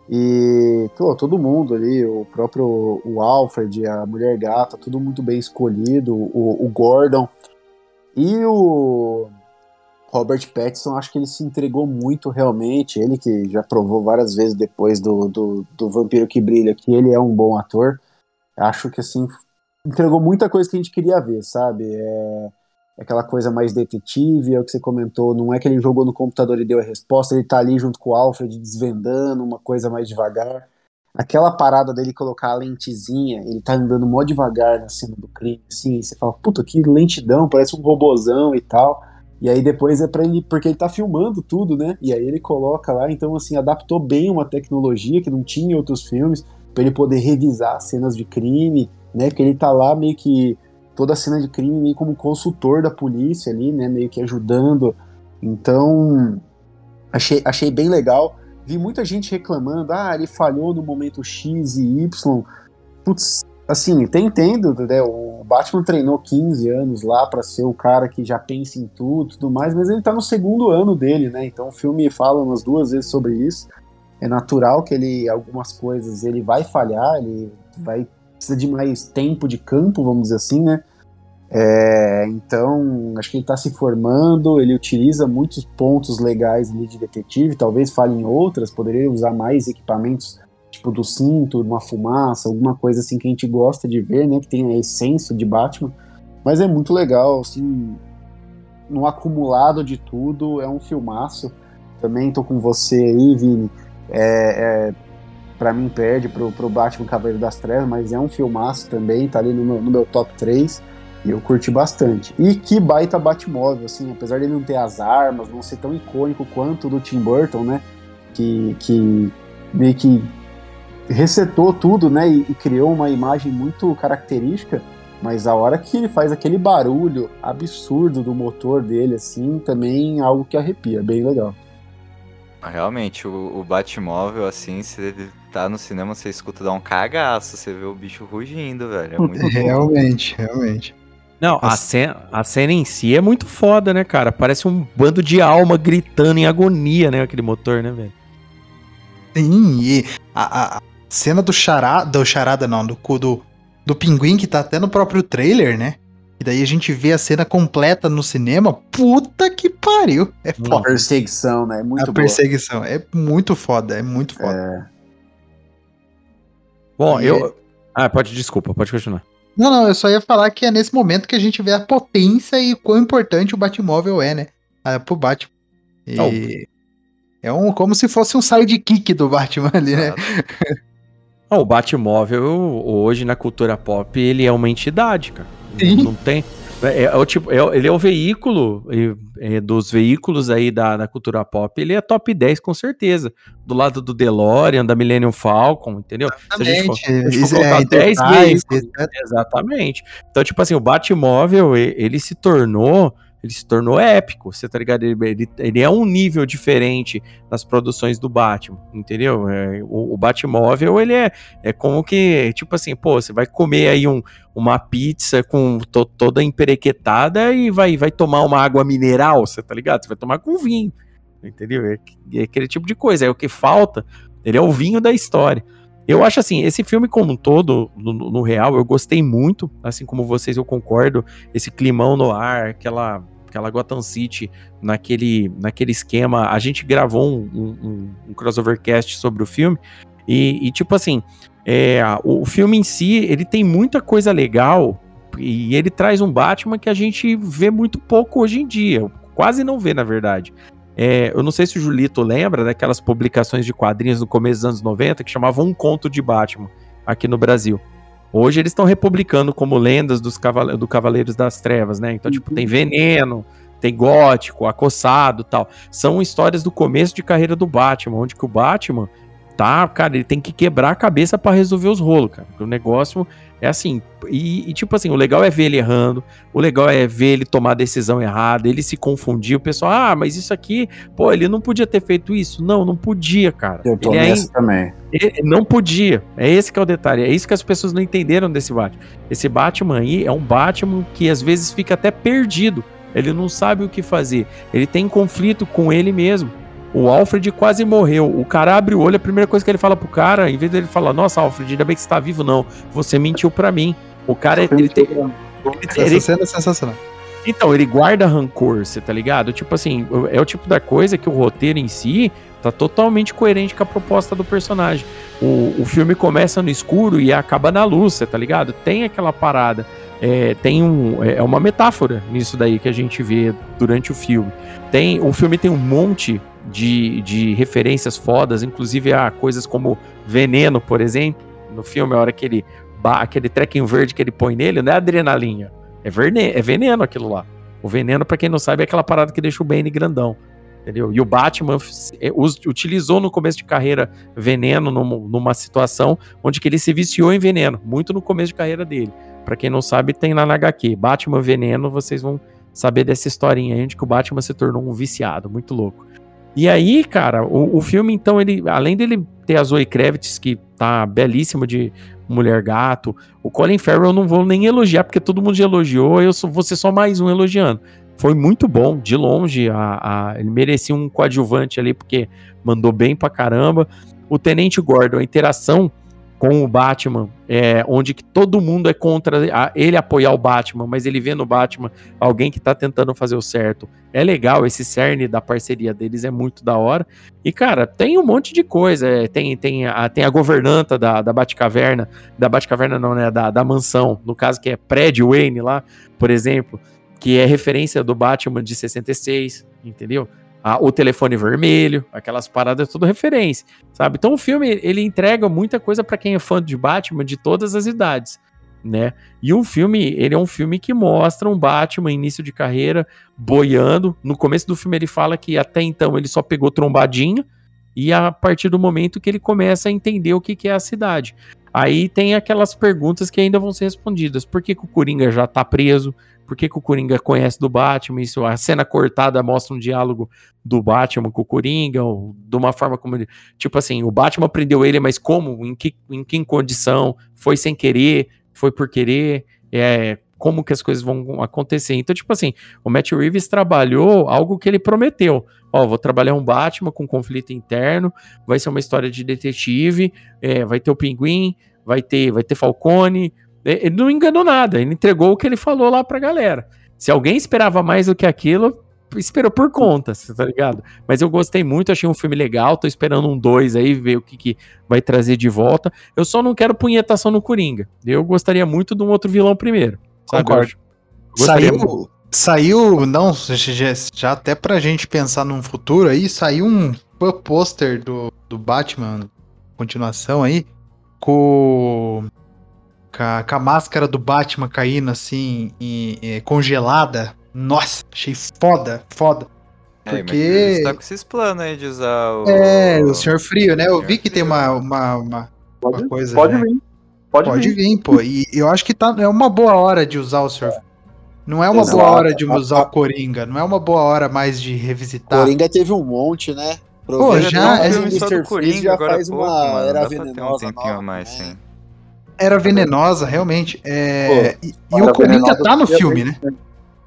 E pô, todo mundo ali, o próprio o Alfred, a Mulher Gata, tudo muito bem escolhido, o, o Gordon. E o Robert Pattinson, acho que ele se entregou muito realmente. Ele que já provou várias vezes depois do, do, do Vampiro que Brilha que ele é um bom ator. Acho que assim entregou muita coisa que a gente queria ver, sabe? É, é aquela coisa mais detetive, é o que você comentou, não é que ele jogou no computador e deu a resposta, ele tá ali junto com o Alfred desvendando uma coisa mais devagar. Aquela parada dele colocar a lentezinha, ele tá andando mó devagar na cena do crime, assim, você fala, puta, que lentidão, parece um robozão e tal. E aí depois é para ele, porque ele tá filmando tudo, né? E aí ele coloca lá, então assim, adaptou bem uma tecnologia que não tinha em outros filmes, para ele poder revisar cenas de crime, né? Porque ele tá lá meio que toda a cena de crime meio como consultor da polícia ali, né? Meio que ajudando. Então, achei, achei bem legal. Vi muita gente reclamando, ah, ele falhou no momento X e Y. Putz, assim, até entendo, né? O Batman treinou 15 anos lá para ser o cara que já pensa em tudo, tudo mais, mas ele tá no segundo ano dele, né? Então o filme fala umas duas vezes sobre isso. É natural que ele algumas coisas ele vai falhar, ele vai precisa de mais tempo de campo, vamos dizer assim, né? É, então, acho que ele está se formando, ele utiliza muitos pontos legais ali de detetive, talvez fale em outras, poderia usar mais equipamentos, tipo do cinto, uma fumaça, alguma coisa assim que a gente gosta de ver, né? Que tem a essência de Batman. Mas é muito legal, assim, no acumulado de tudo, é um filmaço. Também tô com você aí, Vini. É, é, para mim perde pro, pro Batman Cavaleiro das Trevas, mas é um filmaço também, tá ali no meu, no meu top 3 e eu curti bastante. E que baita Batmóvel, assim, apesar dele não ter as armas, não ser tão icônico quanto o do Tim Burton, né, que, que meio que resetou tudo, né, e, e criou uma imagem muito característica, mas a hora que ele faz aquele barulho absurdo do motor dele, assim, também é algo que arrepia, bem legal. Realmente, o, o Batmóvel, assim, você tá no cinema, você escuta dar um cagaço, você vê o bicho rugindo, velho. É muito realmente, realmente. Não, a cena, a cena em si é muito foda, né, cara? Parece um bando de alma gritando em agonia, né? Aquele motor, né, velho? Sim, e a, a cena do charada, do charada não, do, do, do pinguim que tá até no próprio trailer, né? E daí a gente vê a cena completa no cinema. Puta que pariu. É foda. A perseguição, né? É muito A boa. perseguição. É muito foda, é muito foda. É... Bom, e... eu. Ah, pode, desculpa, pode continuar. Não, não, eu só ia falar que é nesse momento que a gente vê a potência e quão importante o Batmóvel é, né? Ah, pro Batman. E... Oh. É um, como se fosse um sidekick do Batman ali, né? Oh, o Batmóvel, hoje na cultura pop, ele é uma entidade, cara. Sim. Não tem. É, é, o tipo, é, ele é o veículo é, dos veículos aí da, da, cultura pop, ele é top 10 com certeza. Do lado do DeLorean, da Millennium Falcon, entendeu? Exatamente. Se a gente for, se a gente for colocar é, 10 veículos. Exatamente. Então, tipo assim, o Batmóvel, ele se tornou ele se tornou épico, você tá ligado? Ele, ele, ele, é um nível diferente nas produções do Batman, entendeu? É, o, o, Batmóvel, ele é, é como que, tipo assim, pô, você vai comer aí um, uma pizza com to, toda emperequetada e vai, vai tomar uma água mineral, você tá ligado? Você vai tomar com vinho, entendeu? É, é aquele tipo de coisa, é o que falta, ele é o vinho da história. Eu acho assim, esse filme como um todo, no, no, real, eu gostei muito, assim como vocês, eu concordo, esse climão no ar, aquela aquela Gotham City, naquele, naquele esquema. A gente gravou um, um, um crossover cast sobre o filme, e, e tipo assim, é, o filme em si, ele tem muita coisa legal, e ele traz um Batman que a gente vê muito pouco hoje em dia, quase não vê, na verdade. É, eu não sei se o Julito lembra daquelas publicações de quadrinhos no começo dos anos 90 que chamavam Um Conto de Batman aqui no Brasil. Hoje eles estão republicando como lendas dos cavale do Cavaleiros das Trevas, né? Então, tipo, tem veneno, tem gótico, acossado tal. São histórias do começo de carreira do Batman, onde que o Batman tá, cara, ele tem que quebrar a cabeça para resolver os rolos, cara. O negócio é assim, e, e, tipo assim, o legal é ver ele errando, o legal é ver ele tomar a decisão errada, ele se confundir, o pessoal, ah, mas isso aqui, pô, ele não podia ter feito isso. Não, não podia, cara. Eu tô ele nessa também. Ele não podia. É esse que é o detalhe, é isso que as pessoas não entenderam desse Batman. Esse Batman aí é um Batman que às vezes fica até perdido. Ele não sabe o que fazer. Ele tem conflito com ele mesmo. O Alfred quase morreu. O cara abre o olho, a primeira coisa que ele fala pro cara, em vez dele falar, nossa, Alfred, ainda bem que você tá vivo, não. Você mentiu para mim. O cara, ele tem. Essa cena é sensacional. Então, ele guarda rancor, você tá ligado? Tipo assim, é o tipo da coisa que o roteiro em si tá totalmente coerente com a proposta do personagem. O, o filme começa no escuro e acaba na luz, você tá ligado? Tem aquela parada. É, tem um, é, é uma metáfora nisso daí que a gente vê durante o filme. Tem, o filme tem um monte de, de referências fodas, inclusive a coisas como veneno, por exemplo. No filme, a hora que ele. aquele trequinho verde que ele põe nele, não é adrenalina. É, é veneno aquilo lá. O veneno, para quem não sabe, é aquela parada que deixa o Bane grandão. Entendeu? E o Batman é, utilizou no começo de carreira veneno numa, numa situação onde que ele se viciou em veneno, muito no começo de carreira dele. Para quem não sabe, tem lá na HQ. Batman Veneno, vocês vão saber dessa historinha aí, onde que o Batman se tornou um viciado, muito louco. E aí, cara, o, o filme, então, ele, além dele ter a Zoe Kravitz, que tá belíssima de Mulher Gato, o Colin Farrell eu não vou nem elogiar, porque todo mundo já elogiou, eu sou, vou ser só mais um elogiando. Foi muito bom, de longe, a, a, ele merecia um coadjuvante ali, porque mandou bem pra caramba. O Tenente Gordon, a interação com o Batman, é, onde que todo mundo é contra ele apoiar o Batman, mas ele vê no Batman alguém que tá tentando fazer o certo. É legal, esse cerne da parceria deles é muito da hora. E, cara, tem um monte de coisa. É, tem, tem, a, tem a governanta da, da Batcaverna, da Batcaverna não, né, da, da mansão, no caso que é prédio Wayne lá, por exemplo, que é referência do Batman de 66, entendeu? A, o telefone vermelho, aquelas paradas, tudo referência, sabe? Então o filme ele entrega muita coisa para quem é fã de Batman de todas as idades, né? E o filme, ele é um filme que mostra um Batman início de carreira boiando. No começo do filme ele fala que até então ele só pegou trombadinha e a partir do momento que ele começa a entender o que, que é a cidade. Aí tem aquelas perguntas que ainda vão ser respondidas. Por que, que o Coringa já tá preso? Por que, que, o Coringa conhece do Batman? Isso, a cena cortada mostra um diálogo do Batman com o Coringa, ou de uma forma como ele. Tipo assim, o Batman prendeu ele, mas como? Em que, em que condição? Foi sem querer? Foi por querer? É, como que as coisas vão acontecer. Então, tipo assim, o Matt Reeves trabalhou algo que ele prometeu. Ó, vou trabalhar um Batman com conflito interno, vai ser uma história de detetive, é, vai ter o Pinguim, vai ter, vai ter Falcone, ele não enganou nada, ele entregou o que ele falou lá pra galera. Se alguém esperava mais do que aquilo, esperou por conta, tá ligado? Mas eu gostei muito, achei um filme legal, tô esperando um dois aí, ver o que, que vai trazer de volta. Eu só não quero punhetação no Coringa. Eu gostaria muito de um outro vilão primeiro. Concordo. Saiu, saiu, não, já, já até pra gente pensar num futuro aí, saiu um pôster do, do Batman, continuação aí, com com a, com a máscara do Batman caindo assim, e, e, congelada. Nossa, achei foda, foda. É, porque. tá com esses planos aí de usar o. É, o Senhor Frio, né? Eu vi que tem uma, uma, uma, pode, uma coisa. Pode né? vir. Pode, pode vir. vir. pô. E eu acho que tá, é uma boa hora de usar o Senhor Frio. Não é uma Exato. boa hora de usar o Coringa. Não é uma boa hora mais de revisitar. Coringa teve um monte, né? Pô, já, é, Mr. Coringa já faz pouco, uma mano, era venenosa. Um nova, mais, né? sim era venenosa, realmente. É... Pô, e, e o Coringa tá no filme, né?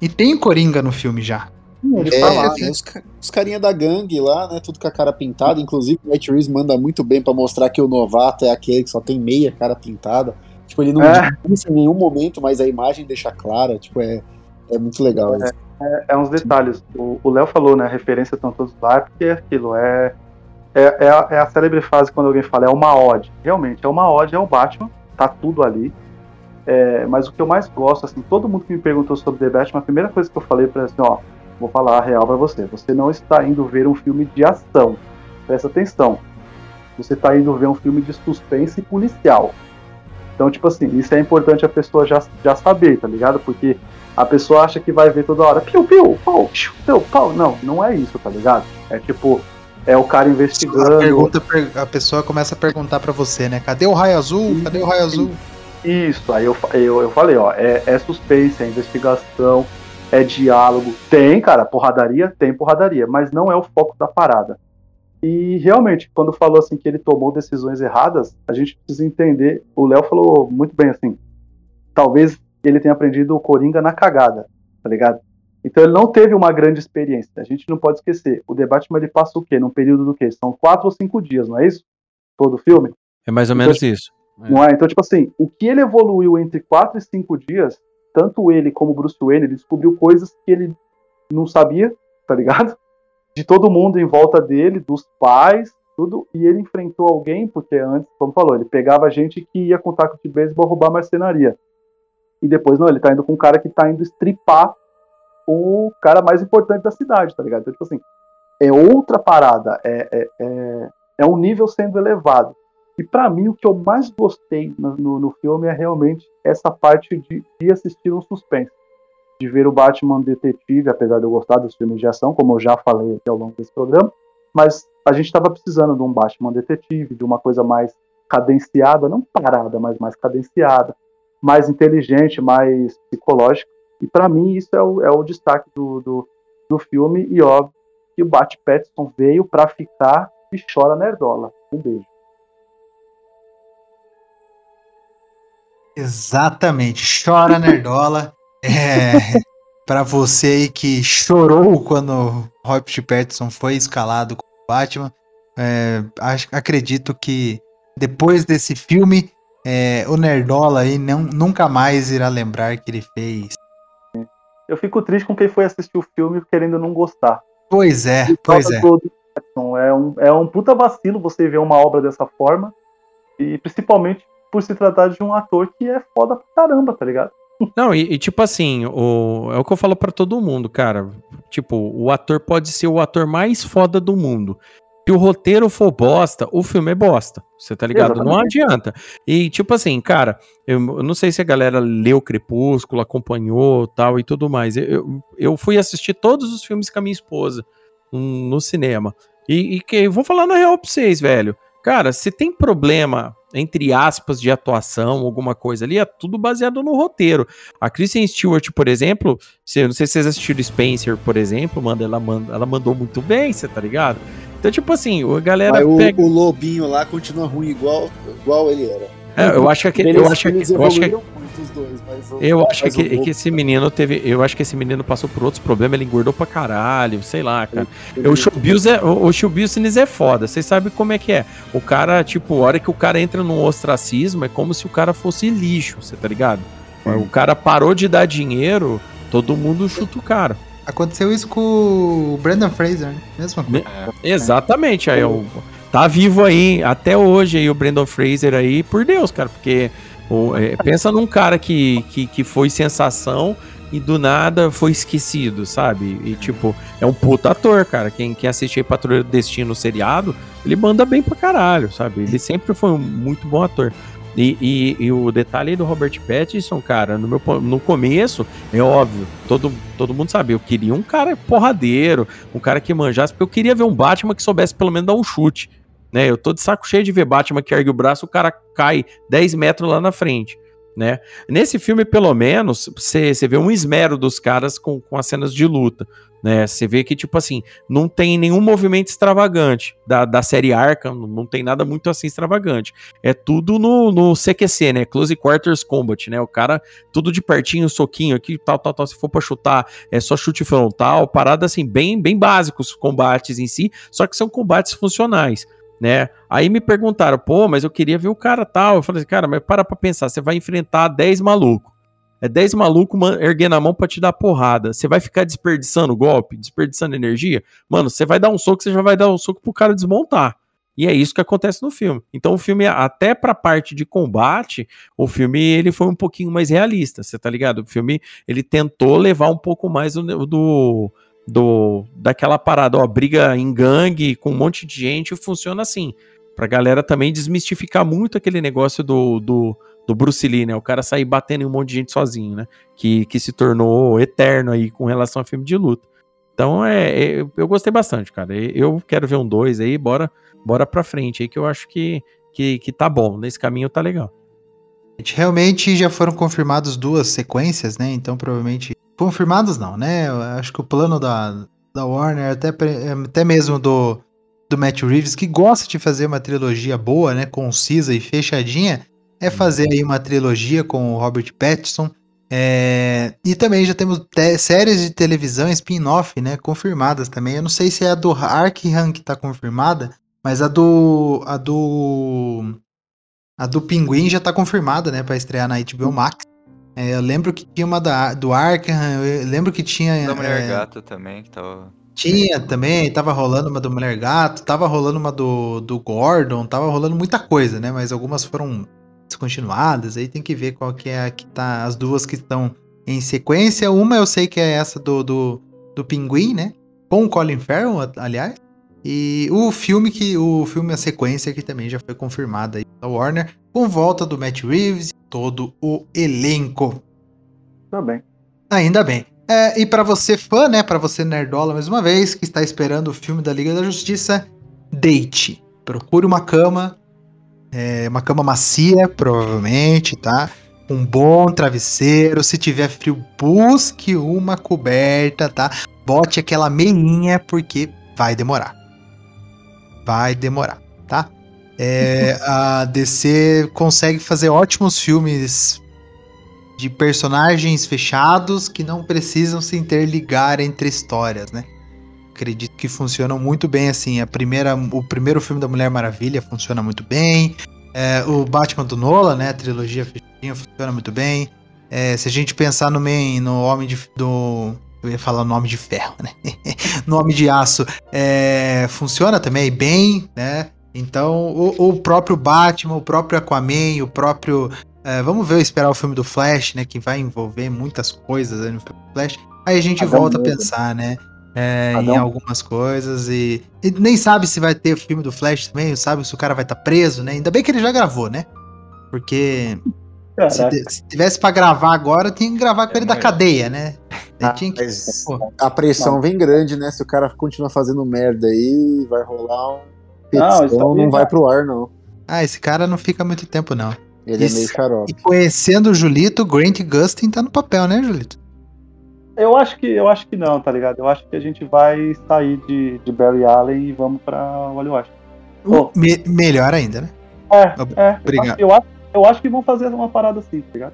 E tem o Coringa no filme já. Ele é, tá lá, tem né? os, os carinha da gangue lá, né? Tudo com a cara pintada. Inclusive, o Matt Reeves manda muito bem para mostrar que o novato é aquele que só tem meia cara pintada. Tipo, ele não é. diz em nenhum momento, mas a imagem deixa clara. Tipo, é, é muito legal é, é, é, uns detalhes. O Léo falou, né? A referência estão todos lá, porque é aquilo. É, é, é, a, é a célebre frase quando alguém fala, é uma ode. Realmente, é uma ode, é o Batman tá tudo ali. É, mas o que eu mais gosto, assim, todo mundo que me perguntou sobre The Batman, a primeira coisa que eu falei para assim, ó, vou falar a real para você. Você não está indo ver um filme de ação. Presta atenção. Você está indo ver um filme de suspense policial. Então, tipo assim, isso é importante a pessoa já, já saber, tá ligado? Porque a pessoa acha que vai ver toda hora, piu, piu, pau, piu, pau. Não, não é isso, tá ligado? É tipo, é o cara investigando. A, pergunta, a pessoa começa a perguntar para você, né? Cadê o raio azul? Cadê o raio azul? Isso, aí eu, eu, eu falei, ó, é, é suspense, é investigação, é diálogo. Tem, cara, porradaria, tem porradaria, mas não é o foco da parada. E realmente, quando falou assim que ele tomou decisões erradas, a gente precisa entender. O Léo falou muito bem assim. Talvez ele tenha aprendido o Coringa na cagada, tá ligado? Então ele não teve uma grande experiência. A gente não pode esquecer. O debate ele passa o quê? Num período do quê? São quatro ou cinco dias, não é isso? Todo o filme? É mais ou então, menos isso. É. Não é? Então, tipo assim, o que ele evoluiu entre quatro e cinco dias, tanto ele como o Bruce Wayne, ele descobriu coisas que ele não sabia, tá ligado? de todo mundo em volta dele, dos pais, tudo, e ele enfrentou alguém, porque antes, como falou, ele pegava gente que ia com taco de beisebol roubar marcenaria. E depois, não, ele tá indo com um cara que tá indo estripar o cara mais importante da cidade, tá ligado? Então, tipo assim, é outra parada, é, é, é, é um nível sendo elevado. E para mim, o que eu mais gostei no, no, no, filme é realmente essa parte de, de assistir um suspense de ver o Batman detetive, apesar de eu gostar dos filmes de ação, como eu já falei aqui ao longo desse programa, mas a gente estava precisando de um Batman detetive, de uma coisa mais cadenciada, não parada, mas mais cadenciada, mais inteligente, mais psicológica. E para mim isso é o, é o destaque do, do, do, filme, e óbvio que o Bat Pattinson veio para ficar e chora nerdola. Um beijo. Exatamente, chora nerdola. É, para você aí que chorou quando Robert Pattinson foi escalado como Batman, é, acredito que depois desse filme, é, o Nerdola aí não, nunca mais irá lembrar que ele fez. Eu fico triste com quem foi assistir o filme querendo não gostar. Pois é, pois é. É um, é um puta vacilo você ver uma obra dessa forma, e principalmente por se tratar de um ator que é foda pra caramba, tá ligado? Não, e, e, tipo assim, o, é o que eu falo para todo mundo, cara. Tipo, o ator pode ser o ator mais foda do mundo. Se o roteiro for bosta, o filme é bosta. Você tá ligado? Exatamente. Não adianta. E, tipo assim, cara, eu, eu, não sei se a galera leu Crepúsculo, acompanhou tal e tudo mais. Eu, eu fui assistir todos os filmes com a minha esposa um, no cinema. E, e que eu vou falar na real pra vocês, velho. Cara, se tem problema entre aspas, de atuação, alguma coisa ali, é tudo baseado no roteiro. A Kristen Stewart, por exemplo, se, não sei se vocês assistiram Spencer, por exemplo, manda, ela, manda, ela mandou muito bem, você tá ligado? Então, tipo assim, a galera. Mas pega... o, o Lobinho lá continua ruim igual, igual ele era. É, eu acho que. eu acho que, eu acho que dois, mas eu acho que, que, que, esse menino teve. Eu acho que esse menino passou por outros problemas, ele engordou pra caralho, sei lá, cara. o Showbiz é, o, Showbusiness é foda, vocês sabem como é que é. O cara, tipo, a hora que o cara entra num ostracismo, é como se o cara fosse lixo, você tá ligado? O cara parou de dar dinheiro, todo mundo chuta o cara. Aconteceu isso com o Brandon Fraser, né? Mesma coisa. É, exatamente, aí eu, tá vivo aí até hoje aí o Brandon Fraser aí, por Deus, cara, porque ou, é, pensa num cara que, que, que foi sensação e do nada foi esquecido, sabe? E tipo, é um puta ator, cara. Quem, quem assistiu Patrulha do Destino seriado, ele manda bem pra caralho, sabe? Ele sempre foi um muito bom ator. E, e, e, o detalhe do Robert Pattinson, cara, no, meu, no começo, é óbvio, todo, todo mundo sabe, eu queria um cara porradeiro, um cara que manjasse, porque eu queria ver um Batman que soubesse pelo menos dar um chute. Né? Eu tô de saco cheio de ver Batman que ergue o braço, o cara cai 10 metros lá na frente. Né? Nesse filme, pelo menos, você vê um esmero dos caras com, com as cenas de luta. Né? Você vê que, tipo assim, não tem nenhum movimento extravagante da, da série Arkham, não tem nada muito assim extravagante. É tudo no, no CQC, né? Close Quarters Combat, né? O cara, tudo de pertinho, soquinho aqui, tal, tal, tal. Se for pra chutar, é só chute frontal, parada assim, bem, bem básicos combates em si, só que são combates funcionais né? Aí me perguntaram, pô, mas eu queria ver o cara tal. Eu falei assim, cara, mas para pra pensar, você vai enfrentar 10 malucos. É 10 malucos erguendo a mão pra te dar porrada. Você vai ficar desperdiçando golpe, desperdiçando energia? Mano, você vai dar um soco, você já vai dar um soco pro cara desmontar. E é isso que acontece no filme. Então o filme, até pra parte de combate, o filme ele foi um pouquinho mais realista, você tá ligado? O filme ele tentou levar um pouco mais do, do do daquela parada, ó, briga em gangue com um monte de gente, funciona assim. Pra galera também desmistificar muito aquele negócio do, do, do Bruce Lee, né? O cara sair batendo em um monte de gente sozinho, né? Que, que se tornou eterno aí com relação a filme de luta. Então, é, é eu gostei bastante, cara. Eu quero ver um 2 aí, bora, bora pra frente aí, que eu acho que, que, que tá bom. Nesse caminho tá legal. Realmente já foram confirmadas duas sequências, né? Então, provavelmente. Confirmados não, né? Eu acho que o plano da, da Warner, até, até mesmo do, do Matt Reeves, que gosta de fazer uma trilogia boa, né? Concisa e fechadinha, é fazer aí uma trilogia com o Robert Pattinson. É, e também já temos séries de televisão spin-off, né, confirmadas também. Eu não sei se é a do Arkham que tá confirmada, mas a do a do a do Pinguim já tá confirmada, né, para estrear na HBO Max. É, eu lembro que tinha uma da, do Arkham, eu lembro que tinha da Mulher é, Gato também que tava tinha também, tava rolando uma do Mulher Gato, tava rolando uma do, do Gordon, tava rolando muita coisa, né? Mas algumas foram descontinuadas, aí tem que ver qual que é a que tá, as duas que estão em sequência. Uma eu sei que é essa do, do, do Pinguim, né? Com o Colin Farrell, aliás. E o filme que o filme a sequência que também já foi confirmada aí pela Warner, com volta do Matt Reeves e todo o elenco. Tá bem. Ainda bem. É, e para você fã, né, para você nerdola mais uma vez, que está esperando o filme da Liga da Justiça, deite. Procure uma cama é, uma cama macia, provavelmente, tá? Um bom travesseiro. Se tiver frio, busque uma coberta, tá? Bote aquela meinha, porque vai demorar. Vai demorar, tá? É, a DC consegue fazer ótimos filmes de personagens fechados que não precisam se interligar entre histórias, né? Acredito que funcionam muito bem assim. A primeira, o primeiro filme da Mulher Maravilha funciona muito bem. É, o Batman do Nola, né? A trilogia fechadinha funciona muito bem. É, se a gente pensar no, main, no Homem de. Do, eu ia falar nome de ferro, né? no Homem de Aço. É, funciona também bem, né? Então, o, o, próprio Batman, o próprio Aquaman, o próprio. É, vamos ver, esperar o filme do Flash, né? Que vai envolver muitas coisas no filme do Flash. Aí a gente volta a pensar, né? É, em algumas coisas e, e, nem sabe se vai ter filme do Flash também, sabe se o cara vai estar tá preso, né? Ainda bem que ele já gravou, né? Porque se, se, tivesse para gravar agora, tinha que gravar com ele da cadeia, né? Ah, que, a pressão não. vem grande, né? Se o cara continua fazendo merda aí, vai rolar um petição, não, não vai pro ar, não. Ah, esse cara não fica muito tempo, não. Ele é meio xarope. E conhecendo o Julito, o Grant Gustin tá no papel, né, Julito? Eu acho que eu acho que não, tá ligado? Eu acho que a gente vai sair de, de Barry Allen e vamos pra Wally Washington. Oh. Me, melhor ainda, né? É, é. Obrigado. Eu acho, eu acho que vão fazer uma parada assim, tá ligado?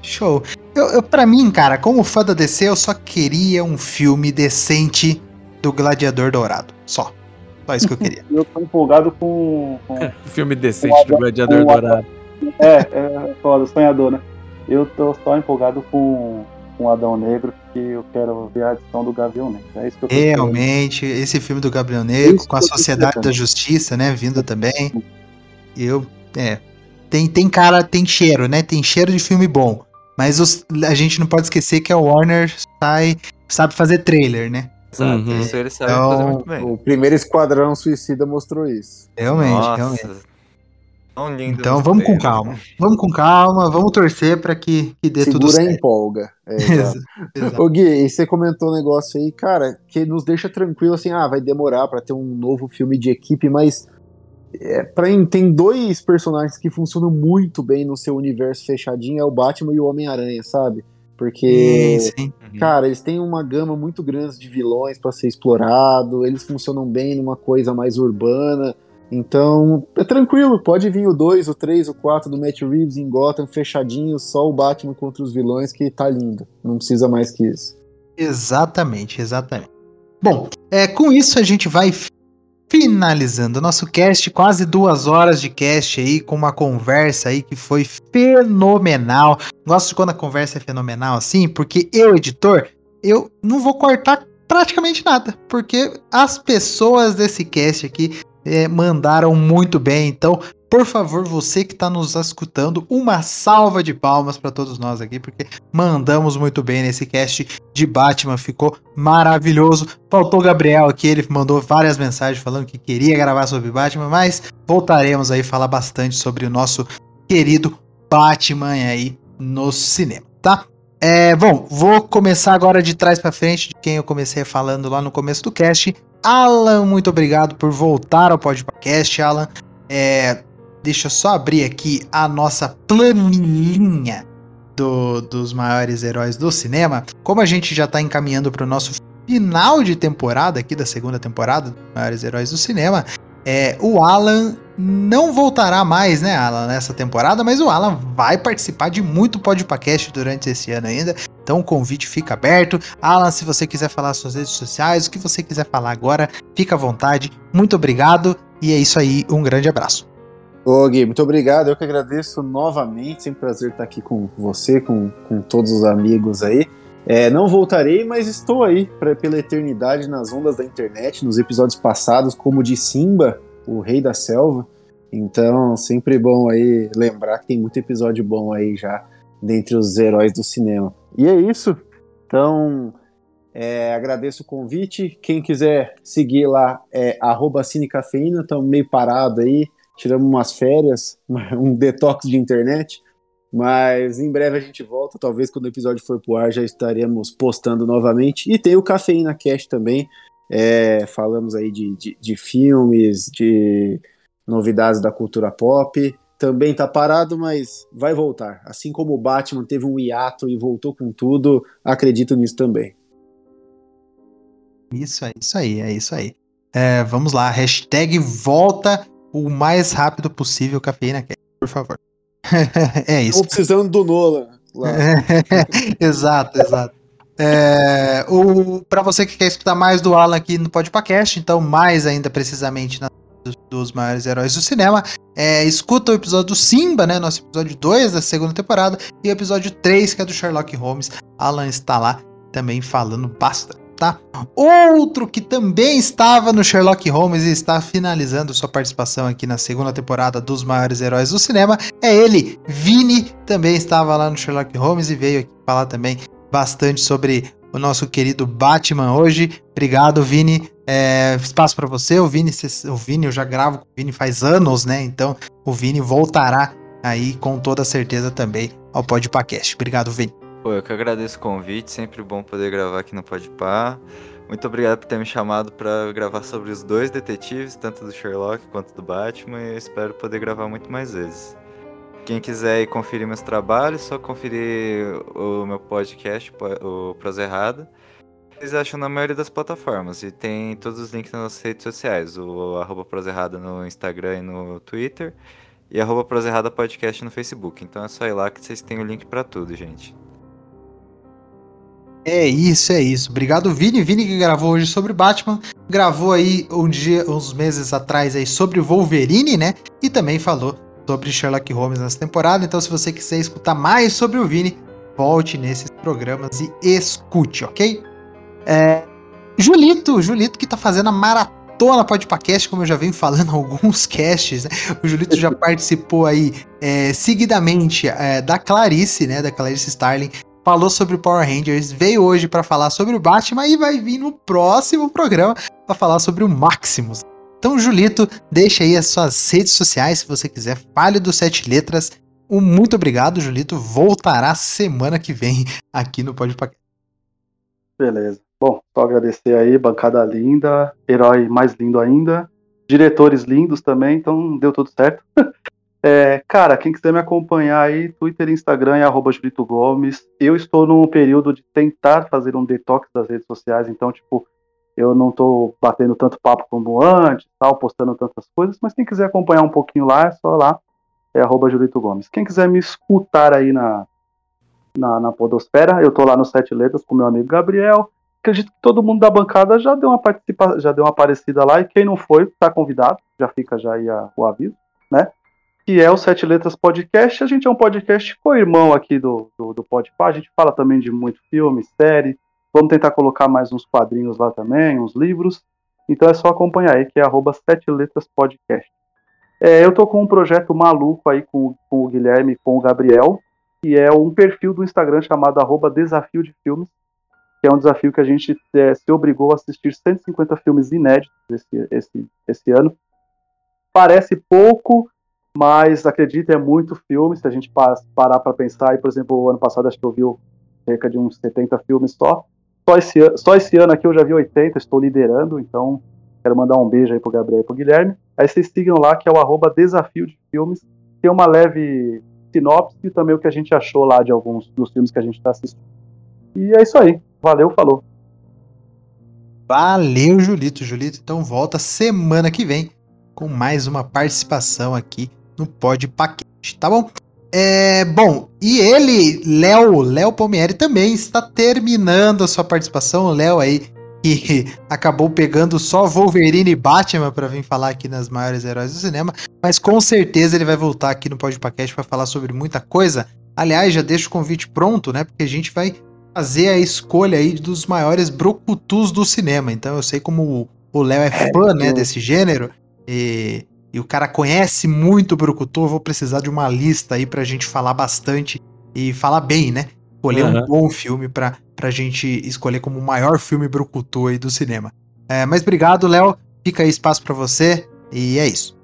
Show. Eu, eu, pra mim, cara, como fã da DC, eu só queria um filme decente do Gladiador Dourado. Só. Só isso que eu queria. eu tô empolgado com. com filme decente com do Gladiador Dourado. É, é foda, sonhador, né? Eu tô só empolgado com com Adão Negro, que eu quero ver a edição do Gavião Negro. É isso que eu Realmente, esse filme do Gabriel Negro, com a Sociedade da Justiça, né, vindo também. Eu, é, tem, tem cara, tem cheiro, né, tem cheiro de filme bom. Mas os, a gente não pode esquecer que a Warner sai, sabe fazer trailer, né? Exato, uhum. isso ele sabe então, fazer muito bem. O primeiro Esquadrão Suicida mostrou isso. Realmente, Nossa. realmente. Lindo, então vamos com calma. Vamos com calma, vamos torcer para que, que dê Segura tudo certo. empolga. É, Ô Gui, e você comentou um negócio aí, cara, que nos deixa tranquilo assim, ah, vai demorar para ter um novo filme de equipe, mas é, pra, tem dois personagens que funcionam muito bem no seu universo fechadinho, é o Batman e o Homem-Aranha, sabe? Porque, sim, sim. Uhum. cara, eles têm uma gama muito grande de vilões para ser explorado, eles funcionam bem numa coisa mais urbana. Então, é tranquilo, pode vir o 2, o 3, o 4 do Matt Reeves em Gotham fechadinho, só o Batman contra os vilões que tá lindo. Não precisa mais que isso. Exatamente, exatamente. Bom, é, com isso a gente vai finalizando o nosso cast, quase duas horas de cast aí, com uma conversa aí que foi fenomenal. Gosto de quando a conversa é fenomenal assim, porque eu, editor, eu não vou cortar praticamente nada, porque as pessoas desse cast aqui é, mandaram muito bem. Então, por favor, você que está nos escutando, uma salva de palmas para todos nós aqui, porque mandamos muito bem nesse cast de Batman, ficou maravilhoso. Faltou o Gabriel aqui, ele mandou várias mensagens falando que queria gravar sobre Batman, mas voltaremos aí falar bastante sobre o nosso querido Batman aí no cinema, tá? É, bom, vou começar agora de trás para frente, de quem eu comecei falando lá no começo do cast. Alan, muito obrigado por voltar ao podcast, Alan. É, deixa eu só abrir aqui a nossa planilhinha do, dos maiores heróis do cinema. Como a gente já está encaminhando para o nosso final de temporada aqui da segunda temporada dos maiores heróis do cinema, é, o Alan não voltará mais, né, Alan, nessa temporada, mas o Alan vai participar de muito podcast durante esse ano ainda. Então o convite fica aberto. Alan, se você quiser falar suas redes sociais, o que você quiser falar agora, fica à vontade. Muito obrigado e é isso aí. Um grande abraço. Ô Gui, muito obrigado. Eu que agradeço novamente. Sempre prazer estar aqui com você, com, com todos os amigos aí. É, não voltarei, mas estou aí pra, pela eternidade nas ondas da internet, nos episódios passados, como de Simba, o Rei da Selva. Então, sempre bom aí lembrar que tem muito episódio bom aí já dentre os heróis do cinema. E é isso. Então, é, agradeço o convite. Quem quiser seguir lá é cinecafeína, estamos meio parado aí, tiramos umas férias, um detox de internet. Mas em breve a gente volta, talvez quando o episódio for pro ar já estaremos postando novamente. E tem o Cafeína Cast também, é, falamos aí de, de, de, filmes, de novidades da cultura pop. Também tá parado, mas vai voltar. Assim como o Batman teve um hiato e voltou com tudo, acredito nisso também. Isso aí, isso aí, é isso aí. É, vamos lá, hashtag volta o mais rápido possível, Cafeína por favor. é isso. Estou precisando do Nola. exato, exato. É, para você que quer escutar mais do Alan aqui no Podpacast, então mais ainda precisamente na, dos, maiores heróis do cinema, é, escuta o episódio do Simba, né, nosso episódio 2 da segunda temporada, e o episódio 3, que é do Sherlock Holmes. Alan está lá também falando bastante tá? Outro que também estava no Sherlock Holmes e está finalizando sua participação aqui na segunda temporada dos maiores heróis do cinema é ele, Vini, também estava lá no Sherlock Holmes e veio aqui falar também bastante sobre o nosso querido Batman hoje. Obrigado, Vini. É, espaço para você. O Vini, o Vini, eu já gravo com o Vini faz anos, né? Então o Vini voltará aí com toda certeza também ao Podpacast. Obrigado, Vini. Pô, eu que agradeço o convite, sempre bom poder gravar aqui no Podpah. Muito obrigado por ter me chamado para gravar sobre os dois detetives, tanto do Sherlock quanto do Batman, e eu espero poder gravar muito mais vezes. Quem quiser ir conferir meus trabalhos, só conferir o meu podcast, o Prosa Errada. Vocês acham na maioria das plataformas e tem todos os links nas redes sociais, o arroba Prosa Errada no Instagram e no Twitter e arroba Prosa Errada Podcast no Facebook. Então é só ir lá que vocês têm o link para tudo, gente. É isso, é isso. Obrigado, Vini. Vini que gravou hoje sobre Batman. Gravou aí um dia, uns meses atrás aí sobre Wolverine, né? E também falou sobre Sherlock Holmes nessa temporada. Então, se você quiser escutar mais sobre o Vini, volte nesses programas e escute, ok? É... Julito, Julito que tá fazendo a maratona podcast, como eu já venho falando alguns casts, né? O Julito já participou aí é, seguidamente é, da Clarice, né? Da Clarice Starling falou sobre Power Rangers, veio hoje para falar sobre o Batman e vai vir no próximo programa para falar sobre o Maximus. Então, Julito, deixa aí as suas redes sociais se você quiser. Fale dos Sete Letras. Um muito obrigado, Julito. Voltará semana que vem aqui no Paquete. Beleza. Bom, só agradecer aí, bancada linda, herói mais lindo ainda, diretores lindos também, então deu tudo certo. É, cara, quem quiser me acompanhar aí, Twitter e Instagram é arroba Gomes. Eu estou num período de tentar fazer um detox das redes sociais, então, tipo, eu não estou batendo tanto papo como antes, tal, postando tantas coisas, mas quem quiser acompanhar um pouquinho lá, é só lá, é arroba Gomes. Quem quiser me escutar aí na, na, na Podosfera, eu tô lá no Sete Letras com meu amigo Gabriel. Acredito que todo mundo da bancada já deu uma participa já deu uma aparecida lá, e quem não foi, está convidado, já fica já aí a, o aviso, né? que é o Sete Letras Podcast. A gente é um podcast co-irmão aqui do, do, do Podpah. A gente fala também de muito filme, série. Vamos tentar colocar mais uns quadrinhos lá também, uns livros. Então é só acompanhar aí, que é Sete Letras Podcast. É, eu tô com um projeto maluco aí com, com o Guilherme e com o Gabriel, que é um perfil do Instagram chamado arroba Desafio de Filmes, que é um desafio que a gente é, se obrigou a assistir 150 filmes inéditos esse, esse, esse ano. Parece pouco, Mas acredite, é muito filme. Se a gente parar para pensar, e, por exemplo, o ano passado acho que eu vi cerca de uns 70 filmes só. Só esse, só esse ano aqui eu já vi 80, estou liderando, então quero mandar um beijo aí pro Gabriel e pro Guilherme. Aí vocês sigam lá, que é o arroba Desafio de Filmes. Tem uma leve sinopse e também o que a gente achou lá de alguns dos filmes que a gente está assistindo. E é isso aí. Valeu, falou. Valeu, Julito. Julito, então volta semana que vem com mais uma participação aqui no Pod Paquete, tá bom? É, bom, e ele, Léo, Léo Palmieri também está terminando a sua participação. Léo aí que acabou pegando só Wolverine e Batman para vir falar aqui nas maiores heróis do cinema, mas com certeza ele vai voltar aqui no podcast para falar sobre muita coisa. Aliás, já deixo o convite pronto, né? Porque a gente vai fazer a escolha aí dos maiores brucutus do cinema. Então eu sei como o Léo é fã, né, desse gênero e, e o cara conhece muito o brucutu, eu vou precisar de uma lista aí pra gente falar bastante e falar bem, né? Escolher uhum. um bom filme pra, pra gente escolher como o maior filme brucutu aí do cinema. É, mas obrigado, Léo. Fica aí espaço para você e é isso.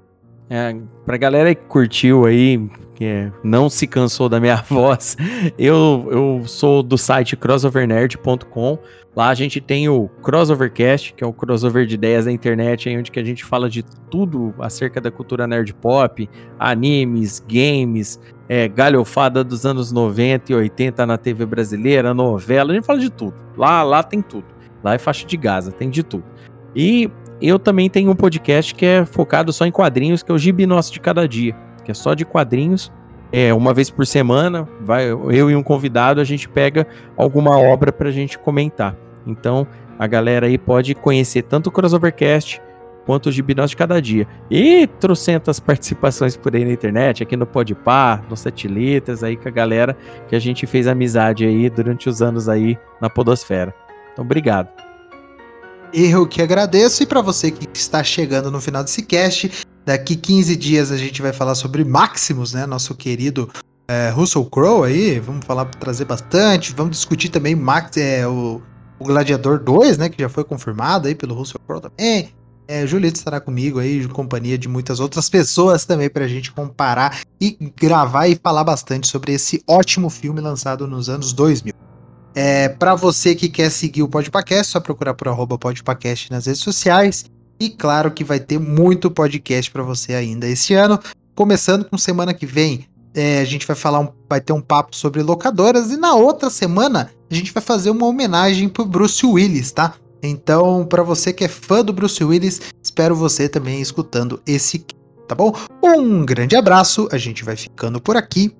É, pra galera que curtiu aí, que não se cansou da minha voz, eu, eu sou do site crossovernerd.com. Lá a gente tem o Crossovercast, que é o crossover de ideias da internet, onde que a gente fala de tudo acerca da cultura nerd pop, animes, games, é, galhofada dos anos 90 e 80 na TV brasileira, novela, a gente fala de tudo. Lá, lá tem tudo. Lá é faixa de Gaza, tem de tudo. E eu também tenho um podcast que é focado só em quadrinhos, que é o Gibi Nosso de Cada Dia que é só de quadrinhos. É, uma vez por semana, vai eu e um convidado, a gente pega alguma obra para a gente comentar. Então, a galera aí pode conhecer tanto o Crossovercast quanto o Gibinós de cada dia. E trocentas participações por aí na internet, aqui no Podpah, no Sete Letras, aí com a galera que a gente fez amizade aí durante os anos aí na podosfera. Então, obrigado. Eu que agradeço e para você que está chegando no final desse cast, Daqui 15 dias a gente vai falar sobre Maximus, né? Nosso querido é, Russell Crowe aí. Vamos falar, trazer bastante. Vamos discutir também Max, é, o, o Gladiador 2, né? Que já foi confirmado aí pelo Russell Crowe também. É, Julito estará comigo aí, em companhia de muitas outras pessoas também, para a gente comparar e gravar e falar bastante sobre esse ótimo filme lançado nos anos 2000. É, para você que quer seguir o Podpacast, só procurar por arroba Podpacast nas redes sociais. E claro que vai ter muito podcast para você ainda esse ano. Começando com semana que vem, é, a gente vai falar um, vai ter um papo sobre locadoras e na outra semana a gente vai fazer uma homenagem pro Bruce Willis, tá? Então, para você que é fã do Bruce Willis, espero você também escutando esse, tá bom? Um grande abraço, a gente vai ficando por aqui